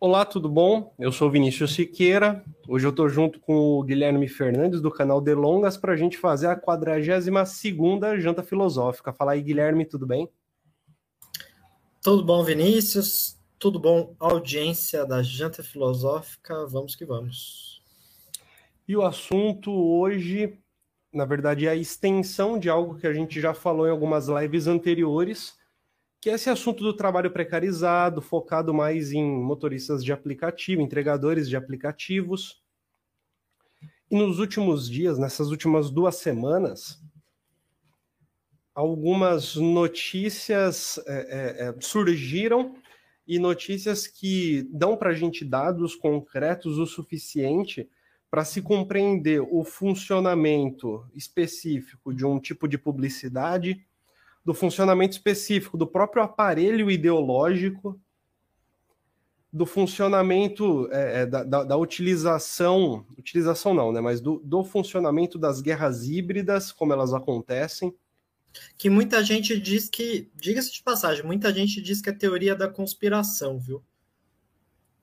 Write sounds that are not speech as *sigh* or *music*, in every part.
Olá, tudo bom? Eu sou Vinícius Siqueira. Hoje eu estou junto com o Guilherme Fernandes do canal Delongas para a gente fazer a 42 Janta Filosófica. Fala aí, Guilherme, tudo bem? Tudo bom, Vinícius? Tudo bom, audiência da Janta Filosófica? Vamos que vamos. E o assunto hoje, na verdade, é a extensão de algo que a gente já falou em algumas lives anteriores, que é esse assunto do trabalho precarizado, focado mais em motoristas de aplicativo, entregadores de aplicativos. E nos últimos dias, nessas últimas duas semanas, algumas notícias é, é, é surgiram e notícias que dão para a gente dados concretos o suficiente para se compreender o funcionamento específico de um tipo de publicidade do funcionamento específico do próprio aparelho ideológico, do funcionamento é, é, da, da, da, utilização, utilização não, né, mas do, do funcionamento das guerras híbridas, como elas acontecem. Que muita gente diz que, diga-se de passagem, muita gente diz que é teoria da conspiração, viu?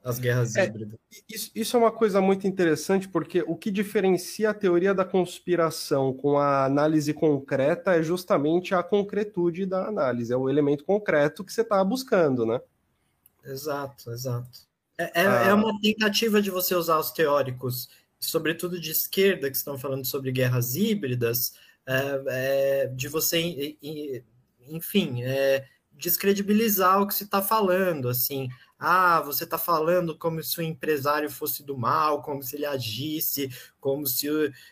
As guerras é, híbridas. Isso, isso, é uma coisa muito interessante, porque o que diferencia a teoria da conspiração com a análise concreta é justamente a concretude da análise, é o elemento concreto que você está buscando, né? Exato, exato. É, é, ah. é, uma tentativa de você usar os teóricos, sobretudo de esquerda, que estão falando sobre guerras híbridas, é, é de você, enfim, é, descredibilizar o que se está falando, assim, ah, você está falando como se o empresário fosse do mal, como se ele agisse, como se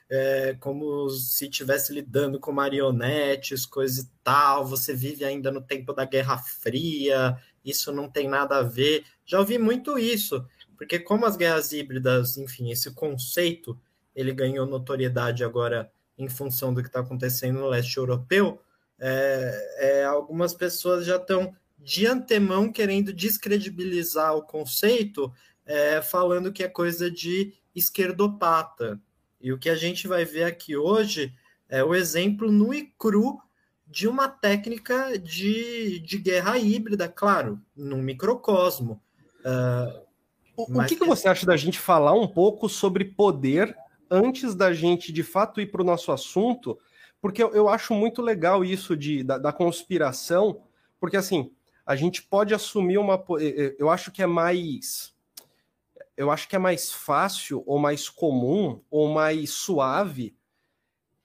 é, como se estivesse lidando com marionetes, coisa e tal. Você vive ainda no tempo da Guerra Fria, isso não tem nada a ver. Já ouvi muito isso, porque como as guerras híbridas, enfim, esse conceito ele ganhou notoriedade agora em função do que está acontecendo no leste europeu. É, é, algumas pessoas já estão de antemão querendo descredibilizar o conceito, é, falando que é coisa de esquerdopata. E o que a gente vai ver aqui hoje é o exemplo nu e cru de uma técnica de, de guerra híbrida, claro, num microcosmo. Uh, o, o que, que você acha da gente falar um pouco sobre poder antes da gente de fato ir para o nosso assunto? Porque eu, eu, acho muito legal isso de, da, da conspiração, porque assim, a gente pode assumir uma. Eu acho que é mais. Eu acho que é mais fácil, ou mais comum, ou mais suave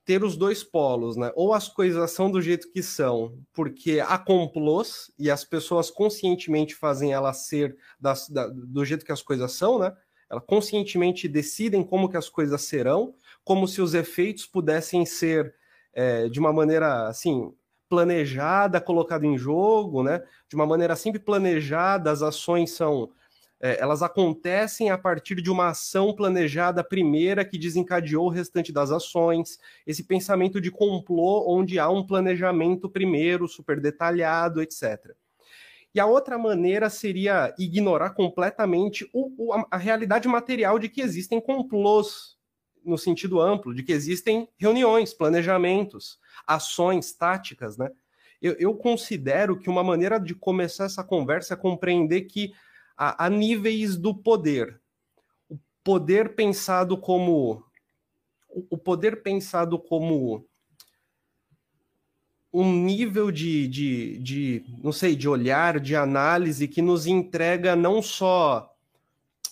ter os dois polos, né? Ou as coisas são do jeito que são, porque há complôs e as pessoas conscientemente fazem elas ser das, da, do jeito que as coisas são, né? Elas conscientemente decidem como que as coisas serão, como se os efeitos pudessem ser é, de uma maneira assim planejada, colocada em jogo, né? De uma maneira sempre planejada, as ações são é, elas acontecem a partir de uma ação planejada primeira que desencadeou o restante das ações. Esse pensamento de complô onde há um planejamento primeiro, super detalhado, etc. E a outra maneira seria ignorar completamente o, o, a, a realidade material de que existem complôs no sentido amplo, de que existem reuniões, planejamentos, ações táticas, né? Eu, eu considero que uma maneira de começar essa conversa é compreender que há, há níveis do poder. O poder pensado como o poder pensado como um nível de, de, de, não sei, de olhar, de análise que nos entrega não só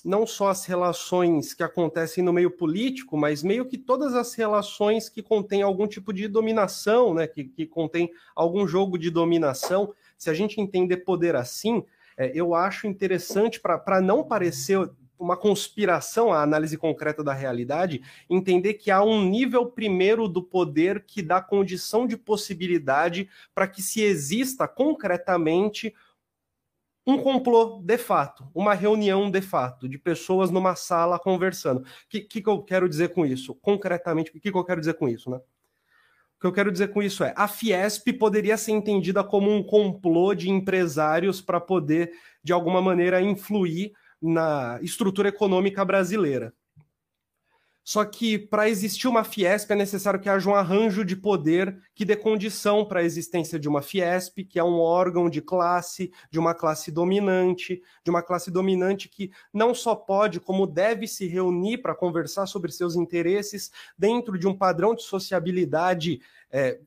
não só as relações que acontecem no meio político, mas meio que todas as relações que contêm algum tipo de dominação, né, que, que contém algum jogo de dominação. Se a gente entender poder assim, é, eu acho interessante para não parecer uma conspiração, a análise concreta da realidade, entender que há um nível primeiro do poder que dá condição de possibilidade para que se exista concretamente um complô de fato, uma reunião de fato, de pessoas numa sala conversando. O que, que, eu quero dizer com isso? Concretamente, o que, que eu quero dizer com isso, né? O que eu quero dizer com isso é, a Fiesp poderia ser entendida como um complô de empresários para poder, de alguma maneira, influir na estrutura econômica brasileira. Só que para existir uma Fiesp é necessário que haja um arranjo de poder que dê condição para a existência de uma Fiesp, que é um órgão de classe, de uma classe dominante, de uma classe dominante que não só pode, como deve se reunir para conversar sobre seus interesses dentro de um padrão de sociabilidade é,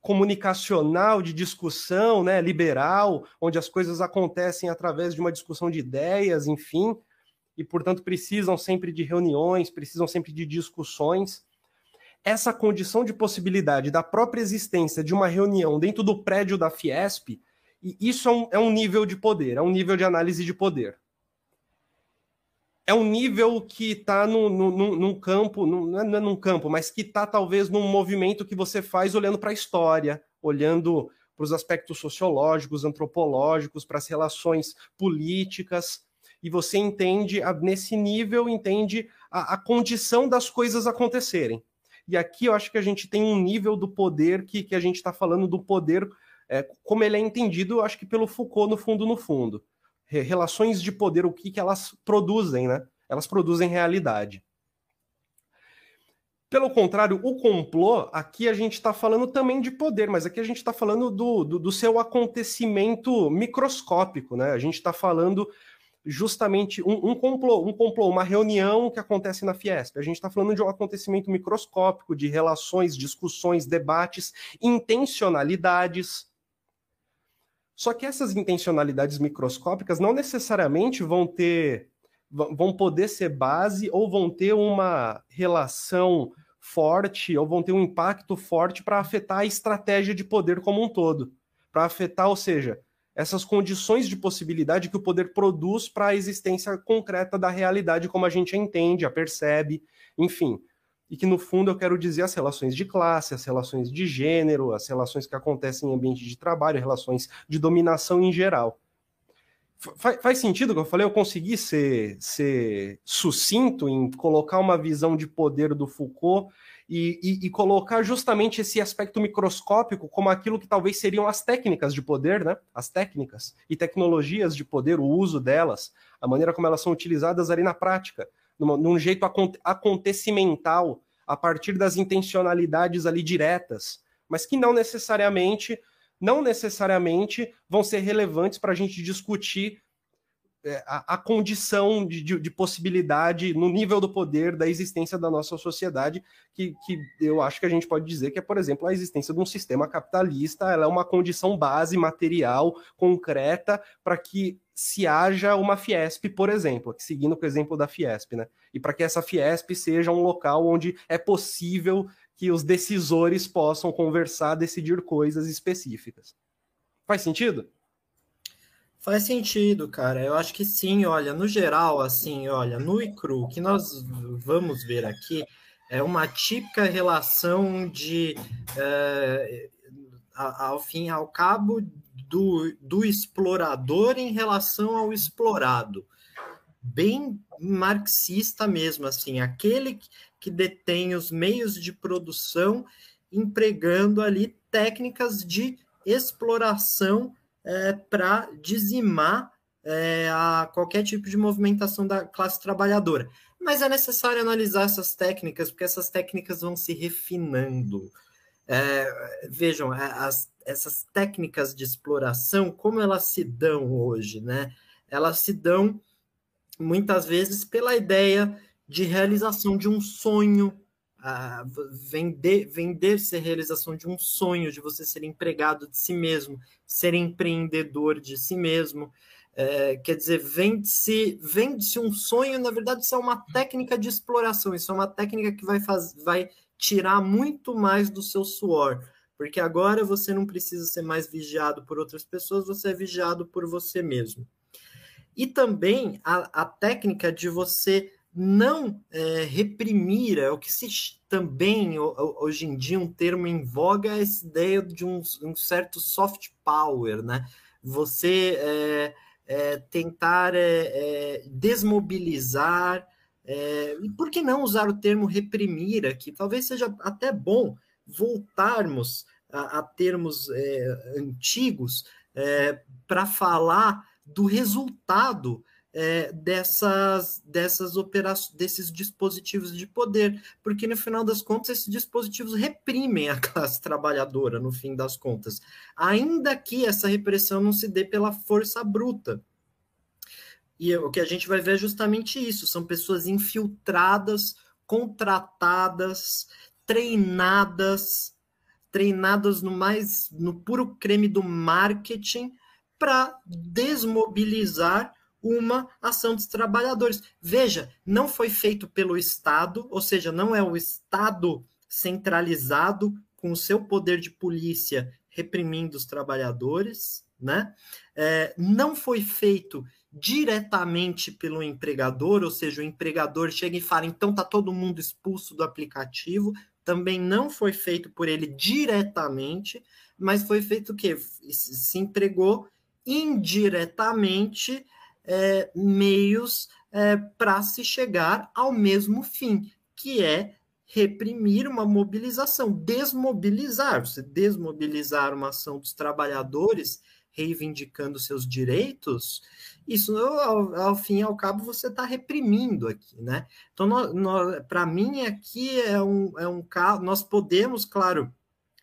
comunicacional, de discussão, né, liberal, onde as coisas acontecem através de uma discussão de ideias, enfim e, portanto, precisam sempre de reuniões, precisam sempre de discussões. Essa condição de possibilidade da própria existência de uma reunião dentro do prédio da Fiesp, isso é um, é um nível de poder, é um nível de análise de poder. É um nível que está no, no, num campo, não é num campo, mas que está talvez num movimento que você faz olhando para a história, olhando para os aspectos sociológicos, antropológicos, para as relações políticas e você entende, nesse nível, entende a, a condição das coisas acontecerem. E aqui eu acho que a gente tem um nível do poder que, que a gente está falando do poder, é, como ele é entendido, acho que pelo Foucault, no fundo, no fundo. Relações de poder, o que, que elas produzem, né? Elas produzem realidade. Pelo contrário, o complô, aqui a gente está falando também de poder, mas aqui a gente está falando do, do, do, seu acontecimento microscópico, né? A gente está falando justamente um, um, complô, um complô, uma reunião que acontece na Fiesp. A gente está falando de um acontecimento microscópico, de relações, discussões, debates, intencionalidades. Só que essas intencionalidades microscópicas não necessariamente vão ter, vão poder ser base ou vão ter uma relação forte ou vão ter um impacto forte para afetar a estratégia de poder como um todo. Para afetar, ou seja, essas condições de possibilidade que o poder produz para a existência concreta da realidade como a gente a entende, a percebe, enfim. E que, no fundo, eu quero dizer as relações de classe, as relações de gênero, as relações que acontecem em ambiente de trabalho, relações de dominação em geral. Faz, faz sentido o que eu falei? Eu consegui ser, ser sucinto em colocar uma visão de poder do Foucault e, e, e, colocar justamente esse aspecto microscópico como aquilo que talvez seriam as técnicas de poder, né? As técnicas e tecnologias de poder, o uso delas, a maneira como elas são utilizadas ali na prática, num jeito acontecimental, a partir das intencionalidades ali diretas, mas que não necessariamente não necessariamente vão ser relevantes para a gente discutir a, a, condição de, de, de, possibilidade no nível do poder da existência da nossa sociedade, que, que eu acho que a gente pode dizer que é, por exemplo, a existência de um sistema capitalista, ela é uma condição base material, concreta, para que se haja uma Fiesp, por exemplo, seguindo o exemplo da Fiesp, né? E para que essa Fiesp seja um local onde é possível que os decisores possam conversar, decidir coisas específicas. Faz sentido? Faz sentido, cara. Eu acho que sim. Olha, no geral, assim, olha, no e cru, o que nós vamos ver aqui é uma típica relação de, é, ao fim ao cabo, do, do explorador em relação ao explorado. Bem marxista mesmo, assim, aquele que detém os meios de produção empregando ali técnicas de exploração é, para dizimar é, a qualquer tipo de movimentação da classe trabalhadora. Mas é necessário analisar essas técnicas, porque essas técnicas vão se refinando. É, vejam, é, as, essas técnicas de exploração, como elas se dão hoje, né? Elas se dão muitas vezes pela ideia de realização de um sonho, vender, vender ser realização de um sonho, de você ser empregado de si mesmo, ser empreendedor de si mesmo. É, quer dizer, vende-se vende um sonho, na verdade, isso é uma técnica de exploração, isso é uma técnica que vai, faz, vai tirar muito mais do seu suor, porque agora você não precisa ser mais vigiado por outras pessoas, você é vigiado por você mesmo. E também a, a técnica de você não é, reprimir, é o que se também hoje em dia um termo em voga é essa ideia de um, um certo soft power, né? Você é, é, tentar é, é, desmobilizar, é, e por que não usar o termo reprimir aqui? Talvez seja até bom voltarmos a, a termos antigos para falar do resultado é, dessas, dessas operações, desses dispositivos de poder, porque no final das contas esses dispositivos reprimem a *laughs* classe trabalhadora, no fim das contas, ainda que essa repressão não se dê pela força bruta. E o que a gente vai ver é justamente isso: são pessoas infiltradas, contratadas, treinadas, treinadas no mais no puro creme do marketing para desmobilizar uma ação dos trabalhadores. Veja, não foi feito pelo Estado, ou seja, não é o Estado centralizado com o seu poder de polícia reprimindo os trabalhadores, né? É, não foi feito diretamente pelo empregador, ou seja, o empregador chega e fala, então tá todo mundo expulso do aplicativo. Também não foi feito por ele diretamente, mas foi feito o quê? Se empregou indiretamente é, meios é, para se chegar ao mesmo fim, que é reprimir uma mobilização, desmobilizar. Você desmobilizar uma ação dos trabalhadores reivindicando seus direitos, isso ao, ao fim e ao cabo você está reprimindo aqui, né? Então, para mim aqui é um, é um caso, nós podemos, claro,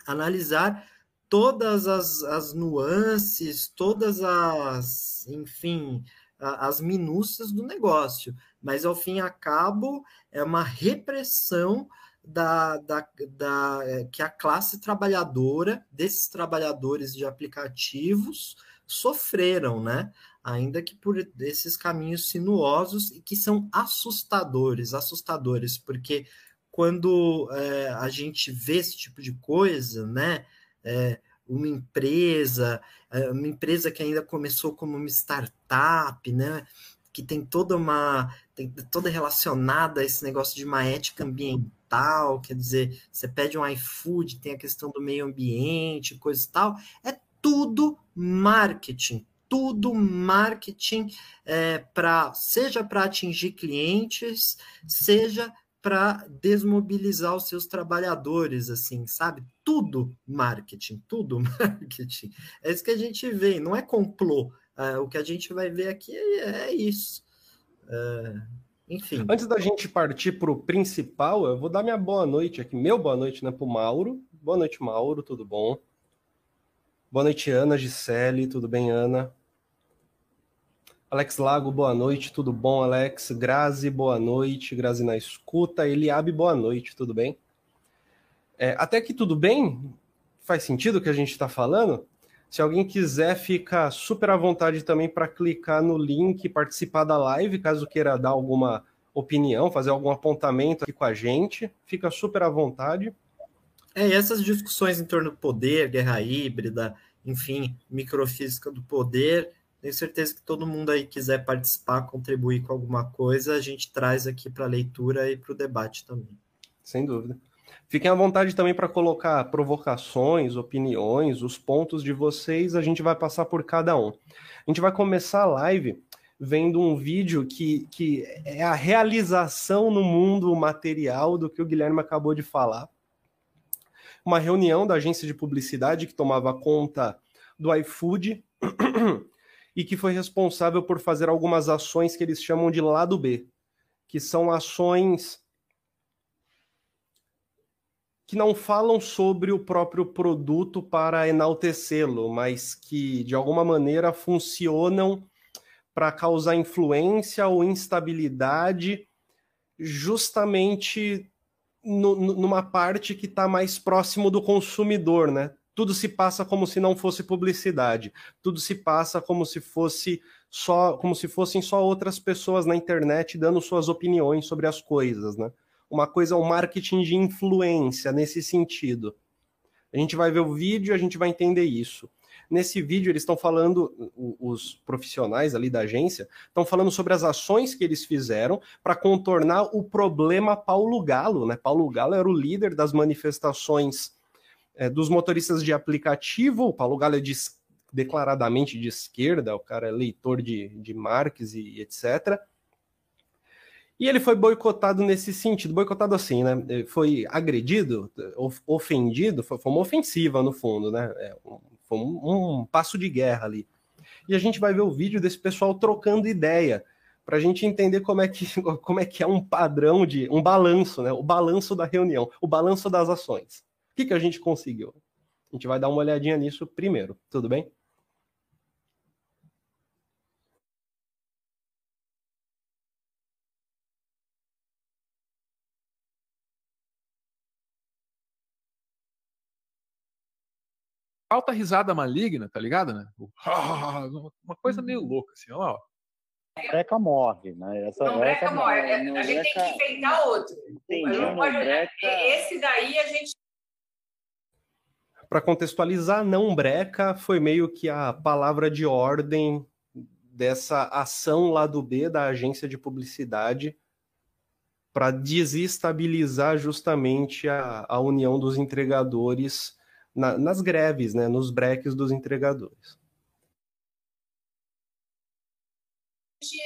analisar todas as, as nuances, todas as, enfim, as minúcias do negócio, mas ao fim e ao cabo é uma repressão da, da, da, é, que a classe trabalhadora, desses trabalhadores de aplicativos, sofreram, né? Ainda que por esses caminhos sinuosos e que são assustadores, assustadores, porque quando é, a gente vê esse tipo de coisa, né? É, uma empresa, é, uma empresa que ainda começou como uma startup, né? Que tem toda uma, tem toda relacionada a esse negócio de uma ética ambiental, quer dizer, você pede um iFood, tem a questão do meio ambiente, coisa e tal, é tudo marketing, tudo marketing é, para seja para atingir clientes, seja para desmobilizar os seus trabalhadores, assim, sabe? Tudo marketing, tudo *laughs* marketing. É isso que a gente vê, não é complô. É, o que a gente vai ver aqui é, é isso. É, enfim. Antes da gente partir para o principal, eu vou dar minha boa noite aqui, meu boa noite, né, para o Mauro. Boa noite, Mauro, tudo bom? Boa noite, Ana Gisele, tudo bem, Ana? Alex Lago, boa noite, tudo bom, Alex? Grazi, boa noite, Grazi na escuta. Eliabe, boa noite, tudo bem? É, até que tudo bem? Faz sentido o que a gente está falando? Se alguém quiser, fica super à vontade também para clicar no link e participar da live, caso queira dar alguma opinião, fazer algum apontamento aqui com a gente, fica super à vontade. É, e essas discussões em torno do poder, guerra híbrida, enfim, microfísica do poder, tenho certeza que todo mundo aí quiser participar, contribuir com alguma coisa, a gente traz aqui para a leitura e para o debate também. Sem dúvida. Fiquem à vontade também para colocar provocações, opiniões, os pontos de vocês, a gente vai passar por cada um. A gente vai começar a live vendo um vídeo que, que é a realização no mundo material do que o Guilherme acabou de falar. Uma reunião da agência de publicidade que tomava conta do iFood *clears throat* e que foi responsável por fazer algumas ações que eles chamam de lado B, que são ações que não falam sobre o próprio produto para enaltecê-lo, mas que de alguma maneira funcionam para causar influência ou instabilidade justamente no, numa parte que está mais próximo do consumidor, né? Tudo se passa como se não fosse publicidade, tudo se passa como se fosse só, como se fossem só outras pessoas na internet dando suas opiniões sobre as coisas, né? Uma coisa é o marketing de influência nesse sentido. A gente vai ver o vídeo, a gente vai entender isso. Nesse vídeo eles estão falando, os profissionais ali da agência estão falando sobre as ações que eles fizeram para contornar o problema Paulo Galo, né? Paulo Galo era o líder das manifestações é, dos motoristas de aplicativo, o Paulo Galo é de, declaradamente de esquerda, o cara é leitor de, de Marx e, e etc. E ele foi boicotado nesse sentido, boicotado assim, né? Foi agredido, ofendido, foi, foi uma ofensiva no fundo, né? É, foi um, um, passo de guerra ali. E a gente vai ver o vídeo desse pessoal trocando ideia para a gente entender como é, que, *laughs* como é que é um padrão de um balanço, né? O balanço da reunião, o balanço das ações. O que, que a gente conseguiu? A gente vai dar uma olhadinha nisso primeiro, tudo bem? alta risada maligna, tá ligado, né? Uma coisa meio louca, assim, ó. Breca morre, né? Essa, não, Breca morre. Não, a gente breca... tem que inventar outro. Entendi, não pode... breca... Esse daí a gente. Para contextualizar, não breca foi meio que a palavra de ordem dessa ação lá do B da agência de publicidade para desestabilizar justamente a, a união dos entregadores na, nas greves, né, nos breques dos entregadores.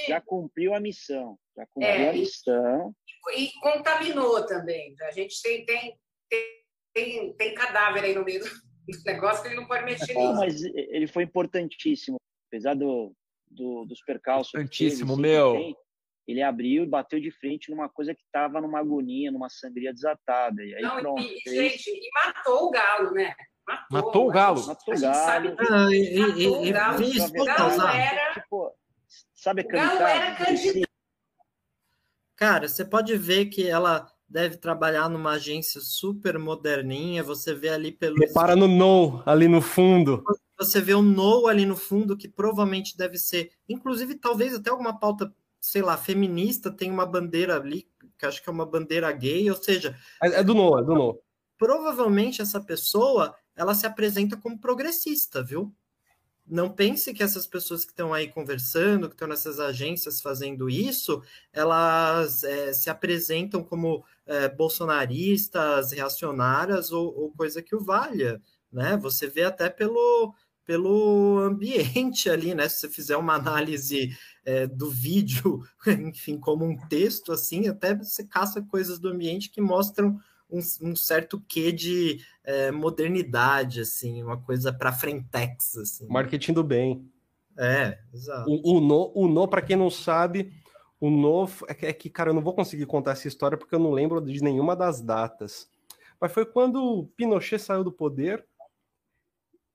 Já cumpriu a missão, já cumpriu é, a missão. E, e, contaminou também. A gente tem, tem, tem, tem, cadáver aí no meio do negócio que ele não pode mexer nisso. Mas ele foi importantíssimo, apesar do, do dos percalços. Importantíssimo, meu. Tem, ele abriu e bateu de frente numa coisa que estava numa agonia, numa sangria desatada. E aí Não, pronto. E, fez... Gente, e matou o galo, né? Matou, matou o galo. Matou o galo. Sabe ah, e, e, e, galo. o galo era... Tipo, sabe o galo era candidato. Cara, você pode ver que ela deve trabalhar numa agência super moderninha. Você vê ali pelo. Repara no no ali no fundo. Você vê o no ali no fundo, que provavelmente deve ser, inclusive, talvez até alguma pauta sei lá, feminista tem uma bandeira ali, que acho que é uma bandeira gay, ou seja. É, é do No, é do No. Provavelmente essa pessoa ela se apresenta como progressista, viu? Não pense que essas pessoas que estão aí conversando, que estão nessas agências fazendo isso, elas é, se apresentam como é, bolsonaristas, reacionárias ou, ou, coisa que o valha, né? Você vê até pelo, pelo ambiente ali, né? Se você fizer uma análise é, do vídeo, *laughs* enfim, como um texto, assim, até você caça coisas do ambiente que mostram um, um certo quê de é, modernidade, assim, uma coisa para frentex, assim. Marketing do bem. É, exato. O, o No, o no para quem não sabe, o No é que, é que, cara, eu não vou conseguir contar essa história porque eu não lembro de nenhuma das datas. Mas foi quando Pinochet saiu do poder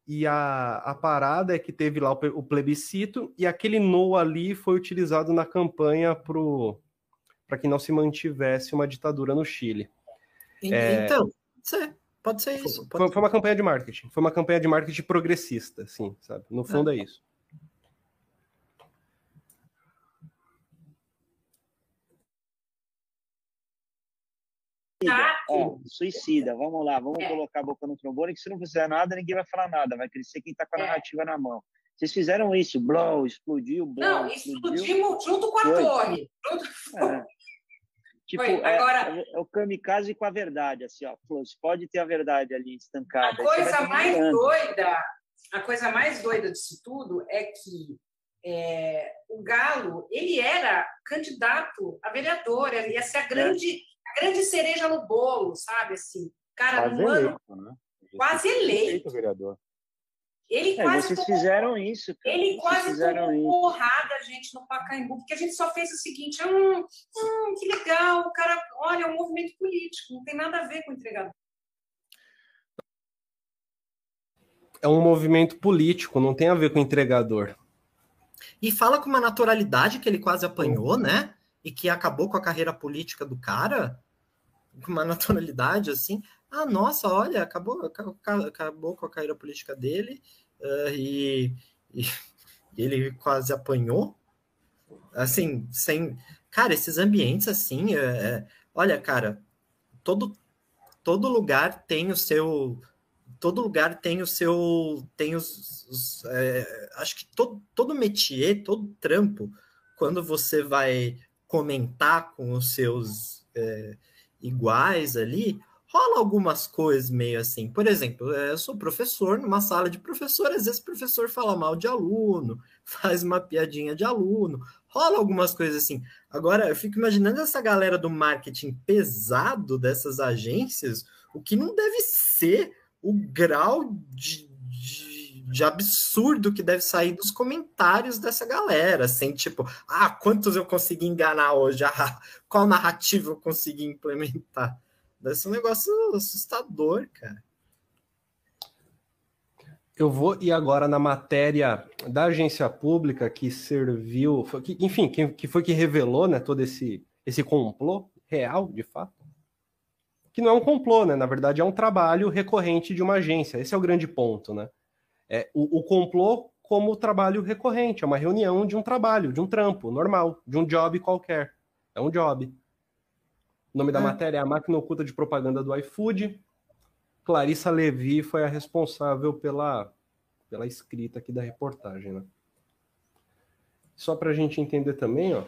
e a, a parada é que teve lá o, o plebiscito, e aquele no ali foi utilizado na campanha para que não se mantivesse uma ditadura no Chile. Então, é, pode ser isso. Pode foi, foi, uma campanha de marketing. Foi uma campanha de marketing progressista, sim, sabe? No fundo é, é isso. suicida, vamos lá, vamos é. colocar a boca no trombone, que se não fizer nada, ninguém vai falar nada, vai crescer quem está com a é. narrativa na mão. Vocês fizeram isso, blow, explodiu, blow. Não, explodimos junto com a Foi. torre. É. Tipo, é, Agora, é, é, o kamikaze com a verdade, assim, ó. Pode ter a verdade ali estancada. A coisa mais doida, a coisa mais doida disso tudo é que é, o Galo, ele era candidato a vereador, ele ia ser a grande a grande cereja no bolo, sabe? Assim, cara, quase eleito, ano, né? quase eleito. vereador. Ele é, quase vocês fizeram isso. Cara. Ele vocês quase fizeram tomou porrada, gente, no Pacaembu, porque a gente só fez o seguinte: hum, hum, que legal, o cara, olha, é um movimento político, não tem nada a ver com o entregador. É um movimento político, não tem a ver com o entregador. E fala com uma naturalidade que ele quase apanhou, né? e que acabou com a carreira política do cara, com uma *laughs* naturalidade assim. Ah, nossa, olha, acabou, acabou com a carreira política dele uh, e, *laughs* e, ele quase apanhou. Assim, sem. Cara, esses ambientes assim, é, é, olha, cara, todo, todo lugar tem o seu. Todo lugar tem o seu. Tem os. os é, acho que todo, todo métier, todo trampo, quando você vai comentar com os seus é, iguais ali, rola algumas coisas meio assim. Por exemplo, é, eu sou professor numa sala de professor, às vezes o professor fala mal de aluno, *laughs* faz uma piadinha de aluno, rola algumas coisas assim. Agora, eu fico imaginando essa galera do marketing pesado dessas agências, o que não deve ser o grau de, de de absurdo que deve sair dos comentários dessa galera, assim, tipo, ah, quantos eu consegui enganar hoje? Ah, *laughs* qual narrativa eu consegui implementar? Deve ser um negócio assustador, cara. Eu vou ir agora na matéria da agência pública que serviu, que, enfim, que, que foi que revelou né, todo esse, esse complô real, de fato. Que não é um complô, né? Na verdade, é um trabalho recorrente de uma agência. Esse é o grande ponto, né? É, o, o complô como trabalho recorrente, é uma reunião de um trabalho, de um trampo normal, de um job qualquer. É um job. O nome da é. matéria é A Máquina Oculta de Propaganda do iFood. Clarissa Levi foi a responsável pela, pela escrita aqui da reportagem. Né? Só para a gente entender também, ó.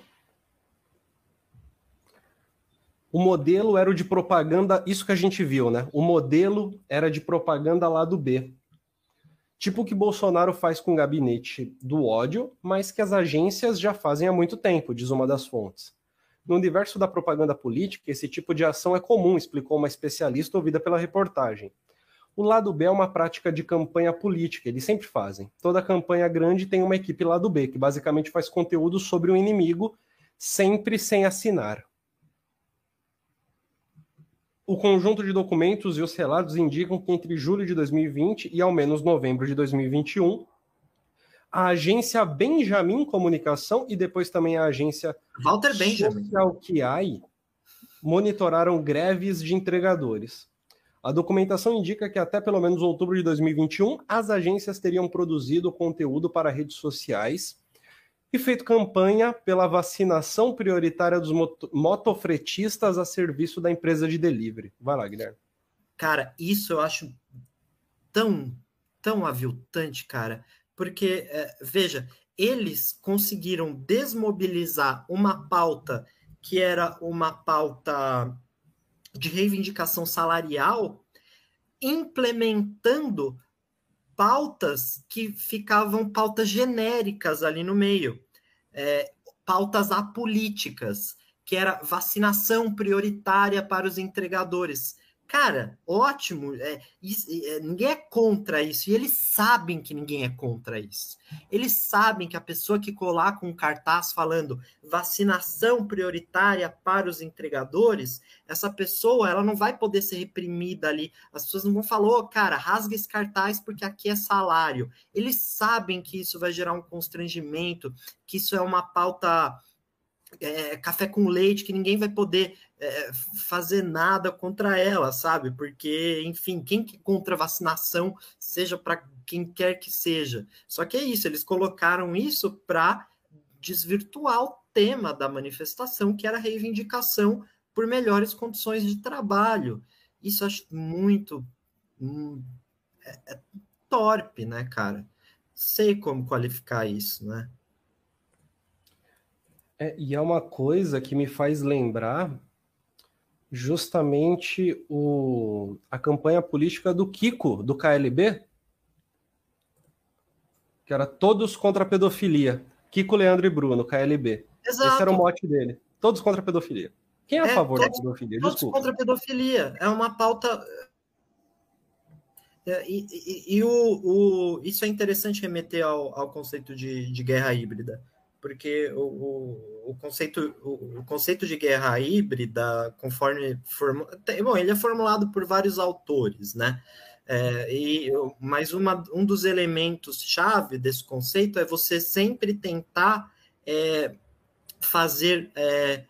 O modelo era o de propaganda, isso que a gente viu, né? O modelo era de propaganda lá do B. Tipo o que Bolsonaro faz com o gabinete do ódio, mas que as agências já fazem há muito tempo, diz uma das fontes. No universo da propaganda política, esse tipo de ação é comum, explicou uma especialista ouvida pela reportagem. O lado B é uma prática de campanha política, eles sempre fazem. Toda campanha grande tem uma equipe lado B, que basicamente faz conteúdo sobre o inimigo, sempre sem assinar. O conjunto de documentos e os relatos indicam que entre julho de 2020 e ao menos novembro de 2021, a agência Benjamin Comunicação e depois também a agência Walter Benjamin Social QI monitoraram greves de entregadores. A documentação indica que até pelo menos outubro de 2021, as agências teriam produzido conteúdo para redes sociais e feito campanha pela vacinação prioritária dos motofretistas a serviço da empresa de delivery. Vai lá, Guilherme. Cara, isso eu acho tão, tão aviltante, cara, porque, é, veja, eles conseguiram desmobilizar uma pauta que era uma pauta de reivindicação salarial, implementando pautas que ficavam pautas genéricas ali no meio, é, pautas apolíticas, que era vacinação prioritária para os entregadores. Cara, ótimo. É, é, ninguém é contra isso. E eles sabem que ninguém é contra isso. Eles sabem que a pessoa que colar com um cartaz falando vacinação prioritária para os entregadores, essa pessoa ela não vai poder ser reprimida ali. As pessoas não vão falar, oh, cara, rasga esse cartaz porque aqui é salário. Eles sabem que isso vai gerar um constrangimento, que isso é uma pauta é, café com leite, que ninguém vai poder é, fazer nada contra ela, sabe? Porque, enfim, quem que contra vacinação, seja para quem quer que seja. Só que é isso, eles colocaram isso para desvirtuar o tema da manifestação, que era a reivindicação por melhores condições de trabalho. Isso acho muito hum, é, é torpe, né, cara? Sei como qualificar isso, né? É, e é uma coisa que me faz lembrar justamente o, a campanha política do Kiko, do KLB, que era todos contra a pedofilia. Kiko, Leandro e Bruno, KLB. Exato. Esse era o mote dele. Todos contra a pedofilia. Quem é a é, favor todos, da pedofilia? Todos Desculpa. contra a pedofilia. É uma pauta. É, e, e, e o, o, isso é interessante remeter ao, ao conceito de, de guerra híbrida porque o, o, o, conceito, o, o, conceito de guerra híbrida, conforme. Bom, ele é formulado por vários autores, né? É, e, mas uma, um dos elementos-chave desse conceito é você sempre tentar é, fazer é,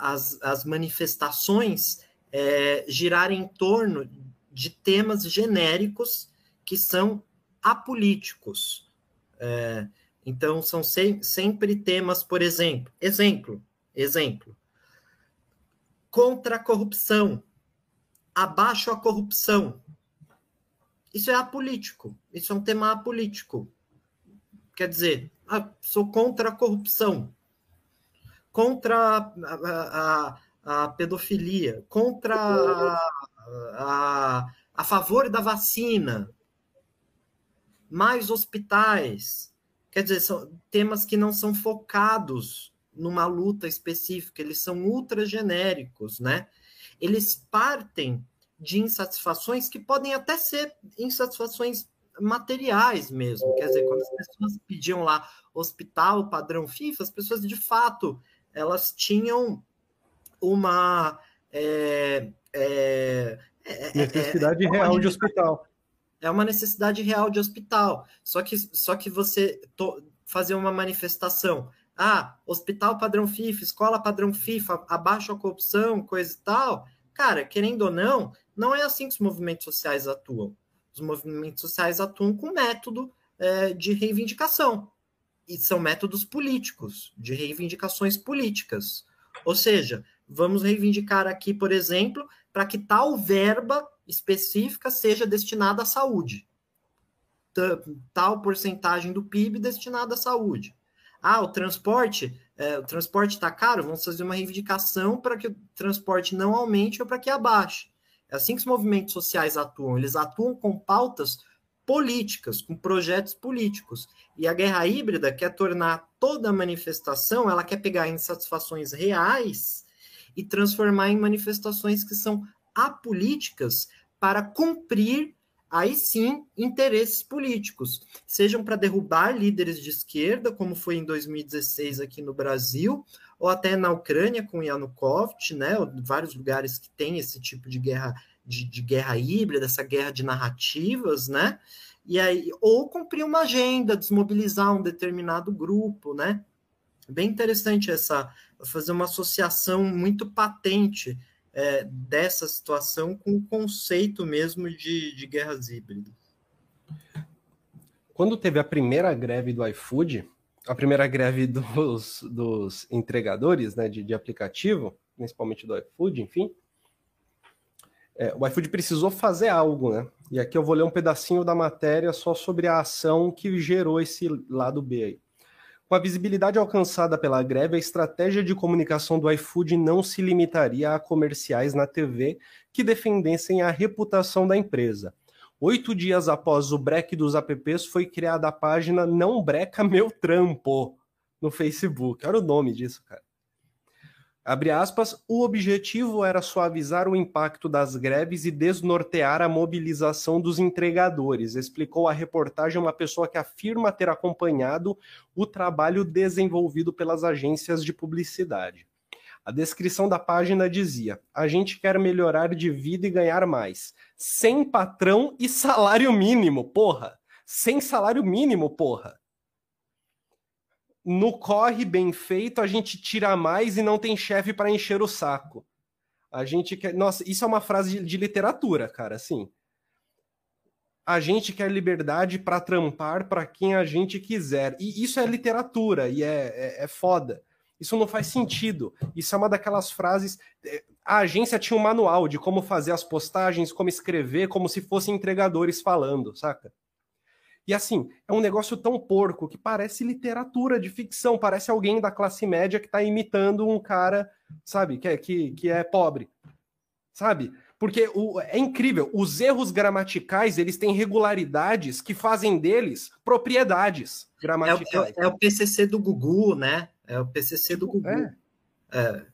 as, as manifestações é, girarem em torno de temas genéricos que são apolíticos. É, então, são se sempre temas, por exemplo, exemplo, exemplo, contra a corrupção, abaixo a corrupção. Isso é apolítico, isso é um tema apolítico. Quer dizer, ah, sou contra a corrupção, contra a, a, a, a pedofilia, contra a, a favor da vacina, mais hospitais, Quer dizer, são temas que não são focados numa luta específica, eles são ultra genéricos, né? Eles partem de insatisfações que podem até ser insatisfações materiais mesmo. Quer dizer, quando as pessoas pediam lá hospital padrão FIFA, as pessoas de fato elas tinham uma é, é, necessidade é, real de hospital. É uma necessidade real de hospital. Só que, só que você to, fazer uma manifestação. Ah, hospital padrão FIFA, escola padrão FIFA, abaixo a corrupção, coisa e tal. Cara, querendo ou não, não é assim que os movimentos sociais atuam. Os movimentos sociais atuam com método é, de reivindicação. E são métodos políticos, de reivindicações políticas. Ou seja, vamos reivindicar aqui, por exemplo, para que tal verba específica seja destinada à saúde. Tal porcentagem do PIB destinada à saúde. Ah, o transporte, é, o transporte está caro, vamos fazer uma reivindicação para que o transporte não aumente ou para que abaixe. É assim que os movimentos sociais atuam. Eles atuam com pautas políticas, com projetos políticos. E a guerra híbrida quer tornar toda manifestação, ela quer pegar insatisfações reais e transformar em manifestações que são apolíticas para cumprir aí sim interesses políticos, sejam para derrubar líderes de esquerda, como foi em 2016 aqui no Brasil, ou até na Ucrânia com Yanukovych, né, vários lugares que tem esse tipo de guerra de, de guerra híbrida, essa guerra de narrativas, né? E aí, ou cumprir uma agenda, desmobilizar um determinado grupo, né? Bem interessante essa fazer uma associação muito patente é, dessa situação com o conceito mesmo de, de guerras híbridas. Quando teve a primeira greve do iFood, a primeira greve dos, dos entregadores né, de, de aplicativo, principalmente do iFood, enfim, é, o iFood precisou fazer algo, né? E aqui eu vou ler um pedacinho da matéria só sobre a ação que gerou esse lado B aí. Com a visibilidade alcançada pela greve, a estratégia de comunicação do iFood não se limitaria a comerciais na TV que defendessem a reputação da empresa. Oito dias após o break dos apps, foi criada a página Não Breca Meu Trampo no Facebook. Olha o nome disso, cara. Abre aspas, o objetivo era suavizar o impacto das greves e desnortear a mobilização dos entregadores, explicou a reportagem uma pessoa que afirma ter acompanhado o trabalho desenvolvido pelas agências de publicidade. A descrição da página dizia: a gente quer melhorar de vida e ganhar mais. Sem patrão e salário mínimo, porra! Sem salário mínimo, porra! No corre bem feito, a gente tira mais e não tem chefe para encher o saco. A gente quer. Nossa, isso é uma frase de, de literatura, cara, assim. A gente quer liberdade para trampar para quem a gente quiser. E isso é literatura e é, é, é foda. Isso não faz sentido. Isso é uma daquelas frases. É, a agência tinha um manual de como fazer as postagens, como escrever, como se fossem entregadores falando, saca? E assim, é um negócio tão porco que parece literatura de ficção, parece alguém da classe média que está imitando um cara, sabe, que é, que, que é pobre. Sabe? Porque o, é incrível, os erros gramaticais, eles têm regularidades que fazem deles propriedades gramaticais. É, é, é o PCC do Gugu, né? É o PCC do Gugu. É. é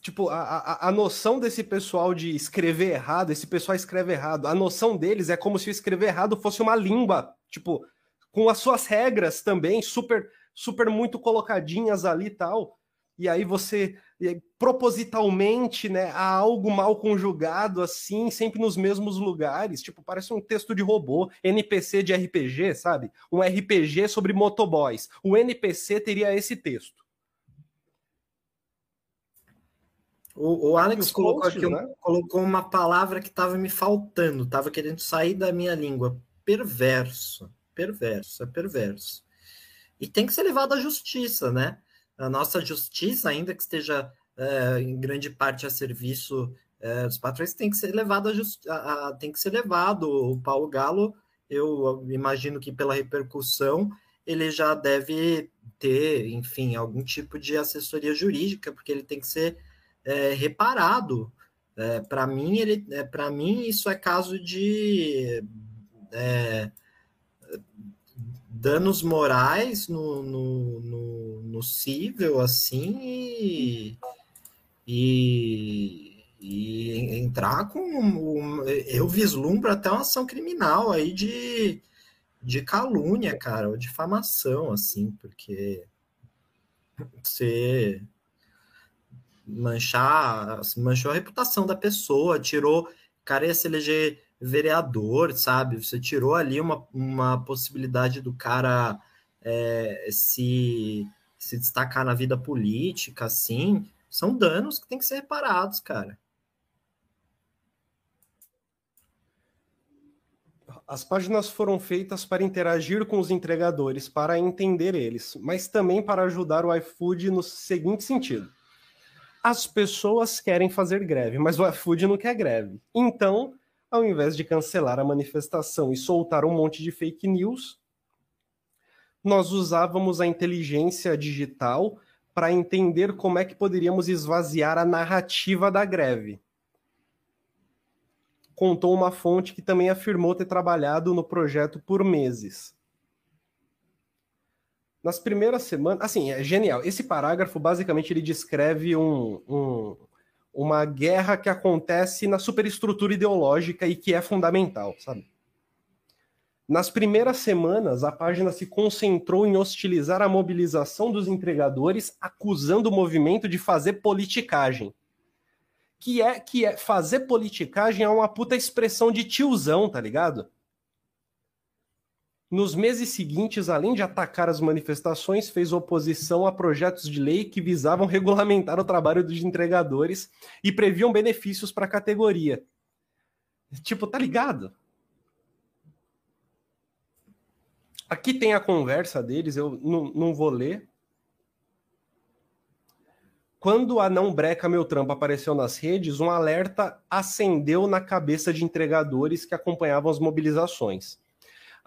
tipo, a, a, a, noção desse pessoal de escrever errado, esse pessoal escreve errado, a noção deles é como se escrever errado fosse uma língua, tipo, com as suas regras também, super, super muito colocadinhas ali e tal. E aí você, propositalmente, né, há algo mal conjugado assim, sempre nos mesmos lugares, tipo, parece um texto de robô, NPC de RPG, sabe? Um RPG sobre motoboys. O NPC teria esse texto. O, o Alex colocou aqui né? colocou uma palavra que estava me faltando, estava querendo sair da minha língua. Perverso. Perverso, é perverso. E tem que ser levado à justiça, né? A nossa justiça, ainda que esteja é, em grande parte a serviço é, dos patrões, tem que ser levado a, justi a, a, tem que ser levado. O Paulo Galo, eu imagino que pela repercussão, ele já deve ter, enfim, algum tipo de assessoria jurídica, porque ele tem que ser é, reparado. É, para mim, ele, é, para mim, isso é caso de é, danos morais no, no, no, no cível, assim, e, e, e entrar com. Um, eu vislumbro até uma ação criminal aí de, de calúnia, cara, ou difamação, assim, porque você manchar, manchou a reputação da pessoa, tirou, cara ia se eleger vereador, sabe? Você tirou ali uma, uma possibilidade do cara é, se, se destacar na vida política, assim, são danos que tem que ser reparados, cara. As páginas foram feitas para interagir com os entregadores, para entender eles, mas também para ajudar o iFood no seguinte sentido. As pessoas querem fazer greve, mas o iFood não quer greve. Então, ao invés de cancelar a manifestação e soltar um monte de fake news, nós usávamos a inteligência digital para entender como é que poderíamos esvaziar a narrativa da greve contou uma fonte que também afirmou ter trabalhado no projeto por meses. Nas primeiras semanas, assim, é genial. Esse parágrafo basicamente ele descreve um, um, uma guerra que acontece na superestrutura ideológica e que é fundamental, sabe? Nas primeiras semanas, a página se concentrou em hostilizar a mobilização dos entregadores, acusando o movimento de fazer politicagem que é que é fazer politicagem é uma puta expressão de tiozão, tá ligado? Nos meses seguintes, além de atacar as manifestações, fez oposição a projetos de lei que visavam regulamentar o trabalho dos entregadores e previam benefícios para a categoria. Tipo, tá ligado? Aqui tem a conversa deles, eu não, vou ler, quando a Não Breca Meu Trampo apareceu nas redes, um alerta acendeu na cabeça de entregadores que acompanhavam as mobilizações.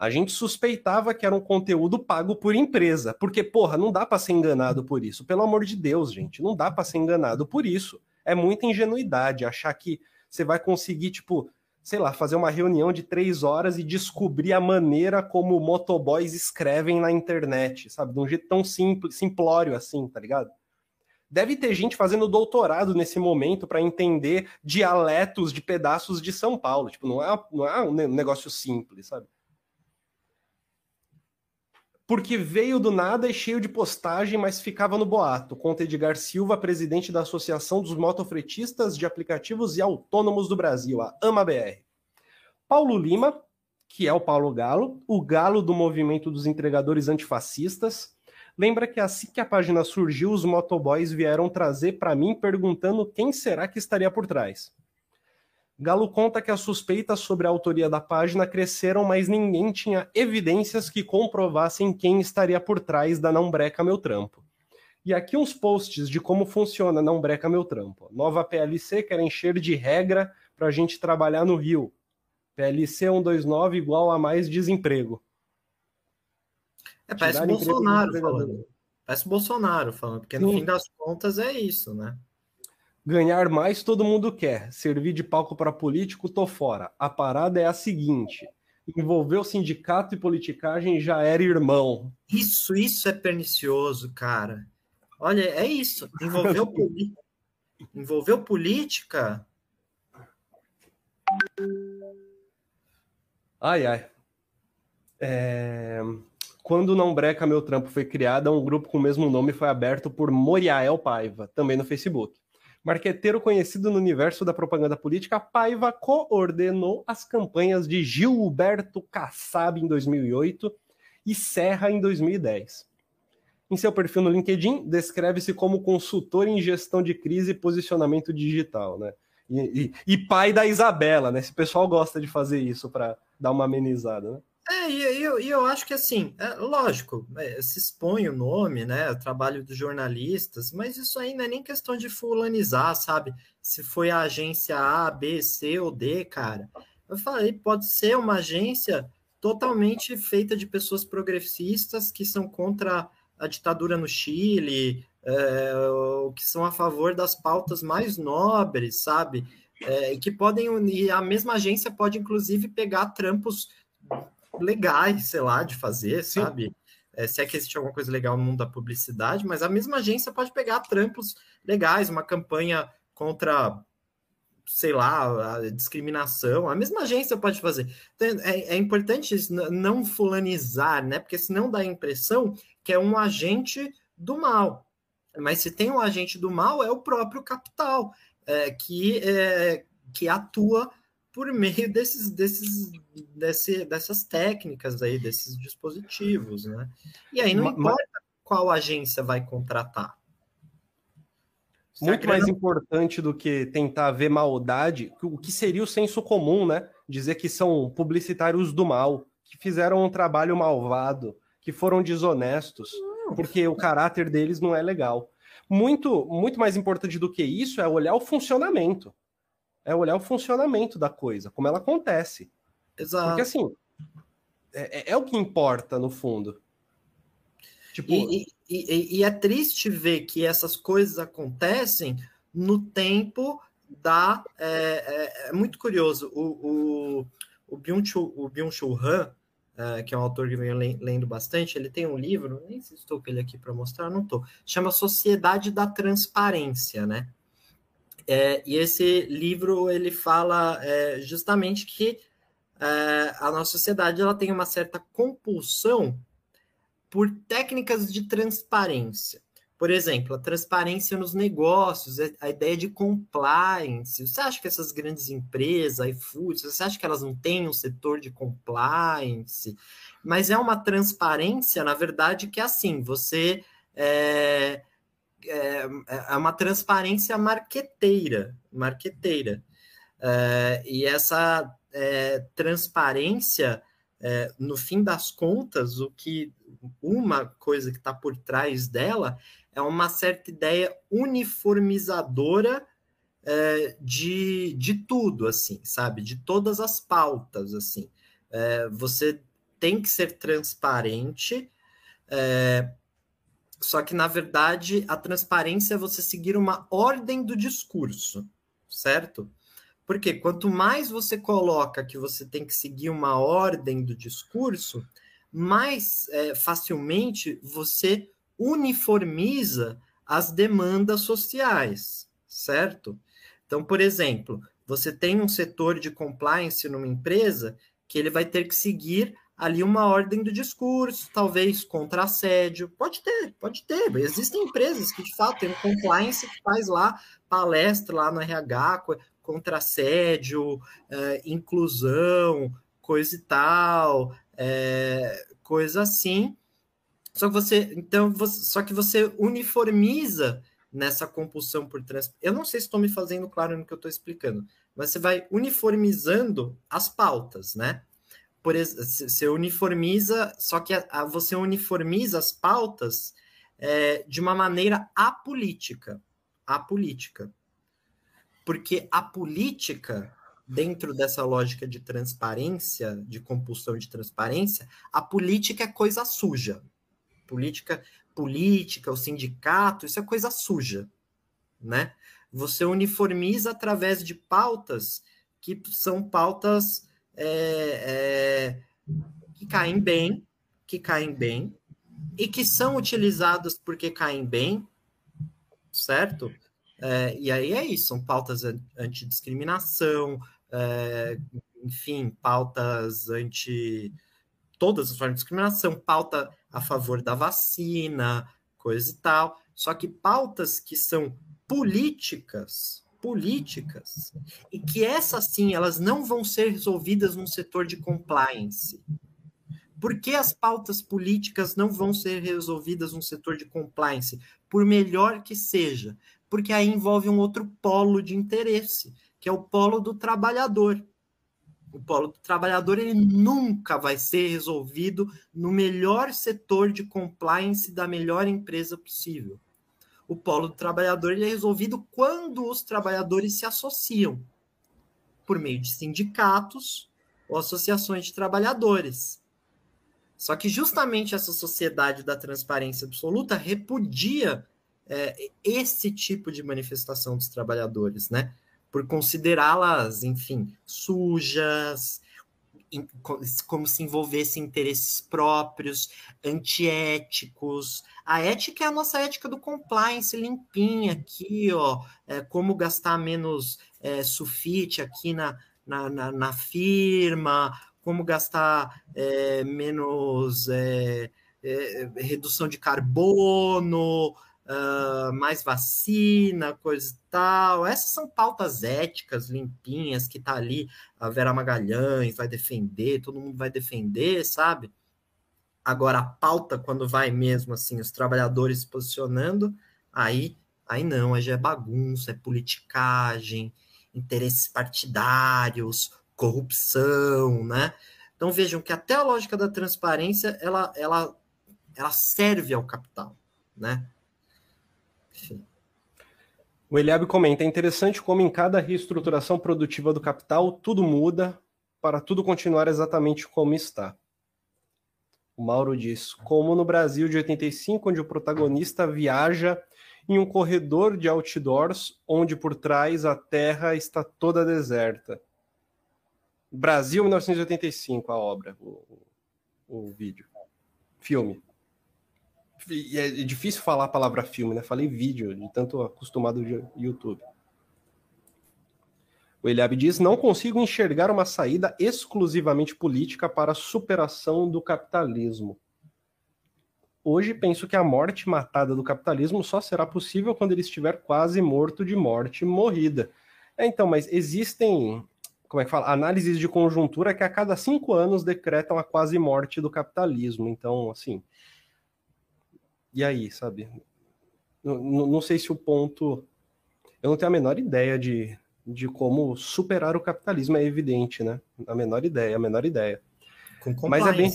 A gente suspeitava que era um conteúdo pago por empresa, porque, porra, não dá para ser enganado por isso. Pelo amor de Deus, gente, não dá para ser enganado por isso. É muita ingenuidade achar que você vai conseguir, tipo, sei lá, fazer uma reunião de três horas e descobrir a maneira como motoboys escrevem na internet, sabe? De um jeito tão simples, simplório assim, tá ligado? Deve ter gente fazendo doutorado nesse momento para entender dialetos de pedaços de São Paulo. Tipo, não é, não é um negócio simples, sabe? Porque veio do nada e cheio de postagem, mas ficava no boato. Conta Edgar Silva, presidente da Associação dos Motofretistas de Aplicativos e Autônomos do Brasil, a AMA-BR. Paulo Lima, que é o Paulo Galo, o galo do movimento dos entregadores antifascistas, Lembra que assim que a página surgiu, os motoboys vieram trazer para mim perguntando quem será que estaria por trás. Galo conta que as suspeitas sobre a autoria da página cresceram, mas ninguém tinha evidências que comprovassem quem estaria por trás da Não Breca Meu Trampo. E aqui uns posts de como funciona Não Breca Meu Trampo. Nova PLC quer encher de regra para a gente trabalhar no Rio. PLC 129 igual a mais desemprego. É, parece Bolsonaro falando. Parece Bolsonaro falando, porque no Sim. fim das contas é isso, né? Ganhar mais todo mundo quer. Servir de palco para político, tô fora. A parada é a seguinte: envolver o sindicato e politicagem já era irmão. Isso, isso é pernicioso, cara. Olha, é isso. Envolveu, *laughs* poli... envolveu política. Ai, ai. É... Quando Não Breca Meu Trampo foi criada, um grupo com o mesmo nome foi aberto por Moriael Paiva, também no Facebook. Marqueteiro conhecido no universo da propaganda política, Paiva coordenou as campanhas de Gilberto Kassab em 2008 e Serra em 2010. Em seu perfil no LinkedIn, descreve-se como consultor em gestão de crise e posicionamento digital, né? E, e, e pai da Isabela, né? Esse pessoal gosta de fazer isso para dar uma amenizada, né? É, e eu, eu acho que assim, é, lógico, é, se expõe o nome, né? O trabalho dos jornalistas, mas isso aí não é nem questão de fulanizar, sabe? Se foi a agência A, B, C ou D, cara. Eu falei, pode ser uma agência totalmente feita de pessoas progressistas que são contra a ditadura no Chile, é, que são a favor das pautas mais nobres, sabe? É, que podem, e a mesma agência pode inclusive pegar trampos legais, sei lá, de fazer, Sim. sabe? É, se é que existe alguma coisa legal no mundo da publicidade, mas a mesma agência pode pegar trampos legais, uma campanha contra sei lá, a discriminação, a mesma agência pode fazer. Então, é, é importante não fulanizar, né? Porque senão dá a impressão que é um agente do mal. Mas se tem um agente do mal, é o próprio capital, é, que, é, que atua por meio desses, desses, desse, dessas técnicas aí, desses dispositivos, né? E aí não mas, importa qual agência vai contratar. Muito mais importante do que tentar ver maldade, o que seria o senso comum, né? Dizer que são publicitários do mal, que fizeram um trabalho malvado, que foram desonestos, porque o caráter deles não é legal. Muito, muito mais importante do que isso é olhar o funcionamento. É olhar o funcionamento da coisa, como ela acontece. Exato. Porque assim, é, é, é o que importa no fundo. Tipo... E, e, e, é triste ver que essas coisas acontecem no tempo da. É, é, é muito curioso. O, o, o Byung-Chul Han, é, que é um autor que venho lendo bastante, ele tem um livro, nem sei se estou com ele aqui para mostrar, não estou, chama Sociedade da Transparência, né? É, e esse livro ele fala é, justamente que é, a nossa sociedade ela tem uma certa compulsão por técnicas de transparência. Por exemplo, a transparência nos negócios, é a ideia de compliance. Você acha que essas grandes empresas, iFood, você acha que elas não têm um setor de compliance? Mas é uma transparência, na verdade, que é assim, você é, é, é uma transparência marqueteira, marqueteira. É, e essa é, transparência é, no fim das contas, o que uma coisa que está por trás dela é uma certa ideia uniformizadora é, de, de tudo, assim, sabe? De todas as pautas, assim. É, você tem que ser transparente, é, só que, na verdade, a transparência é você seguir uma ordem do discurso, certo? Porque quanto mais você coloca que você tem que seguir uma ordem do discurso, mais é, facilmente você uniformiza as demandas sociais, certo? Então, por exemplo, você tem um setor de compliance numa empresa que ele vai ter que seguir ali uma ordem do discurso, talvez contra assédio. Pode ter, pode ter. Existem empresas que de fato têm um compliance que faz lá palestra lá no RH, contra assédio, é, inclusão, coisa e tal, é, coisa assim. Só que você, então, você, só que você uniformiza nessa compulsão por trans. Eu não sei se estou me fazendo claro no que eu estou explicando, mas você vai uniformizando as pautas, né? Por você uniformiza, só que a, a, você uniformiza as pautas é, de uma maneira apolítica, apolítica porque a política, dentro dessa lógica de transparência, de compulsão de transparência, a política é coisa suja. Política, política, o sindicato, isso é coisa suja, né? Você uniformiza através de pautas que são pautas é, é, que caem bem, que caem bem e que são utilizadas porque caem bem, certo? É, e aí é isso, são pautas antidiscriminação, é, enfim, pautas anti todas as formas de discriminação, pauta a favor da vacina, coisa e tal. Só que pautas que são políticas, políticas, e que essas sim, elas não vão ser resolvidas no setor de compliance. Por que as pautas políticas não vão ser resolvidas no setor de compliance? Por melhor que seja, porque aí envolve um outro polo de interesse, que é o polo do trabalhador. O polo do trabalhador ele nunca vai ser resolvido no melhor setor de compliance da melhor empresa possível. O polo do trabalhador ele é resolvido quando os trabalhadores se associam por meio de sindicatos ou associações de trabalhadores. Só que justamente essa sociedade da transparência absoluta repudia é, esse tipo de manifestação dos trabalhadores, né? Por considerá-las, enfim, sujas, como se envolvesse interesses próprios, antiéticos. A ética é a nossa ética do compliance limpinha aqui, ó, é, como gastar menos é, sulfite aqui na, na, na, na, firma, como gastar é, menos é, é, redução de carbono, uh, mais vacina, coisa e tal. Essas são pautas éticas limpinhas que tá ali. A Vera Magalhães vai defender, todo mundo vai defender, sabe? Agora, a pauta, quando vai mesmo assim, os trabalhadores se posicionando, aí, aí não, aí já é bagunça, é politicagem, interesses partidários, corrupção, né? Então vejam que até a lógica da transparência ela, ela, ela serve ao capital, né? Enfim. O Eliabe comenta: é interessante como em cada reestruturação produtiva do capital tudo muda para tudo continuar exatamente como está. O Mauro diz: como no Brasil de 85, onde o protagonista viaja em um corredor de outdoors, onde por trás a terra está toda deserta. Brasil 1985, a obra, o, o vídeo. Filme é difícil falar a palavra filme, né? Falei vídeo, de tanto acostumado de YouTube. O Eliabe diz: não consigo enxergar uma saída exclusivamente política para a superação do capitalismo. Hoje penso que a morte matada do capitalismo só será possível quando ele estiver quase morto de morte morrida. É, então, mas existem, como é que fala, análises de conjuntura que a cada cinco anos decretam a quase morte do capitalismo. Então, assim, e aí, sabe? Não, não sei se o ponto. Eu não tenho a menor ideia de, de como superar o capitalismo, é evidente, né? A menor ideia, a menor ideia. Mas é bem.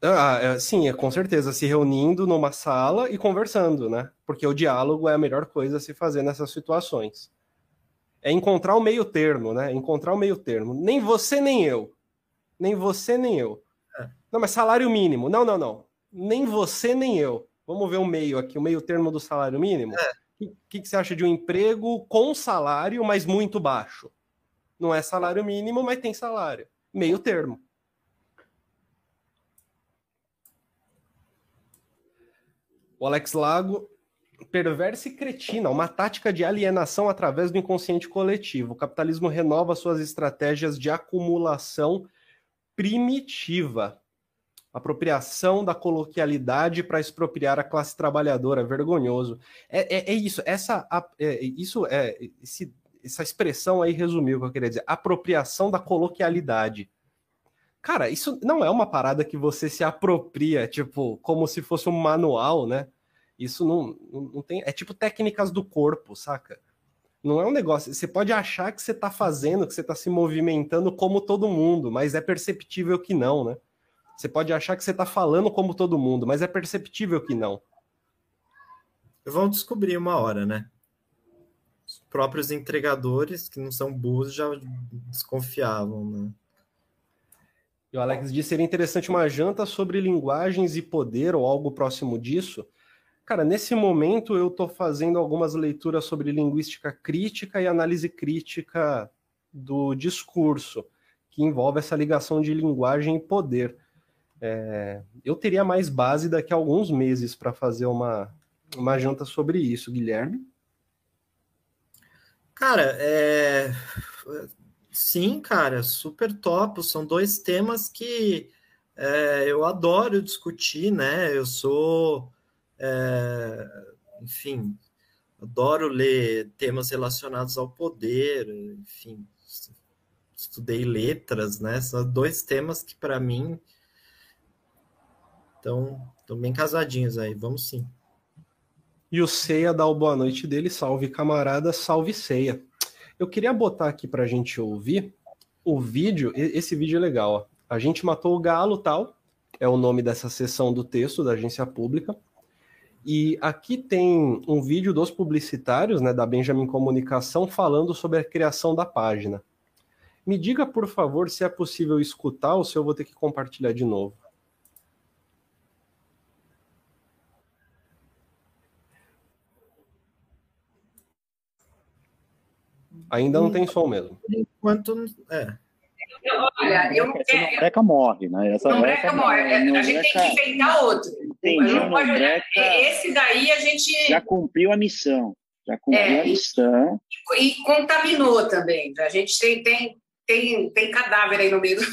Ah, é, sim, é com certeza, se reunindo numa sala e conversando, né? Porque o diálogo é a melhor coisa a se fazer nessas situações. É encontrar o meio termo, né? Encontrar o meio termo. Nem você, nem eu. Nem você, nem eu. É. Não, mas salário mínimo. Não, não, não. Nem você, nem eu. Vamos ver o meio aqui, o meio termo do salário mínimo. O é. que, que, você acha de um emprego com salário, mas muito baixo? Não é salário mínimo, mas tem salário. Meio termo. O Alex Lago, perversa e cretina, uma tática de alienação através do inconsciente coletivo. O capitalismo renova suas estratégias de acumulação primitiva apropriação da coloquialidade para expropriar a classe trabalhadora, vergonhoso. É, é, é isso, essa, é, isso é esse, essa expressão aí resumiu o que eu queria dizer, apropriação da coloquialidade. Cara, isso não é uma parada que você se apropria, tipo, como se fosse um manual, né? Isso não, não tem. É tipo técnicas do corpo, saca? Não é um negócio. Você pode achar que você está fazendo, que você está se movimentando como todo mundo, mas é perceptível que não, né? Você pode achar que você está falando como todo mundo, mas é perceptível que não. Vão descobrir uma hora, né? Os próprios entregadores, que não são burros, já desconfiavam, né? E o Alex disse seria interessante uma janta sobre linguagens e poder ou algo próximo disso. Cara, nesse momento eu estou fazendo algumas leituras sobre linguística crítica e análise crítica do discurso, que envolve essa ligação de linguagem e poder. É, eu teria mais base daqui a alguns meses para fazer uma, uma janta sobre isso, Guilherme. Cara, é... sim, cara, super top. São dois temas que é, eu adoro discutir, né? Eu sou, é, enfim, adoro ler temas relacionados ao poder, enfim, estudei letras, né? São dois temas que para mim então, estão bem casadinhos aí, vamos sim. E o Ceia dá o boa noite dele, salve camarada, salve Ceia. Eu queria botar aqui para a gente ouvir o vídeo, esse vídeo é legal, ó. A gente matou o galo, tal, é o nome dessa sessão do texto da agência pública. E aqui tem um vídeo dos publicitários, né, da Benjamin Comunicação, falando sobre a criação da página. Me diga, por favor, se é possível escutar ou se eu vou ter que compartilhar de novo. Ainda não tem som mesmo. Enquanto. É. Olha, eu não quero. Breca morre, né? Essa não breca morre. a gente tem que inventar outro. Entendi, não pode, breca, esse daí a gente. Já cumpriu a missão. Já cumpriu é, a missão. E, e, contaminou também. A gente tem, tem, tem, tem cadáver aí no meio do,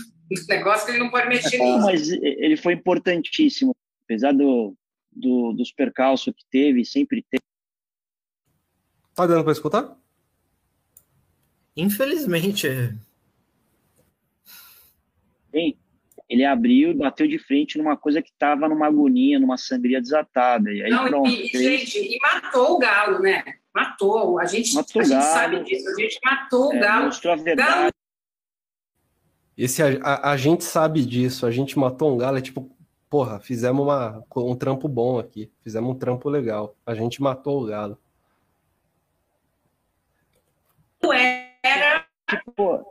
negócio que ele não pode mexer nisso. Mas ele foi importantíssimo. Apesar do, do, dos percalços que teve, sempre teve. Tá dando para escutar? Infelizmente. Sim. Ele abriu e bateu de frente numa coisa que estava numa agonia, numa sangria desatada. E aí, Não, pronto, e, fez... gente, e matou o galo, né? Matou. A gente, matou a gente sabe disso. A gente matou é, o galo. Mostrou a verdade. Galo... Esse, a, a, a, gente sabe disso. A gente matou um galo. É tipo, porra, fizemos uma, um trampo bom aqui. Fizemos um trampo legal. A gente matou o galo. Era. Tipo,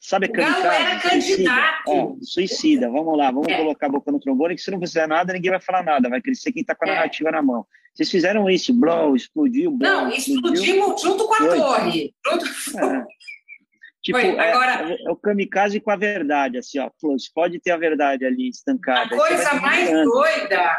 sabe a era candidato. Ó, suicida, vamos lá, vamos é. colocar a boca no trombone, que se não fizer nada, ninguém vai falar nada, vai crescer quem está com a é. narrativa na mão. Vocês fizeram isso, blow, explodiu, blow, Não, explodimos junto com a Foi. torre. Junto... É. Tipo, Foi, é, agora... é, o kamikaze com a verdade, assim, ó, pode ter a verdade ali estancada. A coisa mais doida,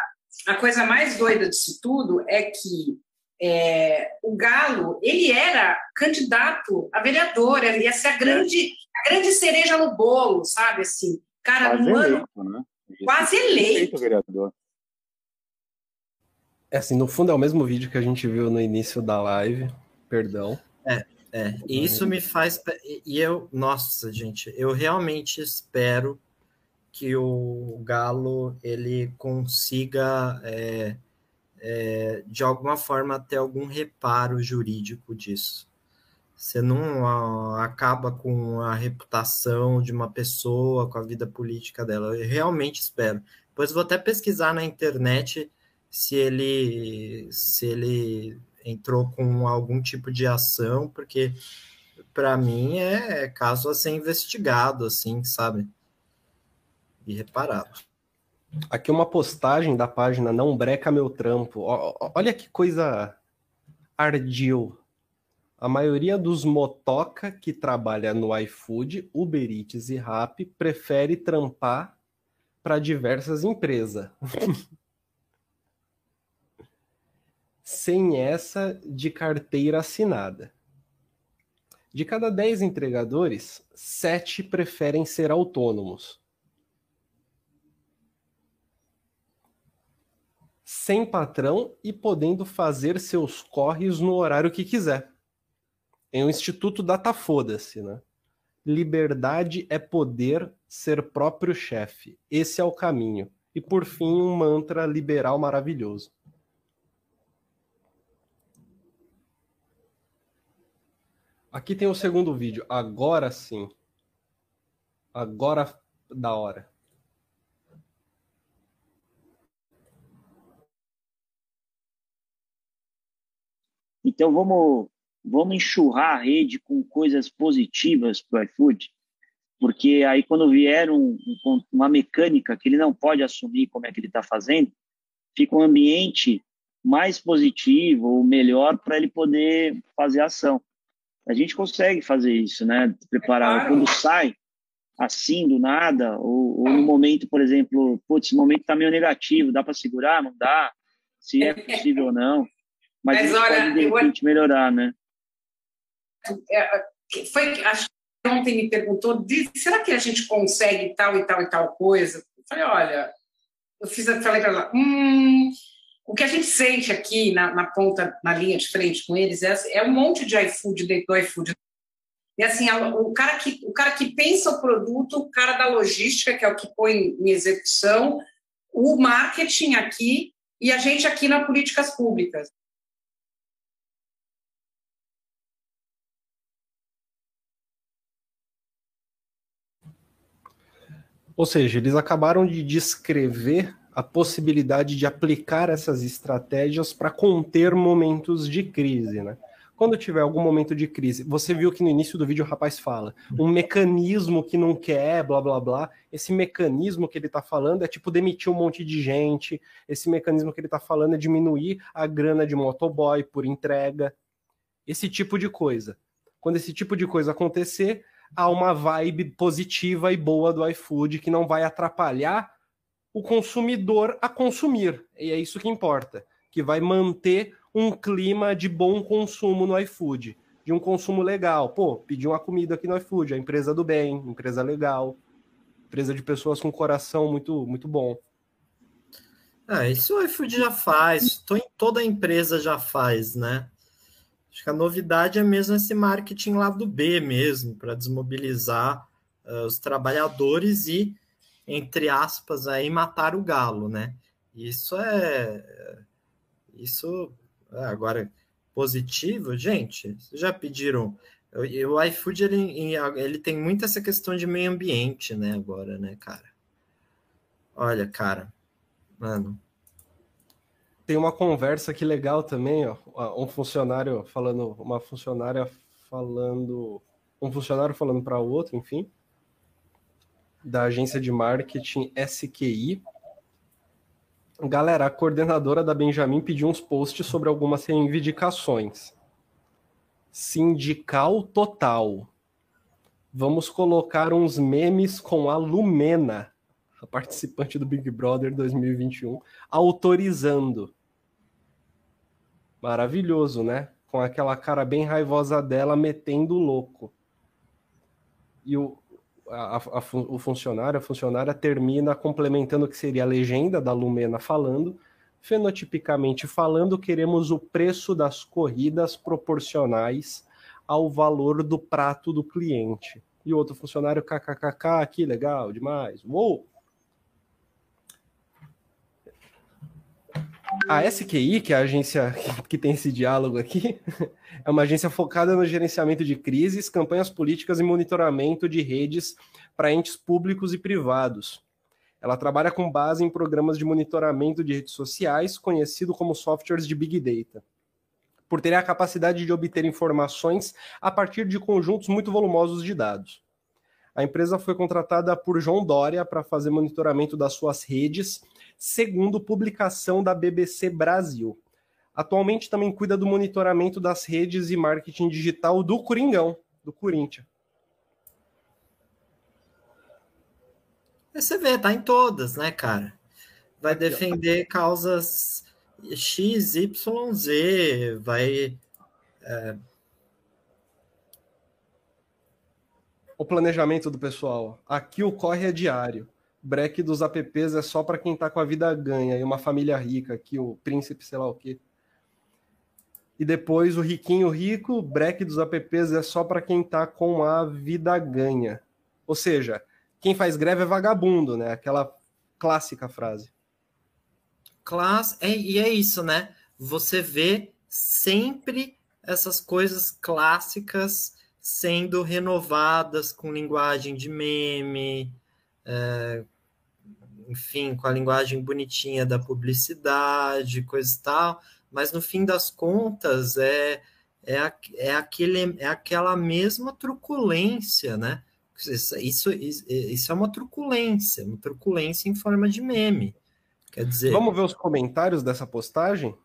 a coisa mais doida disso tudo é que é, o Galo, ele era candidato a vereador, ele ia ser a grande, a grande cereja no bolo, sabe? Assim, cara, quase no eleito, ano, né? quase eleito. vereador. É assim, no fundo é o mesmo vídeo que a gente viu no início da live, perdão. É, é. E isso me faz. E eu, nossa, gente, eu realmente espero que o Galo ele consiga. É, é, de alguma forma ter algum reparo jurídico disso. Você não acaba com a reputação de uma pessoa, com a vida política dela. Eu realmente espero. Depois vou até pesquisar na internet se ele se ele entrou com algum tipo de ação, porque para mim é caso a ser investigado, assim, sabe? E reparado. Aqui uma postagem da página Não Breca Meu Trampo. Olha que coisa ardil. A maioria dos motoca que trabalha no iFood, Uber Eats e Rappi prefere trampar para diversas empresas. *laughs* Sem essa de carteira assinada. De cada 10 entregadores, 7 preferem ser autônomos. Sem patrão e podendo fazer seus corres no horário que quiser. Em um instituto data foda-se, né? Liberdade é poder ser próprio chefe. Esse é o caminho. E por fim, um mantra liberal maravilhoso. Aqui tem o segundo vídeo. Agora sim. Agora da hora. Então vamos, vamos enxurrar a rede com coisas positivas para o iFood, porque aí quando vier um, um, uma mecânica que ele não pode assumir como é que ele está fazendo, fica um ambiente mais positivo ou melhor para ele poder fazer a ação. A gente consegue fazer isso, né? Preparar. É claro. Quando sai assim do nada, ou, ou no momento, por exemplo, putz, esse momento está meio negativo, dá para segurar? Não dá? Se é possível ou não. Mas, Mas olha, pode, de repente, eu... melhorar, né? É, foi, acho que ontem me perguntou, será que a gente consegue tal e tal e tal coisa? Eu falei, olha, eu fiz, falei para ela, hum, o que a gente sente aqui na, na, ponta, na linha de frente com eles é, é um monte de iFood dentro do iFood. E assim, o cara, que, o cara que pensa o produto, o cara da logística, que é o que põe em execução, o marketing aqui e a gente aqui na políticas públicas. Ou seja, eles acabaram de descrever a possibilidade de aplicar essas estratégias para conter momentos de crise, né? Quando tiver algum momento de crise, você viu que no início do vídeo o rapaz fala um mecanismo que não quer, blá blá blá. Esse mecanismo que ele está falando é tipo demitir um monte de gente. Esse mecanismo que ele está falando é diminuir a grana de motoboy por entrega. Esse tipo de coisa. Quando esse tipo de coisa acontecer, a uma vibe positiva e boa do iFood que não vai atrapalhar o consumidor a consumir. E é isso que importa, que vai manter um clima de bom consumo no iFood, de um consumo legal. Pô, pedir uma comida aqui no iFood, a empresa do bem, empresa legal, empresa de pessoas com coração muito muito bom. Ah, isso o iFood já faz, toda empresa já faz, né? Acho que a novidade é mesmo esse marketing lá do B mesmo, para desmobilizar uh, os trabalhadores e, entre aspas, aí matar o galo, né? Isso é. Isso. É, agora, positivo, gente, já pediram. O iFood ele, ele tem muito essa questão de meio ambiente, né? Agora, né, cara? Olha, cara, mano, tem uma conversa aqui legal também, ó. Um funcionário falando, uma funcionária falando, um funcionário falando para o outro, enfim, da agência de marketing SQI. Galera, a coordenadora da Benjamin pediu uns posts sobre algumas reivindicações. Sindical total. Vamos colocar uns memes com a Lumena, a participante do Big Brother 2021, autorizando. Maravilhoso, né? Com aquela cara bem raivosa dela metendo louco. E o, a, a, o funcionário, a funcionária termina complementando o que seria a legenda da Lumena falando. Fenotipicamente falando, queremos o preço das corridas proporcionais ao valor do prato do cliente. E outro funcionário, kkkk, que legal, demais. Uou! A SQI, que é a agência *laughs* que tem esse diálogo aqui, *laughs* é uma agência focada no gerenciamento de crises, campanhas políticas e monitoramento de redes para entes públicos e privados. Ela trabalha com base em programas de monitoramento de redes sociais, conhecido como softwares de Big Data, por ter a capacidade de obter informações a partir de conjuntos muito volumosos de dados. A empresa foi contratada por João Dória para fazer monitoramento das suas redes segundo publicação da BBC Brasil. Atualmente também cuida do monitoramento das redes e marketing digital do Coringão, do Corinthians. Você vê, tá em todas, né, cara? Vai defender causas X, Y, Z, vai. É... O planejamento do pessoal. Aqui o corre é diário break dos apps é só para quem tá com a vida ganha e uma família rica, aqui o príncipe, sei lá o quê. E depois o riquinho rico, break dos apps é só para quem tá com a vida ganha. Ou seja, quem faz greve é vagabundo, né? Aquela clássica frase. Class, é, e é isso, né? Você vê sempre essas coisas clássicas sendo renovadas com linguagem de meme, é, enfim, com a linguagem bonitinha da publicidade, coisa e tal, mas no fim das contas é, é, é, aquele, é aquela mesma truculência, né? Isso, isso, isso é uma truculência, uma truculência em forma de meme. Quer dizer. Vamos ver os comentários dessa postagem?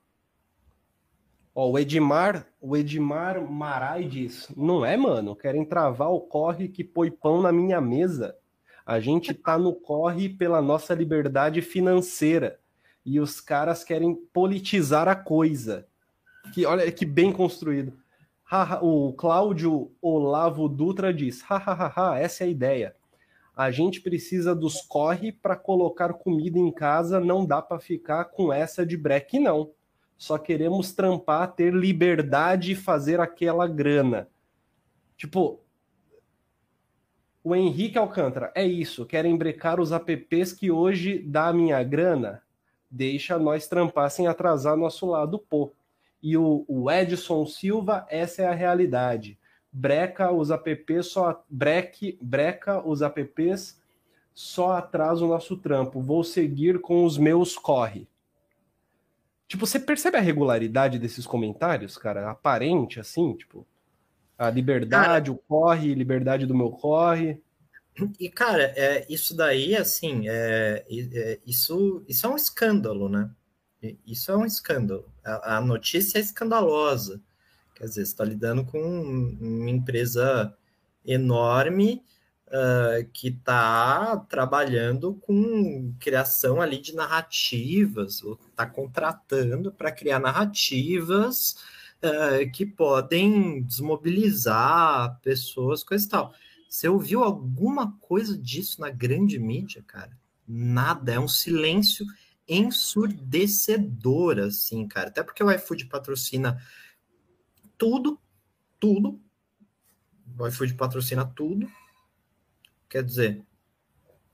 Ó, o Edmar, o Edmar Marai diz: Não é, mano? Querem travar o corre que põe pão na minha mesa. A gente tá no corre pela nossa liberdade financeira. E os caras querem politizar a coisa. Que olha que bem construído. O Cláudio Olavo Dutra diz: hahaha, essa é a ideia. A gente precisa dos corre para colocar comida em casa, não dá para ficar com essa de break, não. Só queremos trampar, ter liberdade e fazer aquela grana. Tipo, o Henrique Alcântara, é isso, querem brecar os apps que hoje dá a minha grana? Deixa nós trampar sem atrasar nosso lado, pô. E o, o Edson Silva, essa é a realidade. Breca os apps só breque, breca os apps só atrasa o nosso trampo. Vou seguir com os meus corre. Tipo, você percebe a regularidade desses comentários, cara? Aparente, assim, tipo. A liberdade, cara, o corre, liberdade do meu corre. E, cara, é, isso daí, assim, é, é, isso, isso é um escândalo, né? Isso é um escândalo. A, a notícia é escandalosa. Quer dizer, você está lidando com uma empresa enorme uh, que está trabalhando com criação ali de narrativas, ou está contratando para criar narrativas uh, que podem desmobilizar pessoas, coisa e tal. Você ouviu alguma coisa disso na grande mídia, cara? Nada, é um silêncio ensurdecedor, assim, cara. Até porque o iFood patrocina tudo, tudo. O iFood patrocina tudo. Quer dizer,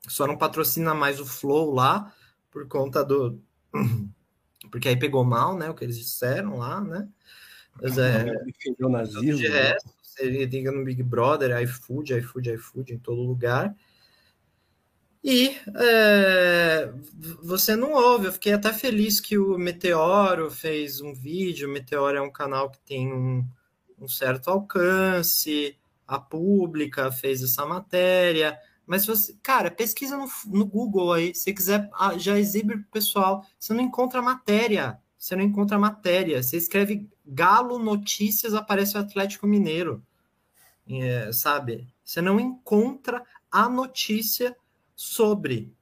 só não patrocina mais o Flow lá por conta do. *clears throat* Porque aí pegou mal, né? O que eles disseram lá, né? Mas é. Defendeu nazismo. De né? resto, você liga no Big Brother, iFood, iFood, iFood em todo lugar. E é, você não ouve. Eu fiquei até feliz que o Meteoro fez um vídeo. O Meteoro é um canal que tem um, um certo alcance. A Pública fez essa matéria. Mas você, cara, pesquisa no, no Google aí. Se quiser, ah, já exibe para o pessoal. Você não encontra matéria. Você não encontra matéria. Você escreve Galo Notícias, aparece o Atlético Mineiro. É, sabe? Você não encontra a notícia sobre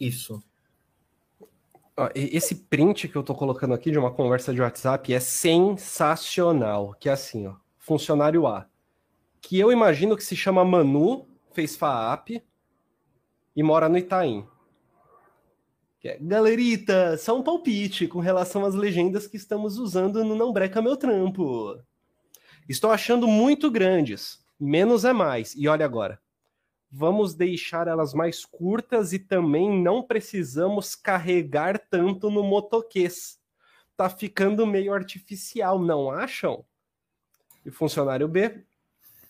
isso. Esse print que eu tô colocando aqui de uma conversa de WhatsApp é sensacional. Que é assim, ó, funcionário A, que eu imagino que se chama Manu, fez FAAP e mora no Itaim. É, Galerita, só um palpite com relação às legendas que estamos usando no Não Breca Meu Trampo. Estou achando muito grandes. Menos é mais. E olha agora vamos deixar elas mais curtas e também não precisamos carregar tanto no motoquês. Tá ficando meio artificial, não acham? E funcionário B,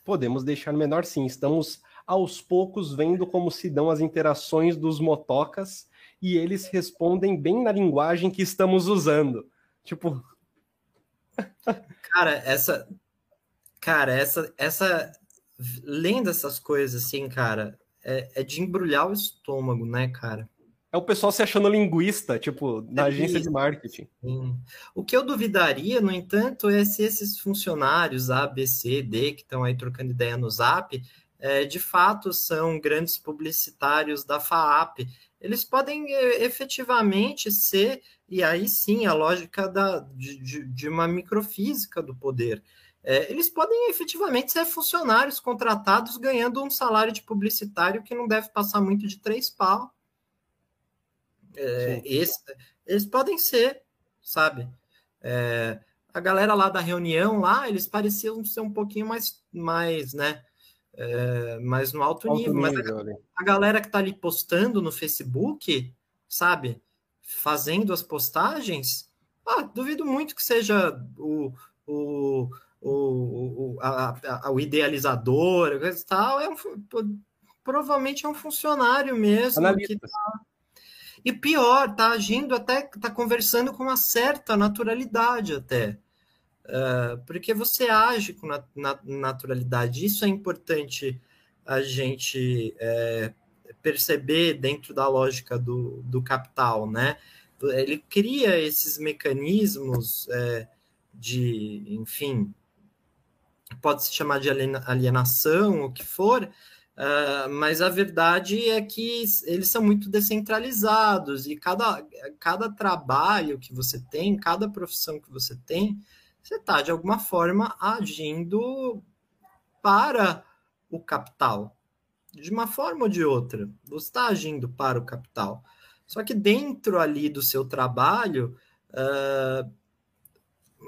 podemos deixar menor sim. Estamos aos poucos vendo como se dão as interações dos motocas e eles respondem bem na linguagem que estamos usando. Tipo. Cara, essa. Cara, essa, essa lendo essas coisas, assim, cara, é, é, de embrulhar o estômago, né, cara? É o pessoal se achando linguista, tipo, na é agência de marketing. Sim. O que eu duvidaria, no entanto, é se esses funcionários A, B, C, D, que estão aí trocando ideia no Zap, é, de fato são grandes publicitários da FAAP. Eles podem é, efetivamente ser, e aí sim, a lógica da, de, de uma microfísica do poder é, eles podem efetivamente ser funcionários contratados ganhando um salário de publicitário que não deve passar muito de três pau. É, esse, eles podem ser, sabe? É, a galera lá da reunião lá, eles pareciam ser um pouquinho mais, mais né? É, mais no alto, alto nível. nível mas a, a, galera que tá ali postando no Facebook, sabe? Fazendo as postagens, ah, duvido muito que seja o, o o, o, a, a, o idealizador, e tal, é um, provavelmente é um funcionário mesmo. Tá, e pior, tá agindo até, tá conversando com uma certa naturalidade até. Uh, porque você age com na, na, naturalidade. Isso é importante a gente é, perceber dentro da lógica do, do capital, né? Ele cria esses mecanismos é, de, enfim, pode se chamar de alienação, o que for, uh, mas a verdade é que eles são muito descentralizados e cada, cada trabalho que você tem, cada profissão que você tem, você está, de alguma forma, agindo para o capital. De uma forma ou de outra, você está agindo para o capital. Só que dentro ali do seu trabalho, uh,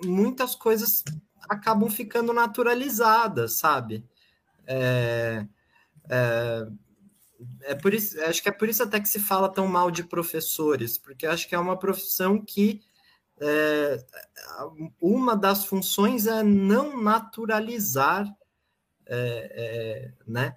muitas coisas acabam ficando naturalizadas, sabe? É, é, é por isso, acho que é por isso até que se fala tão mal de professores, porque acho que é uma profissão que é, uma das funções é não naturalizar, é, é, né?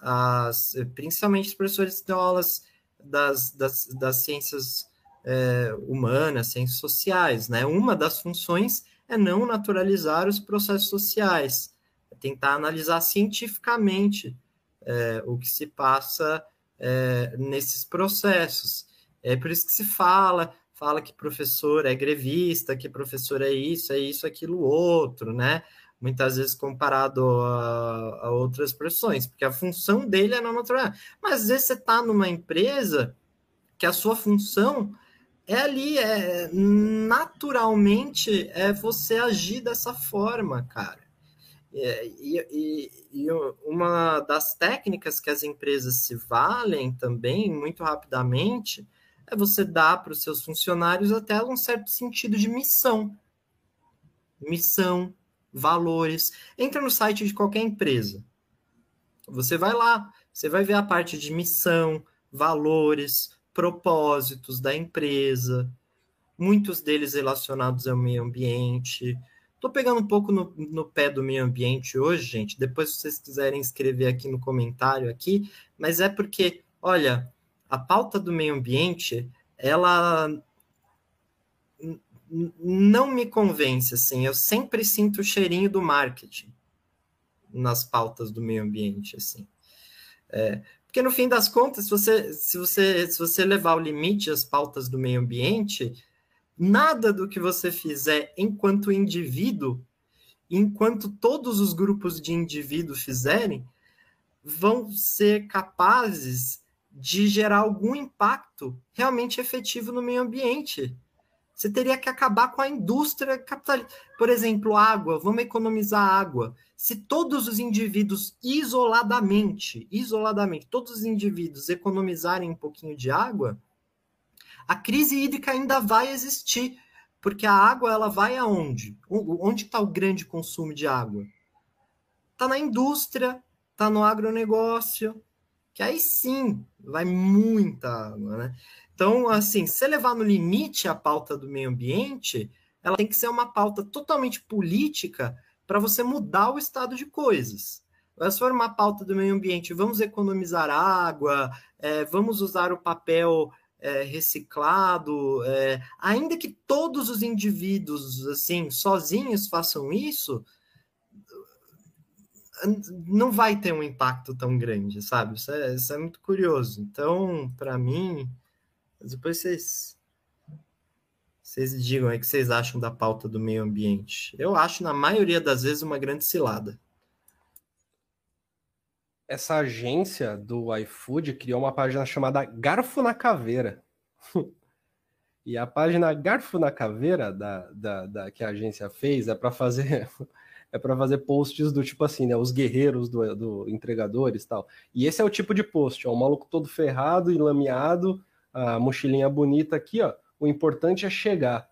As, principalmente os professores que dão aulas das, das, das ciências é, humanas, ciências sociais, né? Uma das funções é não naturalizar os processos sociais, tentar analisar cientificamente é, o que se passa é, nesses processos. É por isso que se fala, fala que professor é grevista, que professor é isso, é isso, aquilo, outro, né? muitas vezes comparado a, a outras profissões, porque a função dele é não natural. Mas às vezes você está numa empresa que a sua função é ali, é naturalmente é você agir dessa forma, cara. E, e, e, uma das técnicas que as empresas se valem também, muito rapidamente, é você dar para os seus funcionários até um certo sentido de missão. Missão, valores. Entra no site de qualquer empresa. Você vai lá, você vai ver a parte de missão, valores, propósitos da empresa, muitos deles relacionados ao meio ambiente, Estou pegando um pouco no, no, pé do meio ambiente hoje, gente. Depois, se vocês quiserem escrever aqui no comentário aqui, mas é porque, olha, a pauta do meio ambiente, ela não me convence, assim. Eu sempre sinto o cheirinho do marketing nas pautas do meio ambiente, assim. É, porque no fim das contas, se você, se você, se você levar o limite às pautas do meio ambiente, nada do que você fizer enquanto indivíduo, enquanto todos os grupos de indivíduos fizerem, vão ser capazes de gerar algum impacto realmente efetivo no meio ambiente. Você teria que acabar com a indústria capitalista. Por exemplo, água, vamos economizar água. Se todos os indivíduos isoladamente, isoladamente, todos os indivíduos economizarem um pouquinho de água, a crise hídrica ainda vai existir, porque a água ela vai aonde? Onde está o grande consumo de água? Está na indústria, está no agronegócio, que aí sim vai muita água, né? Então, assim, se levar no limite a pauta do meio ambiente, ela tem que ser uma pauta totalmente política para você mudar o estado de coisas. Se for uma pauta do meio ambiente, vamos economizar água, é, vamos usar o papel é, reciclado, é, ainda que todos os indivíduos, assim, sozinhos façam isso, não vai ter um impacto tão grande, sabe? Isso é, isso é muito curioso. Então, para mim, depois vocês vocês digam o que vocês acham da pauta do meio ambiente. Eu acho, na maioria das vezes, uma grande cilada essa agência do iFood criou uma página chamada Garfo na Caveira. *laughs* e a página Garfo na Caveira da, da, da que a agência fez é para fazer *laughs* é para fazer posts do tipo assim, né, os guerreiros do, do entregadores tal. E esse é o tipo de post, ó, o maluco todo ferrado e lameado, a mochilinha bonita aqui, ó. O importante é chegar.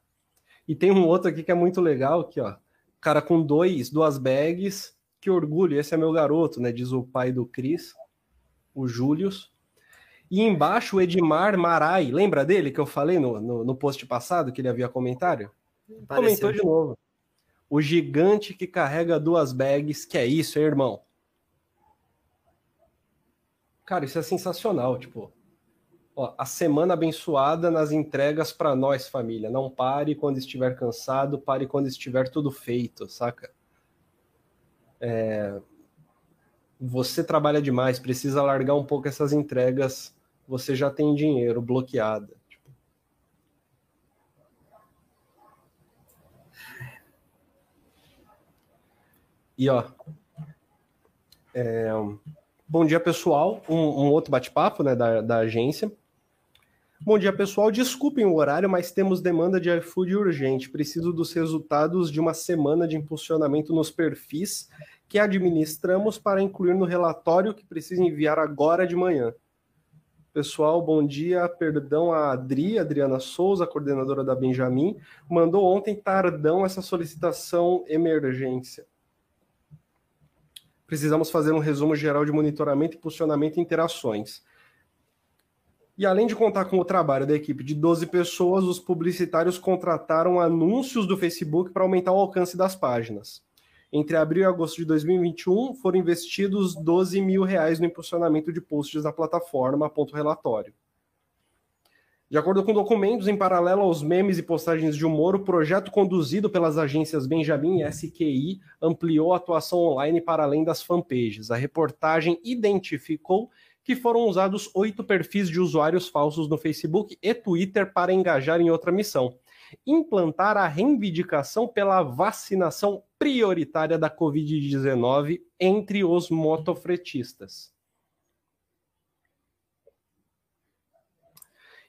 E tem um outro aqui que é muito legal, aqui, ó. Cara com dois, duas bags, que orgulho, esse é meu garoto, né? Diz o pai do Cris, o Július. E embaixo o Edmar Marai, lembra dele que eu falei no, no, no post passado que ele havia comentário? Comentou de novo. O gigante que carrega duas bags, que é isso, hein, irmão? Cara, isso é sensacional, tipo. Ó, a semana abençoada nas entregas para nós, família. Não pare quando estiver cansado, pare quando estiver tudo feito, saca? É, você trabalha demais, precisa largar um pouco essas entregas, você já tem dinheiro bloqueado. Tipo. E ó, é, bom dia pessoal, um, um outro bate-papo né, da, da agência. Bom dia, pessoal. Desculpem o horário, mas temos demanda de iFood urgente. Preciso dos resultados de uma semana de impulsionamento nos perfis que administramos para incluir no relatório que precisa enviar agora de manhã. Pessoal, bom dia. Perdão a Adri, Adriana Souza, coordenadora da Benjamin, mandou ontem tardão essa solicitação emergência. Precisamos fazer um resumo geral de monitoramento, impulsionamento e interações. E além de contar com o trabalho da equipe de 12 pessoas, os publicitários contrataram anúncios do Facebook para aumentar o alcance das páginas. Entre abril e agosto de 2021, foram investidos 12 mil reais no impulsionamento de posts da plataforma, aponta o relatório. De acordo com documentos, em paralelo aos memes e postagens de humor, o projeto conduzido pelas agências Benjamin e SQI ampliou a atuação online para além das fanpages. A reportagem identificou que foram usados oito perfis de usuários falsos no Facebook e Twitter para engajar em outra missão: implantar a reivindicação pela vacinação prioritária da Covid-19 entre os motofretistas.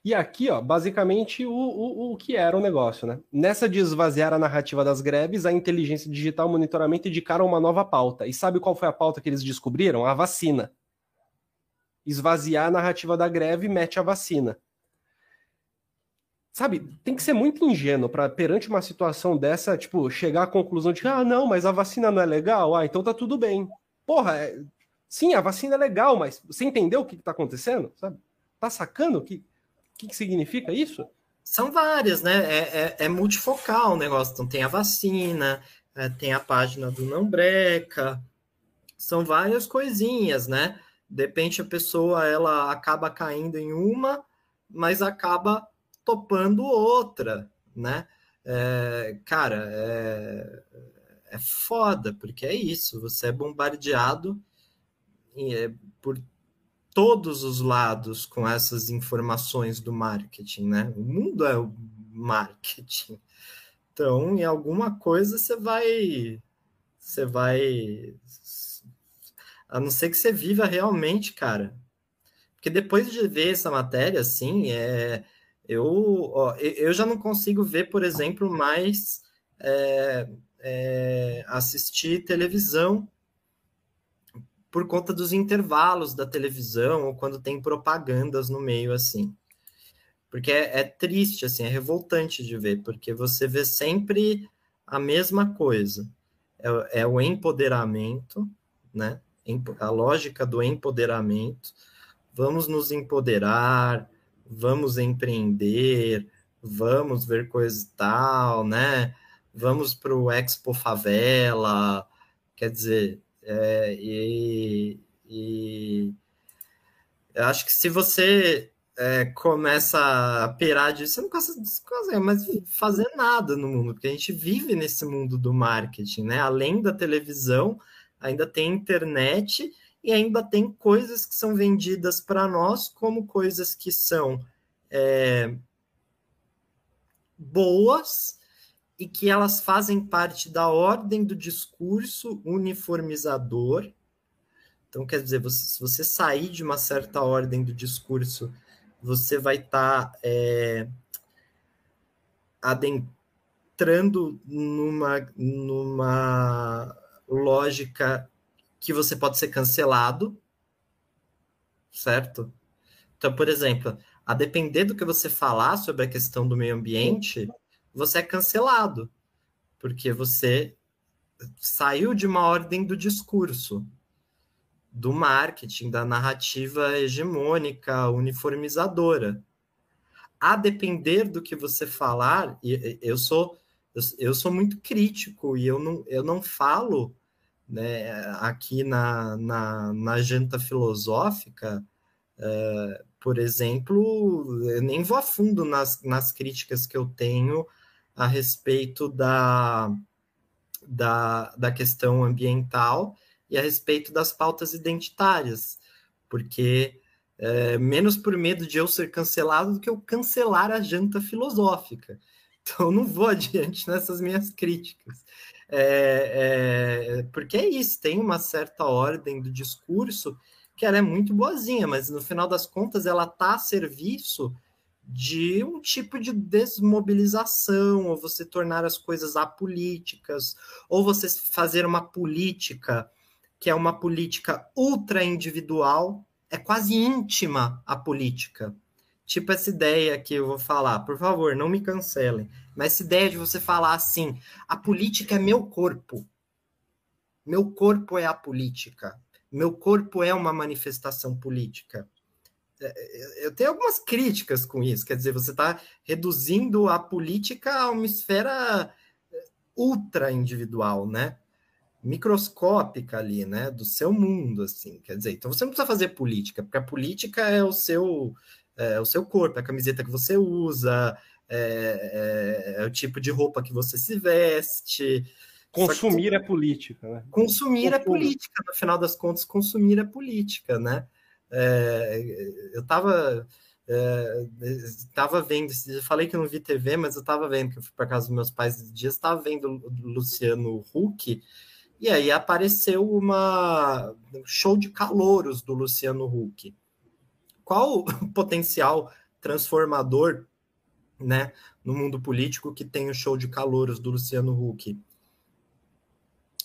E aqui, ó, basicamente o, o, o que era o negócio, né? Nessa de esvaziar a narrativa das greves, a inteligência digital e monitoramento indicaram uma nova pauta. E sabe qual foi a pauta que eles descobriram? A vacina. Esvaziar a narrativa da greve mete a vacina. Sabe, tem que ser muito ingênuo para perante uma situação dessa, tipo, chegar à conclusão de ah, não, mas a vacina não é legal, ah, então tá tudo bem. Porra, é... sim, a vacina é legal, mas você entendeu o que, que tá acontecendo? Sabe? Tá sacando que que, que significa isso? São várias, né? É, é, é multifocal o negócio. Então tem a vacina, é, tem a página do Não Breca, são várias coisinhas, né? De repente a pessoa ela acaba caindo em uma, mas acaba topando outra, né? É, cara, é, é foda, porque é isso, você é bombardeado é, por todos os lados com essas informações do marketing, né? O mundo é o marketing. Então, em alguma coisa você vai você vai a não ser que você viva realmente, cara. Porque depois de ver essa matéria assim, é eu, ó, eu já não consigo ver, por exemplo, mais é, é, assistir televisão por conta dos intervalos da televisão ou quando tem propagandas no meio assim. Porque é, é, triste, assim, é revoltante de ver, porque você vê sempre a mesma coisa. É, é o empoderamento, né? A lógica do empoderamento. Vamos nos empoderar, vamos empreender, vamos ver coisa e tal, né? Vamos para o Expo Favela. Quer dizer, é, e, e eu acho que se você é, começa a pirar disso, você não consegue mais fazer nada no mundo, porque a gente vive nesse mundo do marketing, né? Além da televisão, ainda tem internet e ainda tem coisas que são vendidas para nós como coisas que são é, boas e que elas fazem parte da ordem do discurso uniformizador. Então, quer dizer, você, se você sair de uma certa ordem do discurso, você vai estar tá, é, adentrando numa, numa lógica que você pode ser cancelado, certo? Então, por exemplo, a depender do que você falar sobre a questão do meio ambiente, você é cancelado, porque você saiu de uma ordem do discurso, do marketing, da narrativa hegemônica, uniformizadora. A depender do que você falar, eu sou eu sou muito crítico e eu não, eu não falo né, aqui na, na, na janta filosófica, uh, por exemplo, eu nem vou a fundo nas, nas críticas que eu tenho a respeito da, da, da questão ambiental e a respeito das pautas identitárias, porque é, menos por medo de eu ser cancelado do que eu cancelar a janta filosófica. Então, não vou *laughs* adiante nessas minhas críticas. É, é, porque é isso, tem uma certa ordem do discurso que ela é muito boazinha, mas no final das contas ela está a serviço de um tipo de desmobilização, ou você tornar as coisas apolíticas, ou você fazer uma política que é uma política ultra individual, é quase íntima a política. Tipo essa ideia que eu vou falar, por favor, não me cancelem, mas essa ideia de você falar assim: a política é meu corpo. Meu corpo é a política. Meu corpo é uma manifestação política. É, eu tenho algumas críticas com isso. Quer dizer, você está reduzindo a política a uma esfera é, ultra individual, né? Microscópica ali, né? Do seu mundo, assim. Quer dizer, então você não precisa fazer política, porque a política é o seu, é, o seu corpo, é a camiseta que você usa, é, é, é o tipo de roupa que você se veste. Consumir que, é política, né? Consumir é política, no final das contas, consumir é política, né? É, eu estava Estava vendo, falei que não vi TV, mas eu estava vendo, que eu fui para casa dos meus pais esses dias, estava vendo o Luciano Huck, e aí apareceu uma um show de calouros do Luciano Huck. Qual o *laughs* potencial transformador né, no mundo político que tem o show de calouros do Luciano Huck?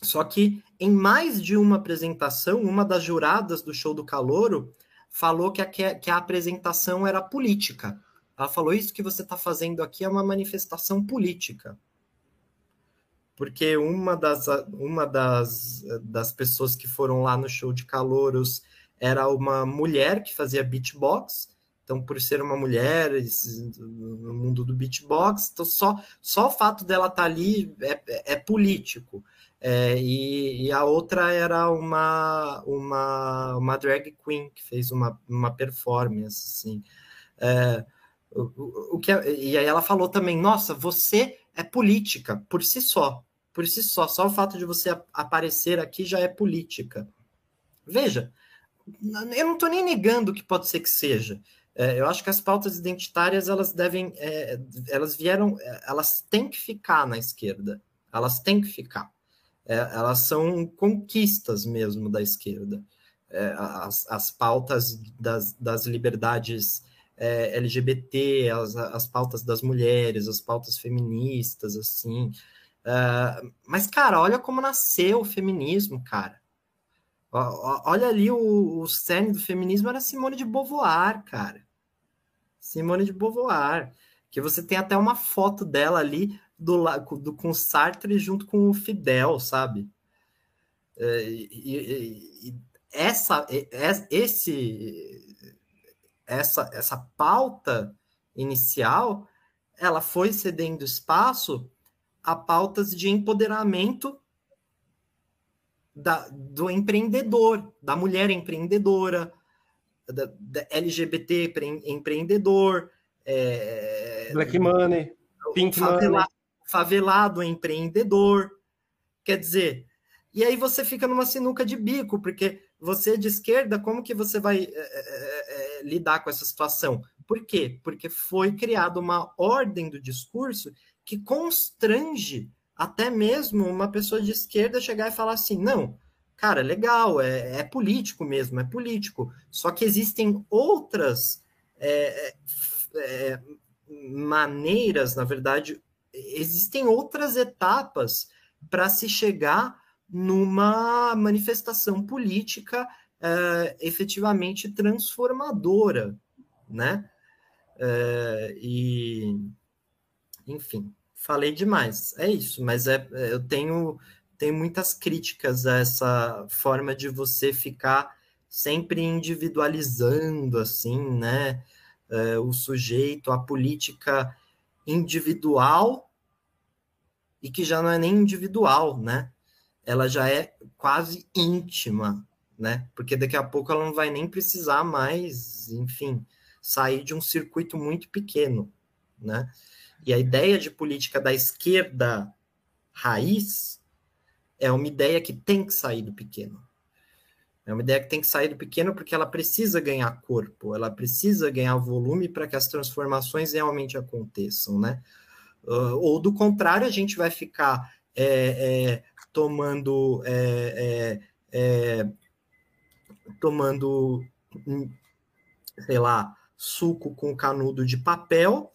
Só que em mais de uma apresentação, uma das juradas do show do Calouro falou que a, que a apresentação era política. Ela falou: Isso que você está fazendo aqui é uma manifestação política. Porque uma das, uma das, das pessoas que foram lá no show de calouros era uma mulher que fazia beatbox. Então, por ser uma mulher no mundo do beatbox, então só, só o fato dela estar tá ali é, é, político. É, e, e, a outra era uma, uma, uma drag queen que fez uma, uma performance, assim. É, o, o que é, e aí ela falou também, nossa, você é política por si só, por si só, só o fato de você aparecer aqui já é política. Veja, eu não estou nem negando que pode ser que seja. É, eu acho que as pautas identitárias elas devem, é, elas vieram, elas têm que ficar na esquerda, elas têm que ficar é, elas são conquistas mesmo da esquerda. É, as, as pautas das, das liberdades é, LGBT, as, as pautas das mulheres, as pautas feministas, assim. É, mas, cara, olha como nasceu o feminismo, cara. Olha ali o, o cerne do feminismo era Simone de Beauvoir, cara. Simone de Beauvoir. Que você tem até uma foto dela ali do, do com Sartre junto com o Fidel, sabe? É, e, e, e essa, esse, essa, essa pauta inicial, ela foi cedendo espaço a pautas de empoderamento da, do empreendedor, da mulher empreendedora, da, da LGBT empreendedor, é, Black Money, Pink Money favelado empreendedor. Quer dizer, e aí você fica numa sinuca de bico, porque você de esquerda, como que você vai é, é, é, lidar com essa situação? Por quê? Porque foi criada uma ordem do discurso que constrange até mesmo uma pessoa de esquerda chegar e falar assim: não, cara, legal, é, é político mesmo, é político. Só que existem outras é, é, maneiras, na verdade, existem outras etapas para se chegar numa manifestação política uh, efetivamente transformadora, né? E, enfim, falei demais. É isso, mas é, eu tenho, tenho muitas críticas a essa forma de você ficar sempre individualizando, assim, né? Uh, o sujeito, a política individual e que já não é nem individual, né? Ela já é quase íntima, né? Porque daqui a pouco ela não vai nem precisar mais, enfim, sair de um circuito muito pequeno, né? E a ideia de política da esquerda raiz é uma ideia que tem que sair do pequeno. É uma ideia que tem que sair do pequeno porque ela precisa ganhar corpo, ela precisa ganhar volume para que as transformações realmente aconteçam, né? Uh, ou do contrário, a gente vai ficar é, é, tomando é, é, é tomando sei lá suco com canudo de papel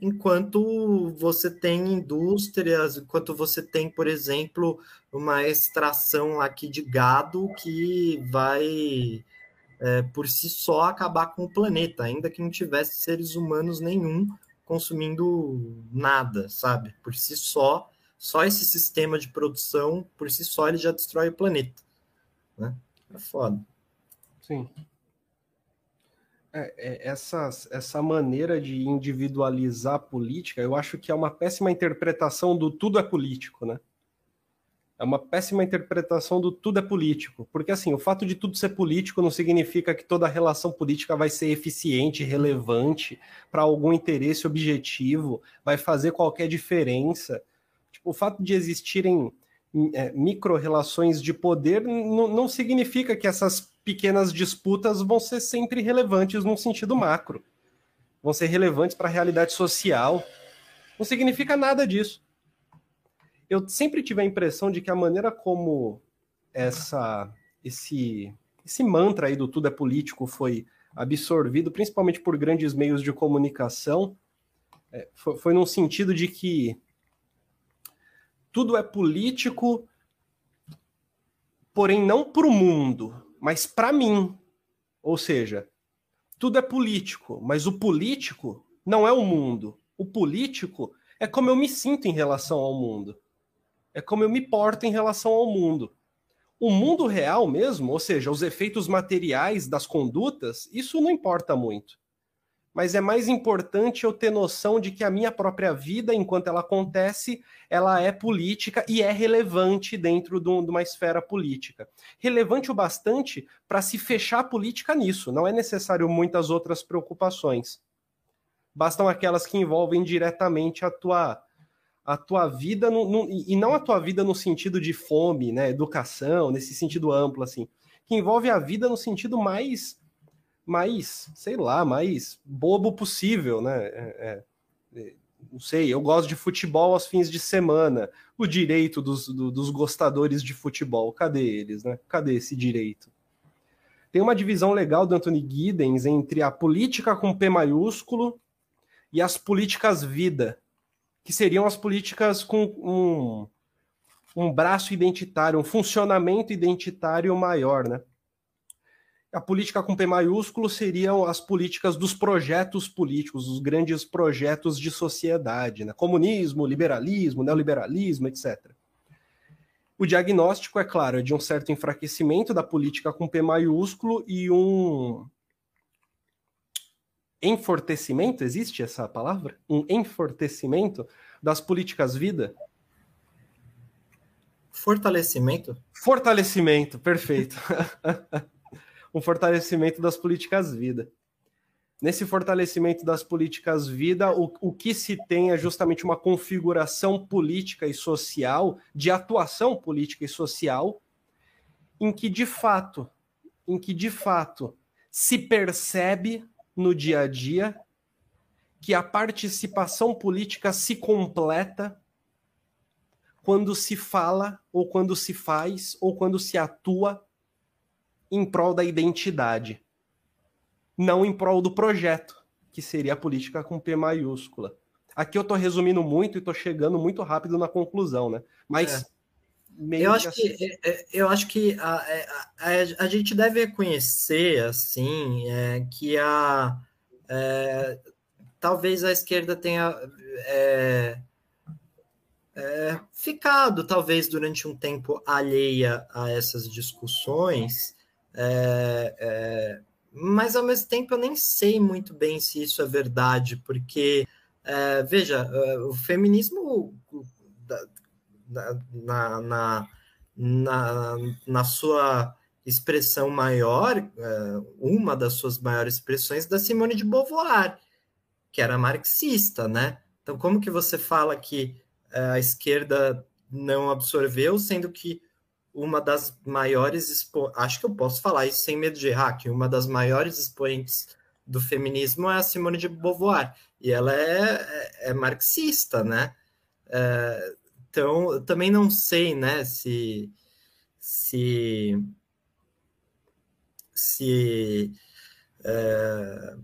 enquanto você tem indústrias, enquanto você tem, por exemplo, uma extração aqui de gado que vai, é, por si só, acabar com o planeta, ainda que não tivesse seres humanos nenhum consumindo nada, sabe? Por si só, só esse sistema de produção, por si só, ele já destrói o planeta. Né? É foda. Sim. É, é, essa, essa maneira de individualizar a política, eu acho que é uma péssima interpretação do tudo é político, né? É uma péssima interpretação do tudo é político. Porque, assim, o fato de tudo ser político não significa que toda relação política vai ser eficiente, relevante, para algum interesse objetivo, vai fazer qualquer diferença. Tipo, o fato de existirem é, micro-relações de poder não significa que essas pequenas disputas vão ser sempre relevantes num sentido macro. vão ser relevantes para a realidade social. Não significa nada disso. Eu sempre tive a impressão de que a maneira como essa esse esse mantra aí do tudo é político foi absorvido, principalmente por grandes meios de comunicação, é, foi, foi num sentido de que tudo é político, porém não para o mundo, mas para mim. Ou seja, tudo é político, mas o político não é o mundo. O político é como eu me sinto em relação ao mundo. É como eu me porto em relação ao mundo. O mundo real mesmo, ou seja, os efeitos materiais das condutas, isso não importa muito. Mas é mais importante eu ter noção de que a minha própria vida, enquanto ela acontece, ela é política e é relevante dentro de uma esfera política. Relevante o bastante para se fechar a política nisso, não é necessário muitas outras preocupações. Bastam aquelas que envolvem diretamente a tua, a tua vida, no, no, e não a tua vida no sentido de fome, né, educação, nesse sentido amplo, assim, que envolve a vida no sentido mais, mais, sei lá, mais bobo possível, né, é, é, é não sei, eu gosto de futebol aos fins de semana, o direito dos, do, dos gostadores de futebol, cadê eles, né, cadê esse direito? Tem uma divisão legal do Anthony Giddens entre a política com P maiúsculo e as políticas vida, que seriam as políticas com um, um braço identitário, um funcionamento identitário maior, né? A política com P maiúsculo seriam as políticas dos projetos políticos, os grandes projetos de sociedade, né? comunismo, liberalismo, neoliberalismo, etc. O diagnóstico, é claro, é de um certo enfraquecimento da política com P maiúsculo e um enfortecimento, existe essa palavra? Um enfortecimento das políticas vida? Fortalecimento? Fortalecimento, perfeito. *laughs* um fortalecimento das políticas vida. Nesse fortalecimento das políticas vida, o, o que se tem é justamente uma configuração política e social, de atuação política e social, em que de fato, em que de fato se percebe no dia a dia, que a participação política se completa quando se fala, ou quando se faz, ou quando se atua em prol da identidade, não em prol do projeto, que seria a política com P maiúscula. Aqui eu estou resumindo muito e estou chegando muito rápido na conclusão, né? Mas é. Eu acho, que, assim. É, é, eu acho que a, é, a, a, a gente deve reconhecer assim é, que a é, talvez a esquerda tenha é, ficado talvez durante um tempo alheia a essas discussões, mas ao mesmo tempo eu nem sei muito bem se isso é verdade, porque veja, o feminismo na, na, na, na sua expressão maior, é, uma das suas maiores expressões, da Simone de Beauvoir, que era marxista, né? Então, como que você fala que é, a esquerda não absorveu, sendo que uma das maiores, expo... acho que eu posso falar isso sem medo de errar, que uma das maiores expoentes do feminismo é a Simone de Beauvoir, e ela é, é, é marxista, né? É, então, eu também não sei, né, se se se é,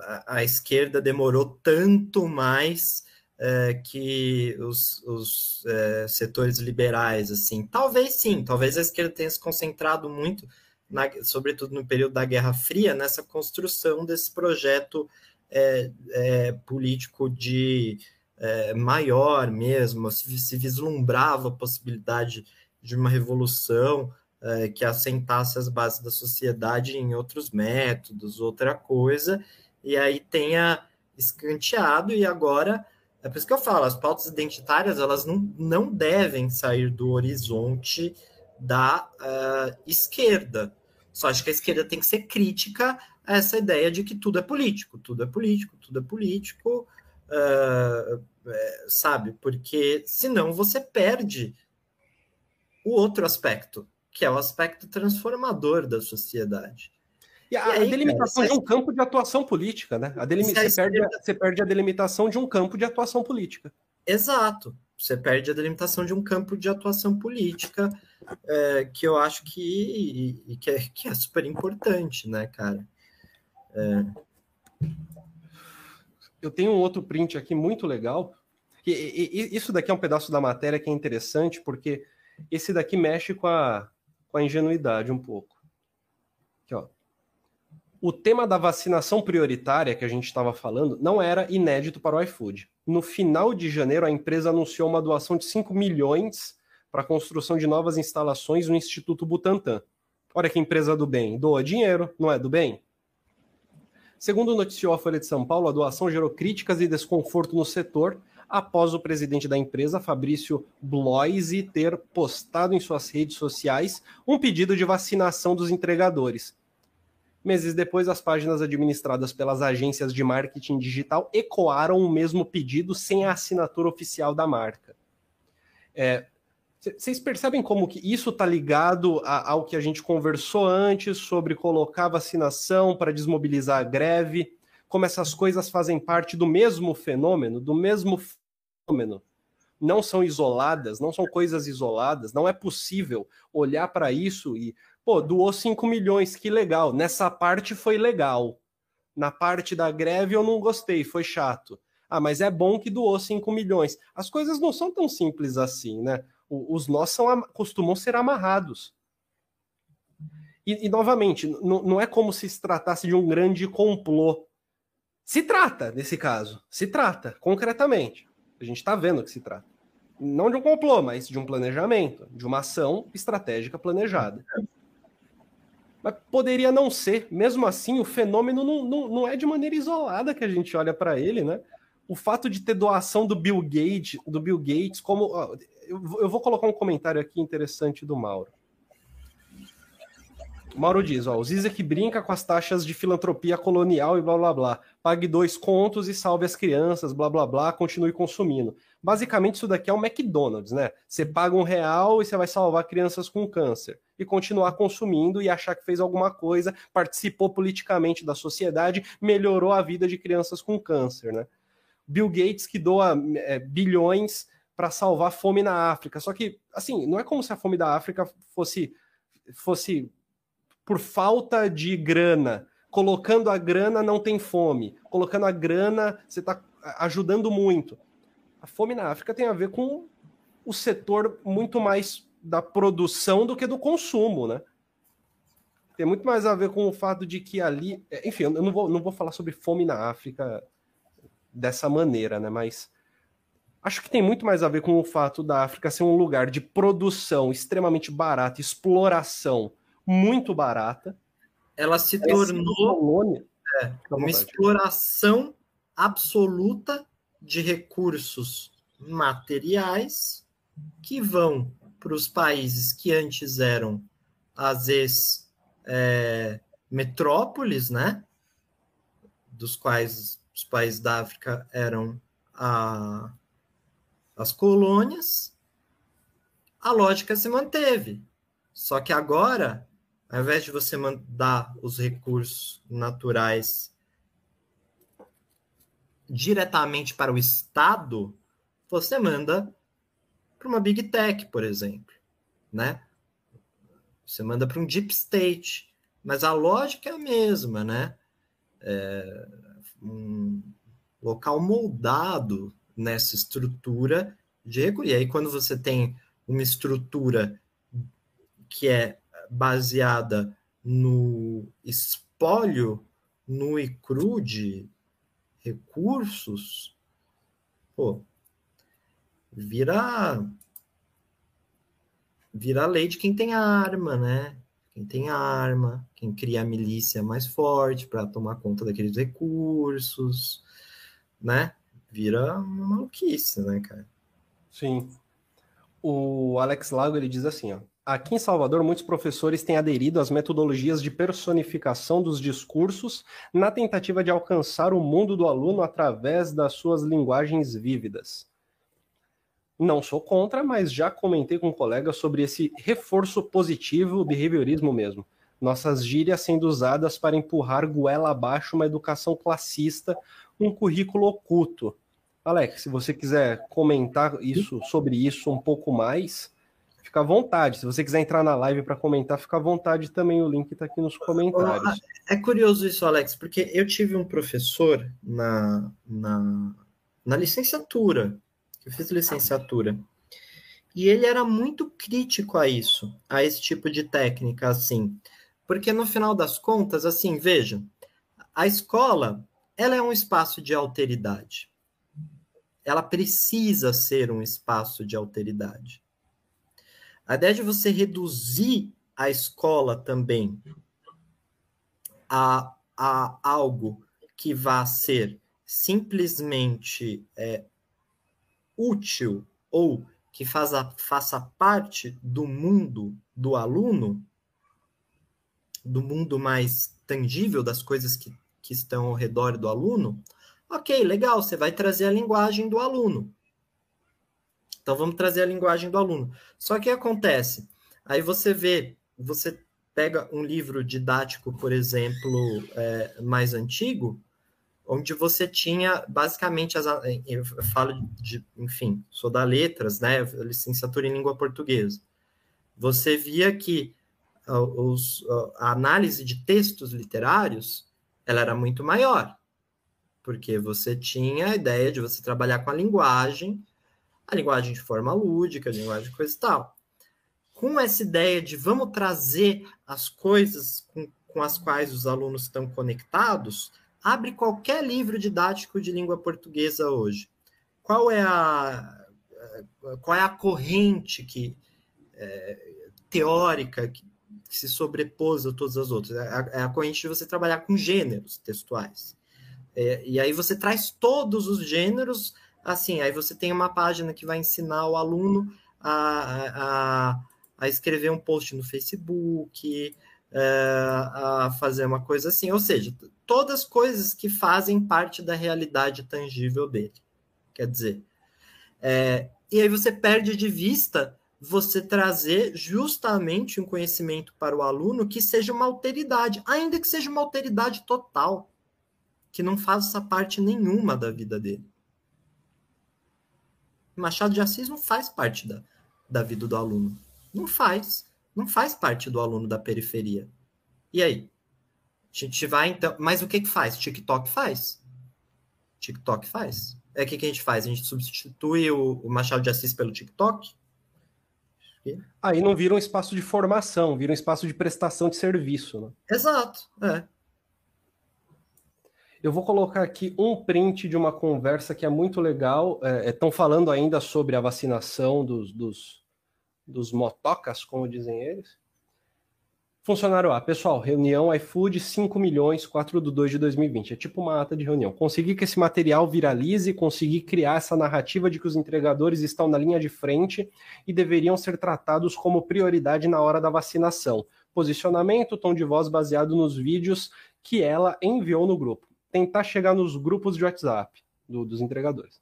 a, a, esquerda demorou tanto mais é, que os, os é, setores liberais, assim, talvez sim, talvez a esquerda tenha se concentrado muito, na, sobretudo no período da Guerra Fria, nessa construção desse projeto é, político de maior mesmo, se, se, vislumbrava a possibilidade de uma revolução que assentasse as bases da sociedade em outros métodos, outra coisa, e aí tenha escanteado, e agora, é por isso que eu falo, as pautas identitárias, elas não, não devem sair do horizonte da uh, esquerda, só acho que a esquerda tem que ser crítica a essa ideia de que tudo é político, tudo é político, tudo é político, uh, sabe? Porque senão você perde o outro aspecto, que é o aspecto transformador da sociedade. E a, aí, a delimitação cara, de um campo de atuação política, né? A delim... você, perde, você perde a delimitação de um campo de atuação política. Exato. Você perde a delimitação de um campo de atuação política, é, que eu acho que, e, que, é, que é super importante, né, cara? É... Eu tenho um outro print aqui muito legal. E, e, isso daqui é um pedaço da matéria que é interessante, porque esse daqui mexe com a, com a ingenuidade um pouco. Aqui, ó. O tema da vacinação prioritária que a gente estava falando não era inédito para o iFood. No final de janeiro, a empresa anunciou uma doação de 5 milhões para a construção de novas instalações no Instituto Butantan. Olha que empresa do bem. Doa dinheiro, não é do bem? Segundo noticiou a Folha de São Paulo, a doação gerou críticas e desconforto no setor após o presidente da empresa, Fabrício Bloise, ter postado em suas redes sociais um pedido de vacinação dos entregadores. Meses depois, as páginas administradas pelas agências de marketing digital ecoaram o mesmo pedido sem a assinatura oficial da marca. Vocês é, percebem como que isso está ligado a, ao que a gente conversou antes sobre colocar vacinação para desmobilizar a greve? Como essas coisas fazem parte do mesmo fenômeno, do mesmo fenômeno? Não são isoladas, não são coisas isoladas. Não é possível olhar para isso e Pô, doou 5 milhões, que legal. Nessa parte foi legal. Na parte da greve eu não gostei, foi chato. Ah, mas é bom que doou 5 milhões. As coisas não são tão simples assim, né? Os nós são, costumam ser amarrados. E, e novamente, não é como se se tratasse de um grande complô. Se trata, nesse caso. Se trata, concretamente. A gente está vendo que se trata. Não de um complô, mas de um planejamento, de uma ação estratégica planejada. Mas poderia não ser. Mesmo assim, o fenômeno não, não, não é de maneira isolada que a gente olha para ele, né? O fato de ter doação do Bill Gates, do Bill Gates, como. Eu vou colocar um comentário aqui interessante do Mauro. Mauro diz, ó, o Zizek brinca com as taxas de filantropia colonial e blá blá blá. Pague dois contos e salve as crianças, blá blá blá, continue consumindo. Basicamente, isso daqui é um McDonald's, né? Você paga um real e você vai salvar crianças com câncer. E continuar consumindo e achar que fez alguma coisa, participou politicamente da sociedade, melhorou a vida de crianças com câncer, né? Bill Gates que doa é, bilhões para salvar fome na África. Só que, assim, não é como se a fome da África fosse fosse por falta de grana. Colocando a grana não tem fome. Colocando a grana, você está ajudando muito. A fome na África tem a ver com o setor muito mais da produção do que do consumo, né? Tem muito mais a ver com o fato de que ali. Enfim, eu não vou, não vou falar sobre fome na África dessa maneira, né? Mas acho que tem muito mais a ver com o fato da África ser um lugar de produção extremamente barata, exploração muito barata. Ela se tornou é, uma exploração absoluta de recursos materiais que vão para os países que antes eram as ex-metrópoles, é, né? Dos quais os países da África eram a, as colônias, a lógica se manteve. Só que agora ao invés de você mandar os recursos naturais diretamente para o Estado, você manda para uma Big Tech, por exemplo, né? Você manda para um Deep State, mas a lógica é a mesma, né? É um local moldado nessa estrutura de recurso. E aí, quando você tem uma estrutura que é baseada no espólio nu e cru de recursos, pô, vira vira lei de quem tem arma, né? Quem tem arma, quem cria a milícia mais forte para tomar conta daqueles recursos, né? Vira uma maluquice, né, cara? Sim. O Alex Lago ele diz assim, ó. Aqui em Salvador, muitos professores têm aderido às metodologias de personificação dos discursos na tentativa de alcançar o mundo do aluno através das suas linguagens vívidas. Não sou contra, mas já comentei com um colega sobre esse reforço positivo, behaviorismo mesmo. Nossas gírias sendo usadas para empurrar goela abaixo uma educação classista, um currículo oculto. Alex, se você quiser comentar isso sobre isso um pouco mais, fica à vontade. Se você quiser entrar na live para comentar, fica à vontade também. O link está aqui nos comentários. É curioso isso, Alex, porque eu tive um professor na, na, na licenciatura, eu fiz licenciatura, e ele era muito crítico a isso, a esse tipo de técnica, assim. Porque no final das contas, assim, veja, a escola, ela é um espaço de alteridade. Ela precisa ser um espaço de alteridade. A ideia de você reduzir a escola também a, a algo que vá ser simplesmente é, útil ou que faça, faça parte do mundo do aluno, do mundo mais tangível das coisas que, que estão ao redor do aluno, ok, legal, você vai trazer a linguagem do aluno. Então vamos trazer a linguagem do aluno. Só que acontece, aí você vê, você pega um livro didático, por exemplo, é, mais antigo, onde você tinha basicamente as eu falo de, enfim, sou da letras, né, licenciatura em língua portuguesa. Você via que os, a análise de textos literários ela era muito maior, porque você tinha a ideia de você trabalhar com a linguagem a linguagem de forma lúdica, a linguagem coisa e tal. Com essa ideia de vamos trazer as coisas com, com as quais os alunos estão conectados, abre qualquer livro didático de língua portuguesa hoje. Qual é a, qual é a corrente que é, teórica que, que se sobrepôs a todas as outras? É a, é a corrente de você trabalhar com gêneros textuais. É, e aí você traz todos os gêneros assim, aí você tem uma página que vai ensinar o aluno a, a, a escrever um post no Facebook, é, a fazer uma coisa assim, ou seja, todas coisas que fazem parte da realidade tangível dele. Quer dizer, é, e aí você perde de vista você trazer justamente um conhecimento para o aluno que seja uma alteridade, ainda que seja uma alteridade total, que não faça parte nenhuma da vida dele. Machado de Assis não faz parte da, da vida do aluno. Não faz. Não faz parte do aluno da periferia. E aí? A gente vai então. Mas o que que faz? TikTok faz. TikTok faz. É o que, que a gente faz? A gente substitui o, o Machado de Assis pelo TikTok? Aí não vira um espaço de formação, vira um espaço de prestação de serviço. Né? Exato. É. Eu vou colocar aqui um print de uma conversa que é muito legal. Estão é, é falando ainda sobre a vacinação dos, dos, dos motocas, como dizem eles. Funcionário A, pessoal, reunião iFood 5 milhões, 4 de 2 de 2020. É tipo uma ata de reunião. Consegui que esse material viralize, consegui criar essa narrativa de que os entregadores estão na linha de frente e deveriam ser tratados como prioridade na hora da vacinação. Posicionamento, tom de voz baseado nos vídeos que ela enviou no grupo tentar chegar nos grupos de WhatsApp do, dos entregadores.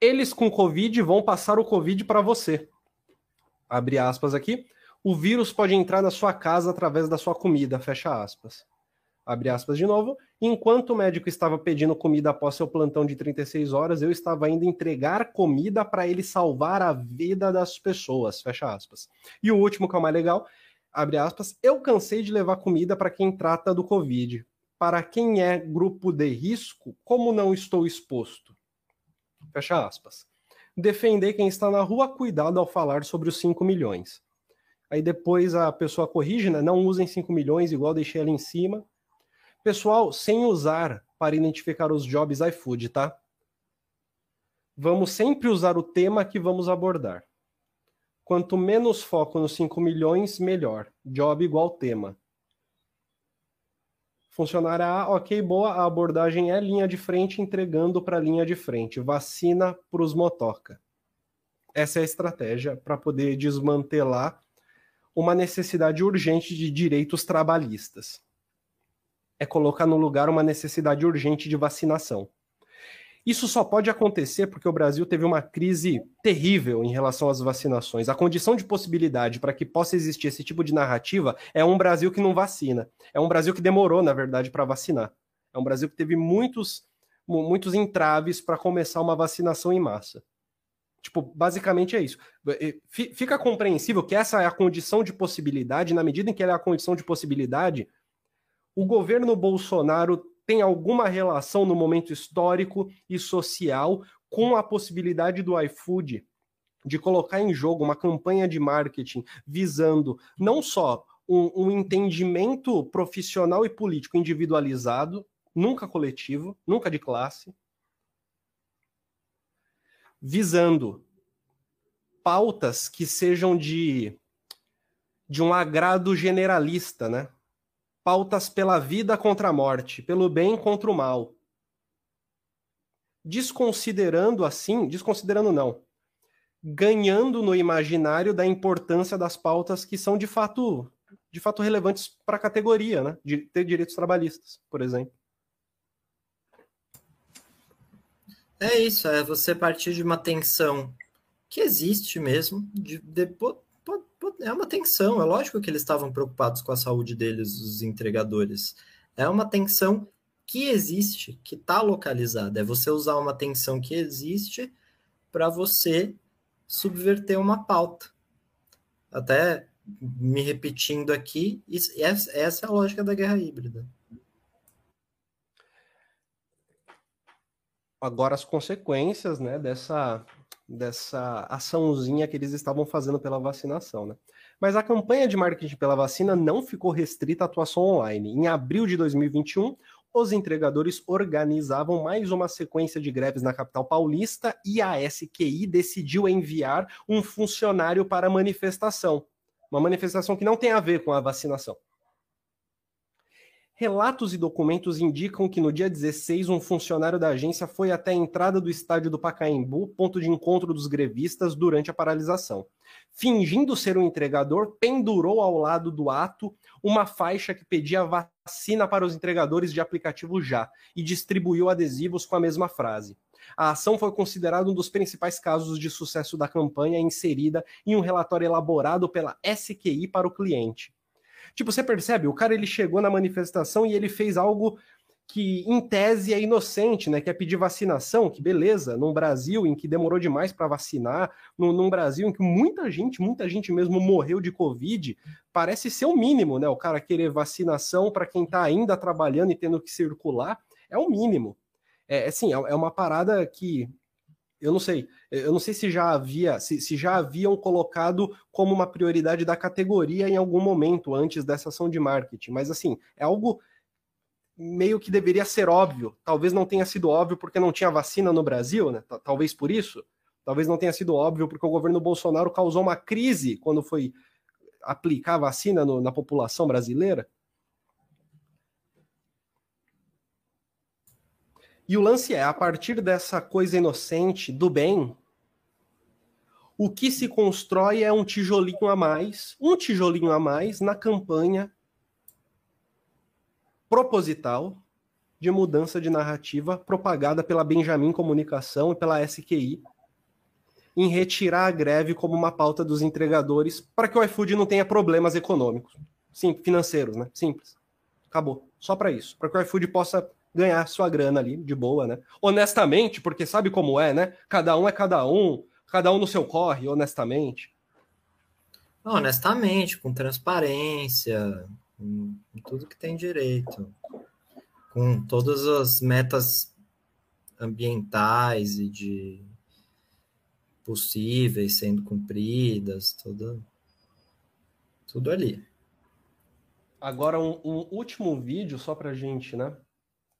Eles com Covid vão passar o Covid para você. Abre aspas aqui. O vírus pode entrar na sua casa através da sua comida, fecha aspas. Abre aspas de novo. Enquanto o médico estava pedindo comida após seu plantão de 36 horas, eu estava indo entregar comida para ele salvar a vida das pessoas, fecha aspas. E o último, que é o mais legal, abre aspas, eu cansei de levar comida para quem trata do Covid para quem é grupo de risco, como não estou exposto? Fecha aspas. Defender quem está na rua, cuidado ao falar sobre os 5 milhões. Aí depois a pessoa corrige, né? Não usem 5 milhões, igual deixei ali em cima. Pessoal, sem usar para identificar os jobs iFood, tá? Vamos sempre usar o tema que vamos abordar. Quanto menos foco nos 5 milhões, melhor. Job igual tema. Funcionária A, ok, boa, a abordagem é linha de frente, entregando para linha de frente. Vacina para os motoca. Essa é a estratégia para poder desmantelar uma necessidade urgente de direitos trabalhistas. É colocar no lugar uma necessidade urgente de vacinação. Isso só pode acontecer porque o Brasil teve uma crise terrível em relação às vacinações. A condição de possibilidade para que possa existir esse tipo de narrativa é um Brasil que não vacina. É um Brasil que demorou, na verdade, para vacinar. É um Brasil que teve muitos, muitos entraves para começar uma vacinação em massa. Tipo, basicamente é isso. Fica compreensível que essa é a condição de possibilidade, na medida em que ela é a condição de possibilidade, o governo Bolsonaro tem alguma relação no momento histórico e social com a possibilidade do iFood de colocar em jogo uma campanha de marketing visando não só um, um entendimento profissional e político individualizado, nunca coletivo, nunca de classe, visando pautas que sejam de, de um agrado generalista, né? Pautas pela vida contra a morte, pelo bem contra o mal. Desconsiderando assim, desconsiderando não, ganhando no imaginário da importância das pautas que são de fato, de fato relevantes para a categoria, né? De ter direitos trabalhistas, por exemplo. É isso, é você partir de uma tensão que existe mesmo, de, de, é uma tensão. É lógico que eles estavam preocupados com a saúde deles, os entregadores. É uma tensão que existe, que está localizada. É você usar uma tensão que existe para você subverter uma pauta. Até me repetindo aqui, essa é a lógica da guerra híbrida. Agora as consequências né, dessa dessa açãozinha que eles estavam fazendo pela vacinação, né? Mas a campanha de marketing pela vacina não ficou restrita à atuação online. Em abril de 2021, os entregadores organizavam mais uma sequência de greves na capital paulista e a SQI decidiu enviar um funcionário para a manifestação. Uma manifestação que não tem a ver com a vacinação. Relatos e documentos indicam que no dia 16, um funcionário da agência foi até a entrada do estádio do Pacaembu, ponto de encontro dos grevistas, durante a paralisação. Fingindo ser um entregador, pendurou ao lado do ato uma faixa que pedia vacina para os entregadores de aplicativo já e distribuiu adesivos com a mesma frase. A ação foi considerada um dos principais casos de sucesso da campanha inserida em um relatório elaborado pela SQI para o cliente. Tipo, você percebe, o cara ele chegou na manifestação e ele fez algo que em tese é inocente, né? Que é pedir vacinação, que beleza, num Brasil em que demorou demais para vacinar, num, num, Brasil em que muita gente, muita gente mesmo morreu de Covid, parece ser o mínimo, né? O cara querer vacinação para quem está ainda trabalhando e tendo que circular, é o mínimo. É assim, é, é uma parada que eu não sei, eu não sei se já havia, se, se, já haviam colocado como uma prioridade da categoria em algum momento antes dessa ação de marketing, mas assim, é algo meio que deveria ser óbvio. Talvez não tenha sido óbvio porque não tinha vacina no Brasil, né? Talvez por isso. Talvez não tenha sido óbvio porque o governo Bolsonaro causou uma crise quando foi aplicar vacina no, na população brasileira. E o lance é, a partir dessa coisa inocente do bem, o que se constrói é um tijolinho a mais, um tijolinho a mais na campanha proposital de mudança de narrativa propagada pela Benjamin Comunicação e pela SQI em retirar a greve como uma pauta dos entregadores para que o iFood não tenha problemas econômicos, sim, financeiros, né? Simples. Acabou. Só para isso, para que o iFood possa ganhar sua grana ali, de boa, né? Honestamente, porque sabe como é, né? Cada um é cada um, cada um no seu corre, honestamente. Honestamente, com transparência, com tudo que tem direito, com todas as metas ambientais e de possíveis sendo cumpridas, tudo, tudo ali. Agora, um, um último vídeo só para gente, né?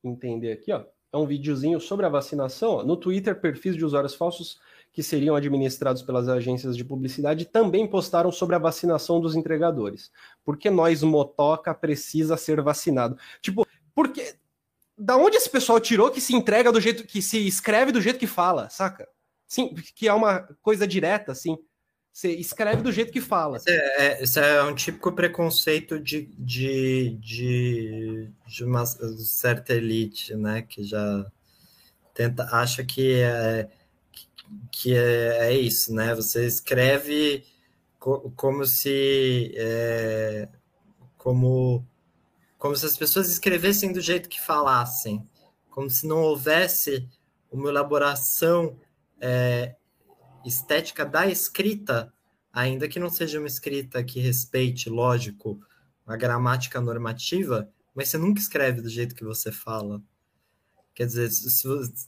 Entender aqui, ó, é um videozinho sobre a vacinação. Ó. No Twitter, perfis de usuários falsos que seriam administrados pelas agências de publicidade também postaram sobre a vacinação dos entregadores. Porque nós, motoca, precisa ser vacinado. Tipo, porque. Da onde esse pessoal tirou que se entrega do jeito que se escreve do jeito que fala, saca? Sim, que é uma coisa direta, assim. Você escreve do jeito que fala. Esse é, esse é um típico preconceito de, de, de, de uma certa elite, né? Que já tenta, acha que é, que é, é isso, né? Você escreve co como se é, como como se as pessoas escrevessem do jeito que falassem, como se não houvesse uma elaboração é, estética da escrita, ainda que não seja uma escrita que respeite, lógico, a gramática normativa, mas você nunca escreve do jeito que você fala. Quer dizer,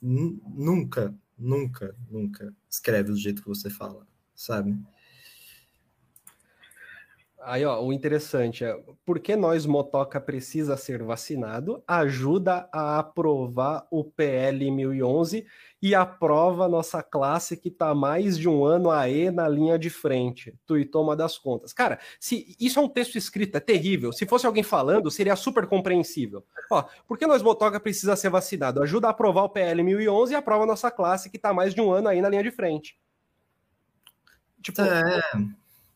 nunca, nunca, nunca escreve do jeito que você fala, sabe? Aí, ó, o interessante é por que nós, motoca, precisa ser vacinado, ajuda a aprovar o PL 1011 e aprova nossa classe que está mais de um ano aí na linha de frente. Tu e toma das contas. Cara, se isso é um texto escrito, é terrível. Se fosse alguém falando, seria super compreensível. Ó, por que nós, motoca, precisa ser vacinado? Ajuda a aprovar o PL 1011 e aprova nossa classe que está mais de um ano aí na linha de frente. Tipo, é,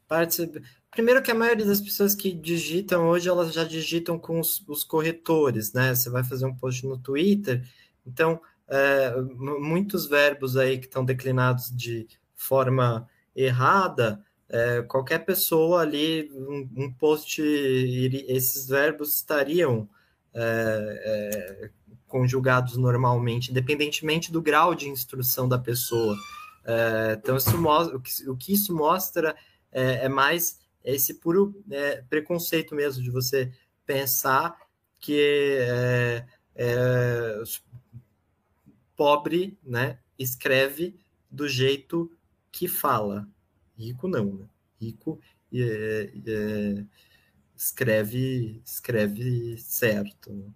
parte Primeiro que a maioria das pessoas que digitam hoje, elas já digitam com os, os corretores, né? Você vai fazer um post no Twitter, então é, muitos verbos aí que estão declinados de forma errada, é, qualquer pessoa ali, um, um post, esses verbos estariam é, é, conjugados normalmente, independentemente do grau de instrução da pessoa. É, então, isso mostra, o, que, o que isso mostra é, é esse puro é, preconceito mesmo de você pensar que é, é, pobre né, escreve do jeito que fala. Rico não, né? Rico é, é, escreve, escreve certo. Né?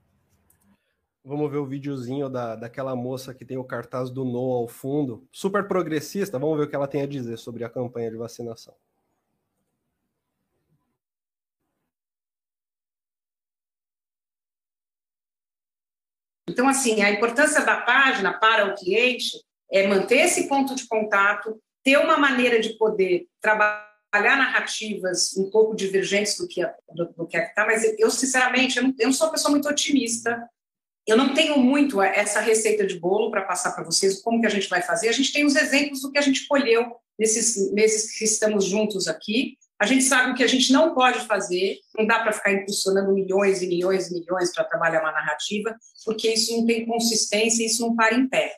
Vamos ver o videozinho da, daquela moça que tem o cartaz do No ao fundo. Super progressista. Vamos ver o que ela tem a dizer sobre a campanha de vacinação. Então, assim, a importância da página para o cliente é manter esse ponto de contato, ter uma maneira de poder trabalhar narrativas um pouco divergentes do que do, do que está, mas eu, sinceramente, eu não, eu não, sou uma pessoa muito otimista. Eu não tenho muito essa receita de bolo para passar para vocês, como que a gente vai fazer. A gente tem os exemplos do que a gente colheu nesses meses que estamos juntos aqui, a gente sabe o que a gente não pode fazer, não dá para ficar impulsionando milhões e milhões e milhões para trabalhar uma narrativa, porque isso não tem consistência, isso não para em pé.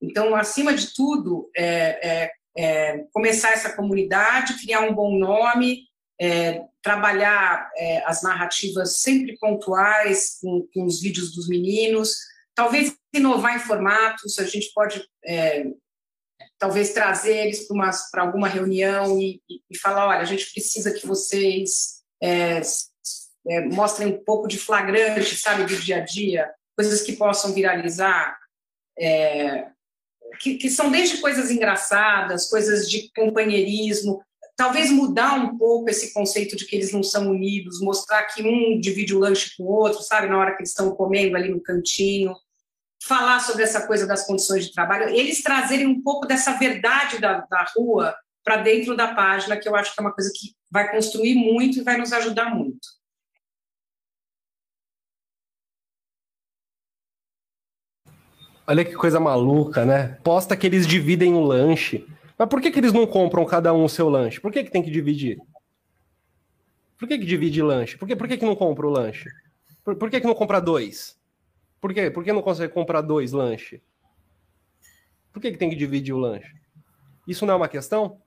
Então, acima de tudo, é, é, é começar essa comunidade, criar um bom nome, é, trabalhar é, as narrativas sempre pontuais com, com, os vídeos dos meninos, talvez inovar em formatos, a gente pode é, talvez trazer eles para alguma reunião e, e, falar, olha, a gente precisa que vocês é, é, mostrem um pouco de flagrante, sabe, do dia a dia, coisas que possam viralizar, é, que, que são desde coisas engraçadas, coisas de companheirismo, talvez mudar um pouco esse conceito de que eles não são unidos, mostrar que um divide o lanche com o outro, sabe, na hora que eles estão comendo ali no cantinho falar sobre essa coisa das condições de trabalho, eles trazerem um pouco dessa verdade da, da rua para dentro da página, que eu acho que é uma coisa que vai construir muito e vai nos ajudar muito. Olha que coisa maluca, né? Posta que eles dividem o lanche. Mas por que, que eles não compram cada um o seu lanche? Por que, que tem que dividir? Por que, que divide lanche? Por que, por que, que não compra o lanche? Por, por que, que não compra dois? Por quê? Por que não consegue comprar dois lanches? Por que, que tem que dividir o lanche? Isso não é uma questão?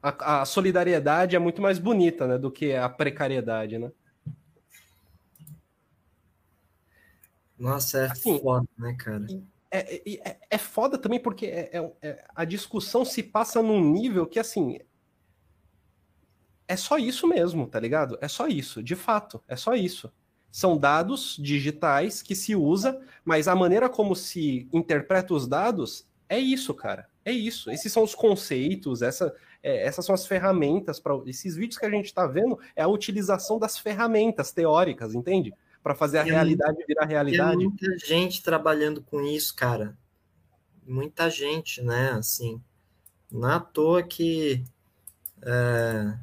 A, a, solidariedade é muito mais bonita né, do que a precariedade, né? Nossa, é assim, foda, né, cara? É, é, é, foda também porque é, é, é, a discussão se passa num nível que, assim, é só isso mesmo, tá ligado? É só isso, de fato, é só isso. São dados digitais que se usa, mas a maneira como se interpreta os dados é isso, cara. É isso. Esses são os conceitos, essa, é, essas são as ferramentas para esses vídeos que a gente está vendo é a utilização das ferramentas teóricas, entende? Para fazer a tem realidade virar realidade. Tem muita gente trabalhando com isso, cara. Muita gente, né? Assim, não é à toa que é,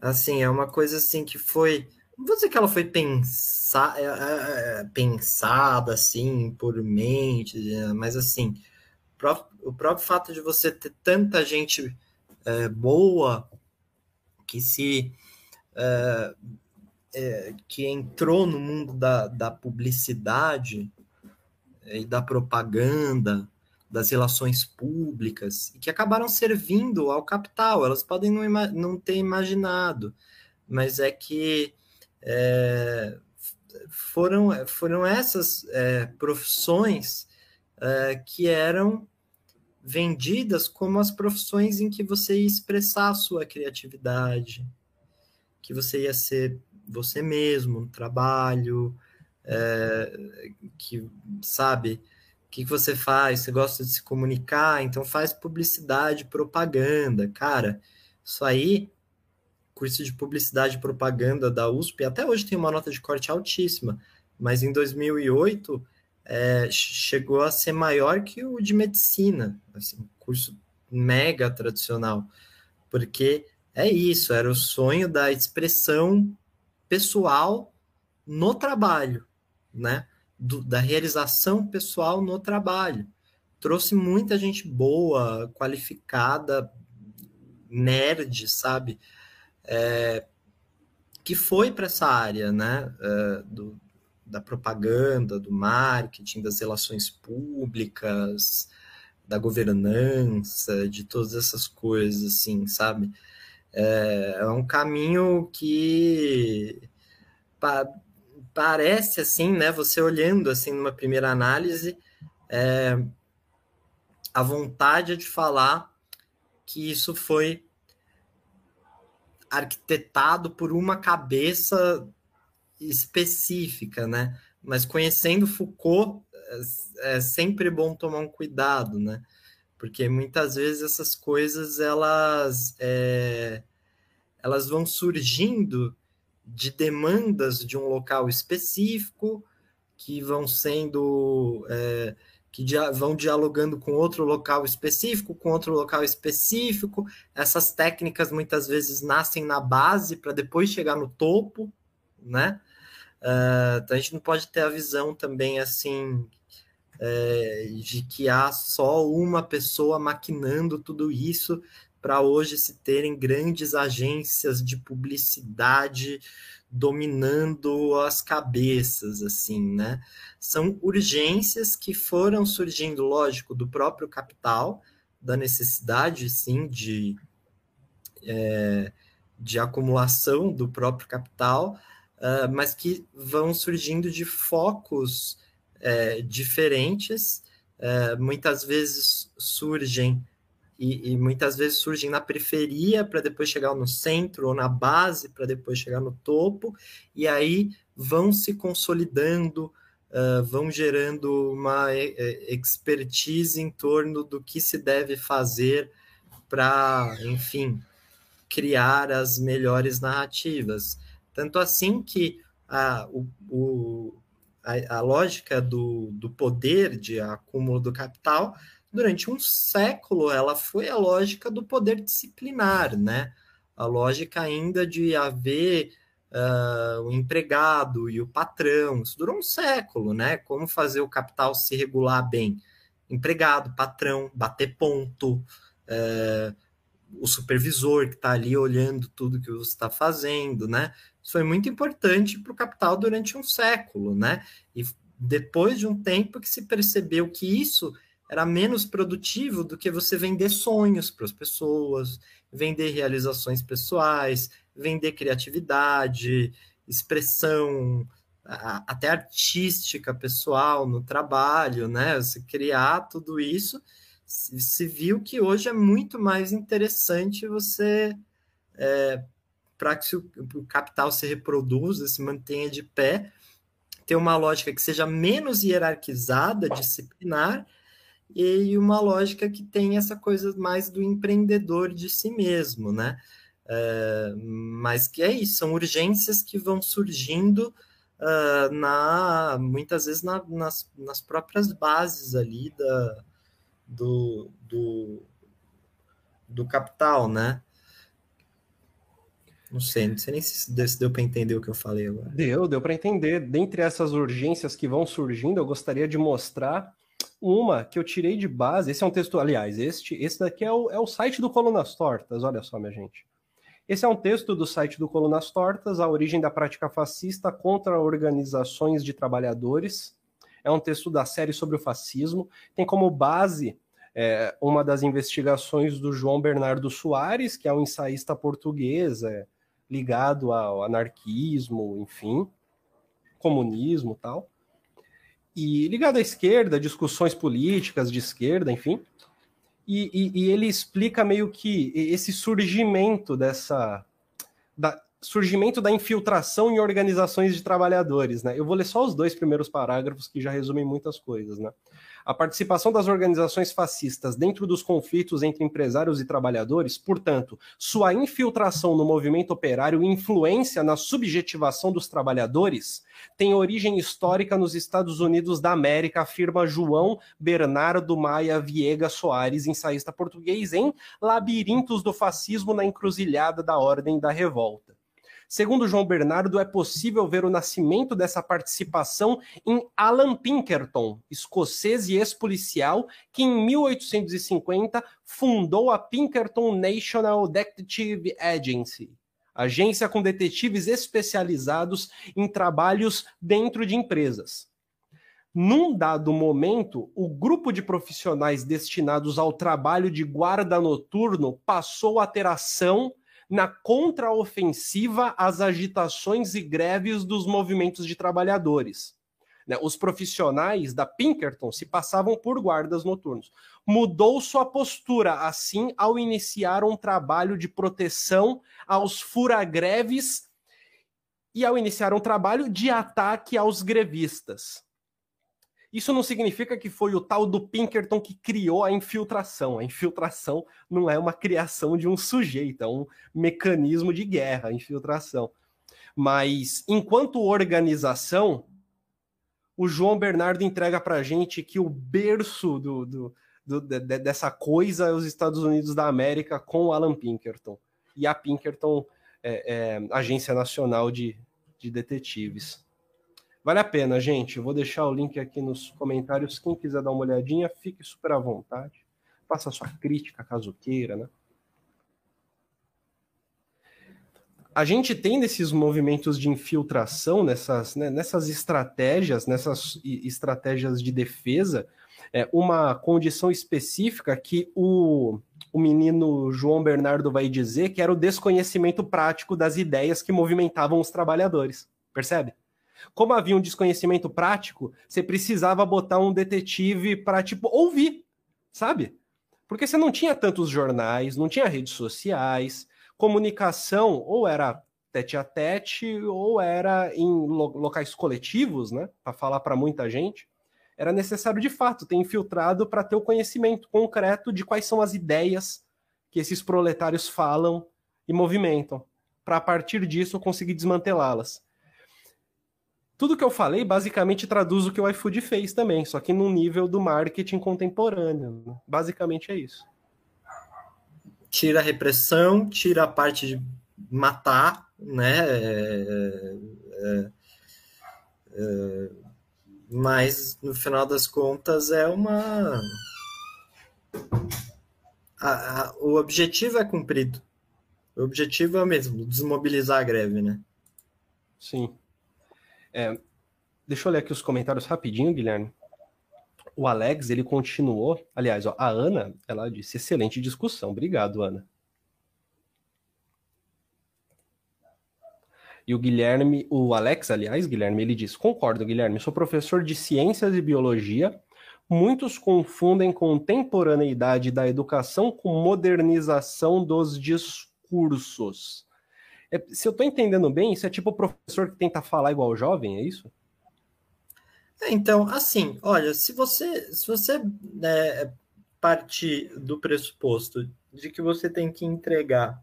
assim é uma coisa assim que foi vou dizer que ela foi pensa, é, é, é, pensada assim por mente, mas assim, o próprio fato de você ter tanta gente é, boa que se é, é, que entrou no mundo da, da publicidade e da propaganda, das relações públicas, que acabaram servindo ao capital. Elas podem não, não ter imaginado, mas é que é, foram, foram essas é, profissões é, que eram vendidas como as profissões em que você ia expressar a sua criatividade, que você ia ser você mesmo no trabalho, é, que sabe o que você faz, você gosta de se comunicar, então faz publicidade, propaganda, cara. Isso aí curso de publicidade e propaganda da USP, até hoje tem uma nota de corte altíssima, mas em 2008 é, chegou a ser maior que o de medicina, assim, curso mega tradicional, porque é isso, era o sonho da expressão pessoal no trabalho, né? Do, da realização pessoal no trabalho. Trouxe muita gente boa, qualificada, nerd, sabe? É, que foi para essa área né, é, do, da propaganda, do marketing, das relações públicas, da governança, de todas essas coisas, assim, sabe? É, é um caminho que pa parece, assim, né, você olhando, assim, numa primeira análise, é, a vontade de falar que isso foi arquitetado por uma cabeça específica, né? Mas conhecendo Foucault, é, é sempre bom tomar um cuidado, né? Porque muitas vezes essas coisas elas é, elas vão surgindo de demandas de um local específico que vão sendo é, que dia, vão dialogando com outro local específico, com outro local específico. Essas técnicas muitas vezes nascem na base para depois chegar no topo, né? Uh, então a gente não pode ter a visão também assim é, de que há só uma pessoa maquinando tudo isso para hoje se terem grandes agências de publicidade dominando as cabeças, assim, né? São urgências que foram surgindo, lógico, do próprio capital, da necessidade, sim, de, é, de acumulação do próprio capital, uh, mas que vão surgindo de focos é, diferentes, é, muitas vezes surgem e, e, muitas vezes surgem na periferia para depois chegar no centro ou na base para depois chegar no topo, e aí vão se consolidando, uh, vão gerando uma expertise em torno do que se deve fazer para, enfim, criar as melhores narrativas. Tanto assim que a, o, o, a, a lógica do, do poder de acúmulo do capital durante um século ela foi a lógica do poder disciplinar, né? A lógica ainda de haver uh, o empregado e o patrão. Isso durou um século, né? Como fazer o capital se regular bem? Empregado, patrão, bater ponto, uh, o supervisor que está ali olhando tudo que você está fazendo, né? Isso foi muito importante para o capital durante um século, né? E depois de um tempo que se percebeu que isso era menos produtivo do que você vender sonhos para as pessoas, vender realizações pessoais, vender criatividade, expressão até artística pessoal no trabalho, né? Você criar tudo isso, se viu que hoje é muito mais interessante você é, para que o capital se reproduza, se mantenha de pé, ter uma lógica que seja menos hierarquizada, disciplinar e uma lógica que tem essa coisa mais do empreendedor de si mesmo, né? É, mas que é isso, são urgências que vão surgindo uh, na, muitas vezes na, nas, nas próprias bases ali da, do, do, do capital, né? Não sei, não sei nem se deu para entender o que eu falei agora. Deu, deu para entender. Dentre essas urgências que vão surgindo, eu gostaria de mostrar uma que eu tirei de base. Esse é um texto, aliás, este, esse daqui é o, é o site do Colunas Tortas, olha só, minha gente. Esse é um texto do site do Colunas Tortas, A Origem da Prática Fascista contra Organizações de Trabalhadores. É um texto da série sobre o fascismo. Tem como base é, uma das investigações do João Bernardo Soares, que é um ensaísta português é, ligado ao anarquismo, enfim, comunismo tal. E ligado à esquerda, discussões políticas de esquerda, enfim. E, e, e, ele explica meio que esse surgimento dessa. Da, surgimento da infiltração em organizações de trabalhadores, né? Eu vou ler só os dois primeiros parágrafos que já resumem muitas coisas, né? A participação das organizações fascistas dentro dos conflitos entre empresários e trabalhadores, portanto, sua infiltração no movimento operário e influência na subjetivação dos trabalhadores, tem origem histórica nos Estados Unidos da América, afirma João Bernardo Maia Viega Soares, ensaísta português, em Labirintos do Fascismo na Encruzilhada da Ordem da Revolta. Segundo João Bernardo, é possível ver o nascimento dessa participação em Alan Pinkerton, escocês e ex-policial, que em 1850 fundou a Pinkerton National Detective Agency, agência com detetives especializados em trabalhos dentro de empresas. Num dado momento, o grupo de profissionais destinados ao trabalho de guarda noturno passou a ter ação na contraofensiva às agitações e greves dos movimentos de trabalhadores. Né? Os profissionais da Pinkerton se passavam por guardas noturnos. Mudou sua postura, assim, ao iniciar um trabalho de proteção aos furagreves e ao iniciar um trabalho de ataque aos grevistas. Isso não significa que foi o tal do Pinkerton que criou a infiltração. A infiltração não é uma criação de um sujeito, é um mecanismo de guerra, a infiltração. Mas, enquanto organização, o João Bernardo entrega para gente que o berço do, do, do, de, dessa coisa é os Estados Unidos da América com Alan Pinkerton. E a Pinkerton, é, é, Agência Nacional de, de Detetives. Vale a pena, gente. Eu vou deixar o link aqui nos comentários. Quem quiser dar uma olhadinha, fique super à vontade. Faça sua crítica, caso queira, né? A gente tem nesses movimentos de infiltração, nessas, né, nessas estratégias, nessas estratégias de defesa, é, uma condição específica que o, o menino João Bernardo vai dizer que era o desconhecimento prático das ideias que movimentavam os trabalhadores. Percebe? Como havia um desconhecimento prático, você precisava botar um detetive para, tipo, ouvir, sabe? Porque você não tinha tantos jornais, não tinha redes sociais, comunicação ou era tete a tete ou era em locais coletivos, né, para falar para muita gente. Era necessário de fato ter infiltrado para ter o conhecimento concreto de quais são as ideias que esses proletários falam e movimentam, para a partir disso conseguir desmantelá-las. Tudo que eu falei basicamente traduz o que o iFood fez também, só que no nível do marketing contemporâneo. Né? Basicamente é isso. Tira a repressão, tira a parte de matar, né? É, é, é, mas no final das contas é uma. A, a, o objetivo é cumprido. O objetivo é o mesmo, desmobilizar a greve, né? Sim. É, deixa eu ler aqui os comentários rapidinho, Guilherme. O Alex, ele continuou. Aliás, ó, a Ana, ela disse: excelente discussão. Obrigado, Ana. E o Guilherme, o Alex, aliás, Guilherme, ele diz: Concordo, Guilherme, sou professor de ciências e biologia. Muitos confundem contemporaneidade da educação com modernização dos discursos. É, se eu estou entendendo bem, isso é tipo o professor que tenta falar igual o jovem, é isso? É, então, assim, olha, se você, se você né, partir do pressuposto de que você tem que entregar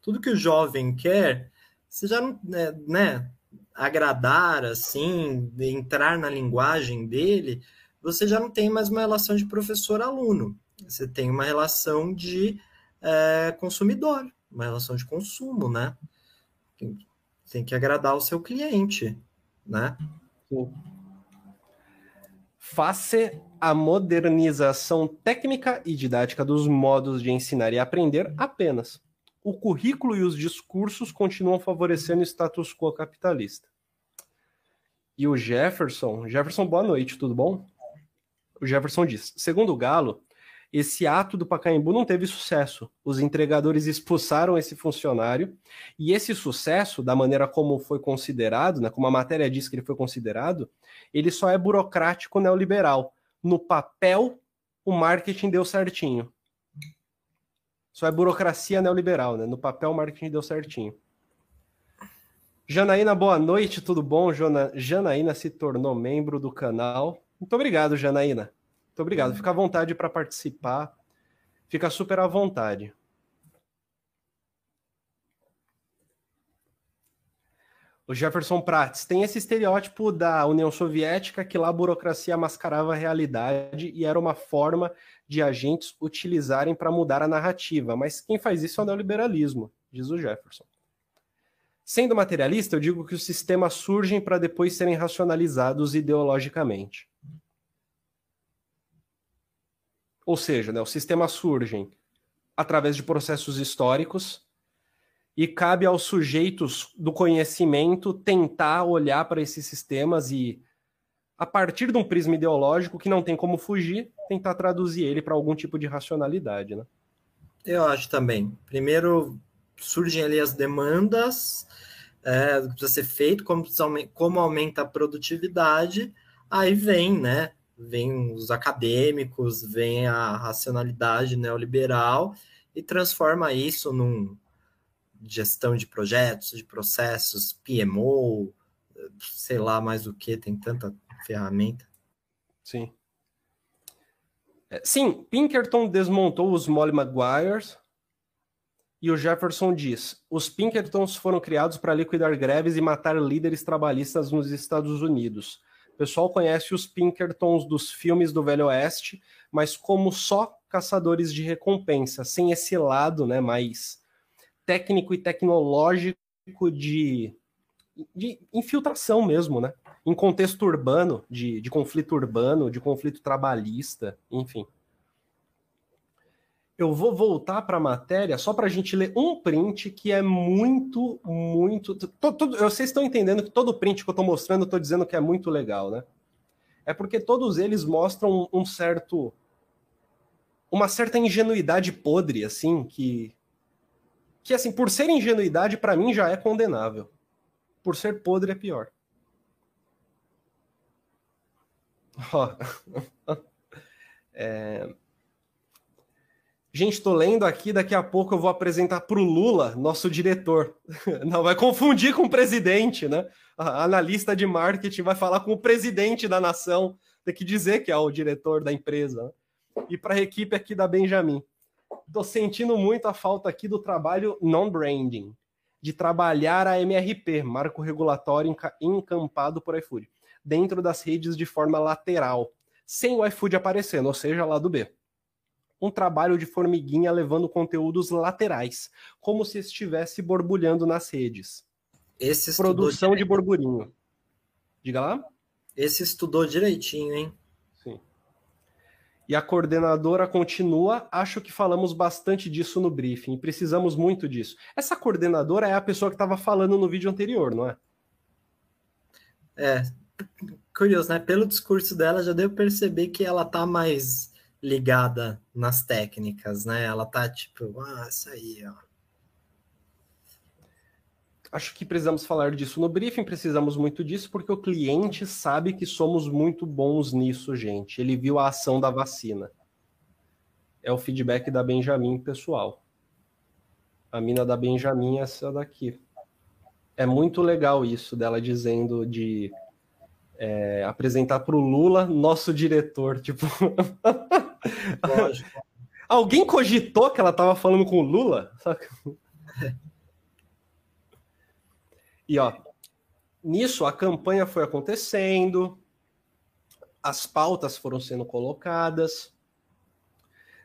tudo que o jovem quer, você já não, né, né agradar, assim, entrar na linguagem dele, você já não tem mais uma relação de professor-aluno. Você tem uma relação de é, consumidor, uma relação de consumo, né? Tem, tem que agradar o seu cliente, né? Face a modernização técnica e didática dos modos de ensinar e aprender apenas. O currículo e os discursos continuam favorecendo o status quo capitalista. E o Jefferson, Jefferson, boa noite, tudo bom? O Jefferson diz: segundo o Galo, esse ato do Pacaembu não teve sucesso. Os entregadores expulsaram esse funcionário e esse sucesso, da maneira como foi considerado, né, como a matéria diz que ele foi considerado, ele só é burocrático neoliberal. No papel, o marketing deu certinho. Só é burocracia neoliberal, né? No papel, o marketing deu certinho. Janaína, boa noite, tudo bom? Janaína se tornou membro do canal. Muito obrigado, Janaína. Muito obrigado. Fica à vontade para participar. Fica super à vontade. O Jefferson Prates tem esse estereótipo da União Soviética que lá a burocracia mascarava a realidade e era uma forma de agentes utilizarem para mudar a narrativa. Mas quem faz isso é o neoliberalismo, diz o Jefferson. Sendo materialista, eu digo que os sistemas surgem para depois serem racionalizados ideologicamente. Ou seja, né, os sistemas surgem através de processos históricos e cabe aos sujeitos do conhecimento tentar olhar para esses sistemas e, a partir de um prisma ideológico que não tem como fugir, tentar traduzir ele para algum tipo de racionalidade. Né? Eu acho também. Primeiro surgem ali as demandas é, do que precisa ser feito, como, como aumenta a produtividade, aí vem, né? Vem os acadêmicos, vem a racionalidade neoliberal e transforma isso num gestão de projetos, de processos, PMO, sei lá mais o que, tem tanta ferramenta. Sim. É, sim, Pinkerton desmontou os Molly Maguires e o Jefferson diz: os Pinkertons foram criados para liquidar greves e matar líderes trabalhistas nos Estados Unidos. O pessoal conhece os Pinkertons dos filmes do Velho Oeste, mas como só caçadores de recompensa, sem esse lado né, mais técnico e tecnológico de, de infiltração mesmo, né? Em contexto urbano, de, de conflito urbano, de conflito trabalhista, enfim. Eu vou voltar para a matéria só para a gente ler um print que é muito, muito. Todo, vocês estão entendendo que todo print que eu estou mostrando, eu estou dizendo que é muito legal, né? É porque todos eles mostram um certo. Uma certa ingenuidade podre, assim, que. Que, assim, por ser ingenuidade, para mim já é condenável. Por ser podre é pior. *laughs* Ó. *laughs* é. Gente, estou lendo aqui, daqui a pouco eu vou apresentar para o Lula, nosso diretor. *laughs* Não, vai confundir com o presidente, né? A analista de marketing vai falar com o presidente da nação, tem que dizer que é o diretor da empresa. Né? E para a equipe aqui da Benjamin. Estou sentindo muito a falta aqui do trabalho non-branding, de trabalhar a MRP, marco regulatório encampado por iFood, dentro das redes de forma lateral, sem o iFood aparecendo, ou seja, lá do B um trabalho de formiguinha levando conteúdos laterais, como se estivesse borbulhando nas redes. Esse Produção de burburinho. Diga lá. Esse estudou direitinho, hein? Sim. E a coordenadora continua. Acho que falamos bastante disso no briefing. Precisamos muito disso. Essa coordenadora é a pessoa que estava falando no vídeo anterior, não é? É. Curioso, né? Pelo discurso dela, já deu perceber que ela tá mais ligada nas técnicas, né? Ela tá tipo, ah, isso aí, ó. Acho que precisamos falar disso no briefing, precisamos muito disso, porque o cliente sabe que somos muito bons nisso, gente. Ele viu a ação da vacina. É o feedback da Benjamin, pessoal. A mina da Benjamin é essa daqui. É muito legal isso dela dizendo de é, apresentar para o Lula, nosso diretor. Tipo, *laughs* Lógico. Alguém cogitou que ela estava falando com o Lula? E ó, nisso a campanha foi acontecendo, as pautas foram sendo colocadas.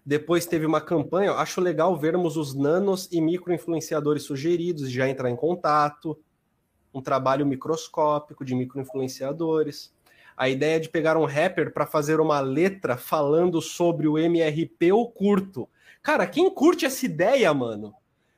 Depois teve uma campanha, acho legal vermos os nanos e microinfluenciadores sugeridos, já entrar em contato, um trabalho microscópico de microinfluenciadores. A ideia de pegar um rapper para fazer uma letra falando sobre o MRP eu curto. Cara, quem curte essa ideia, mano?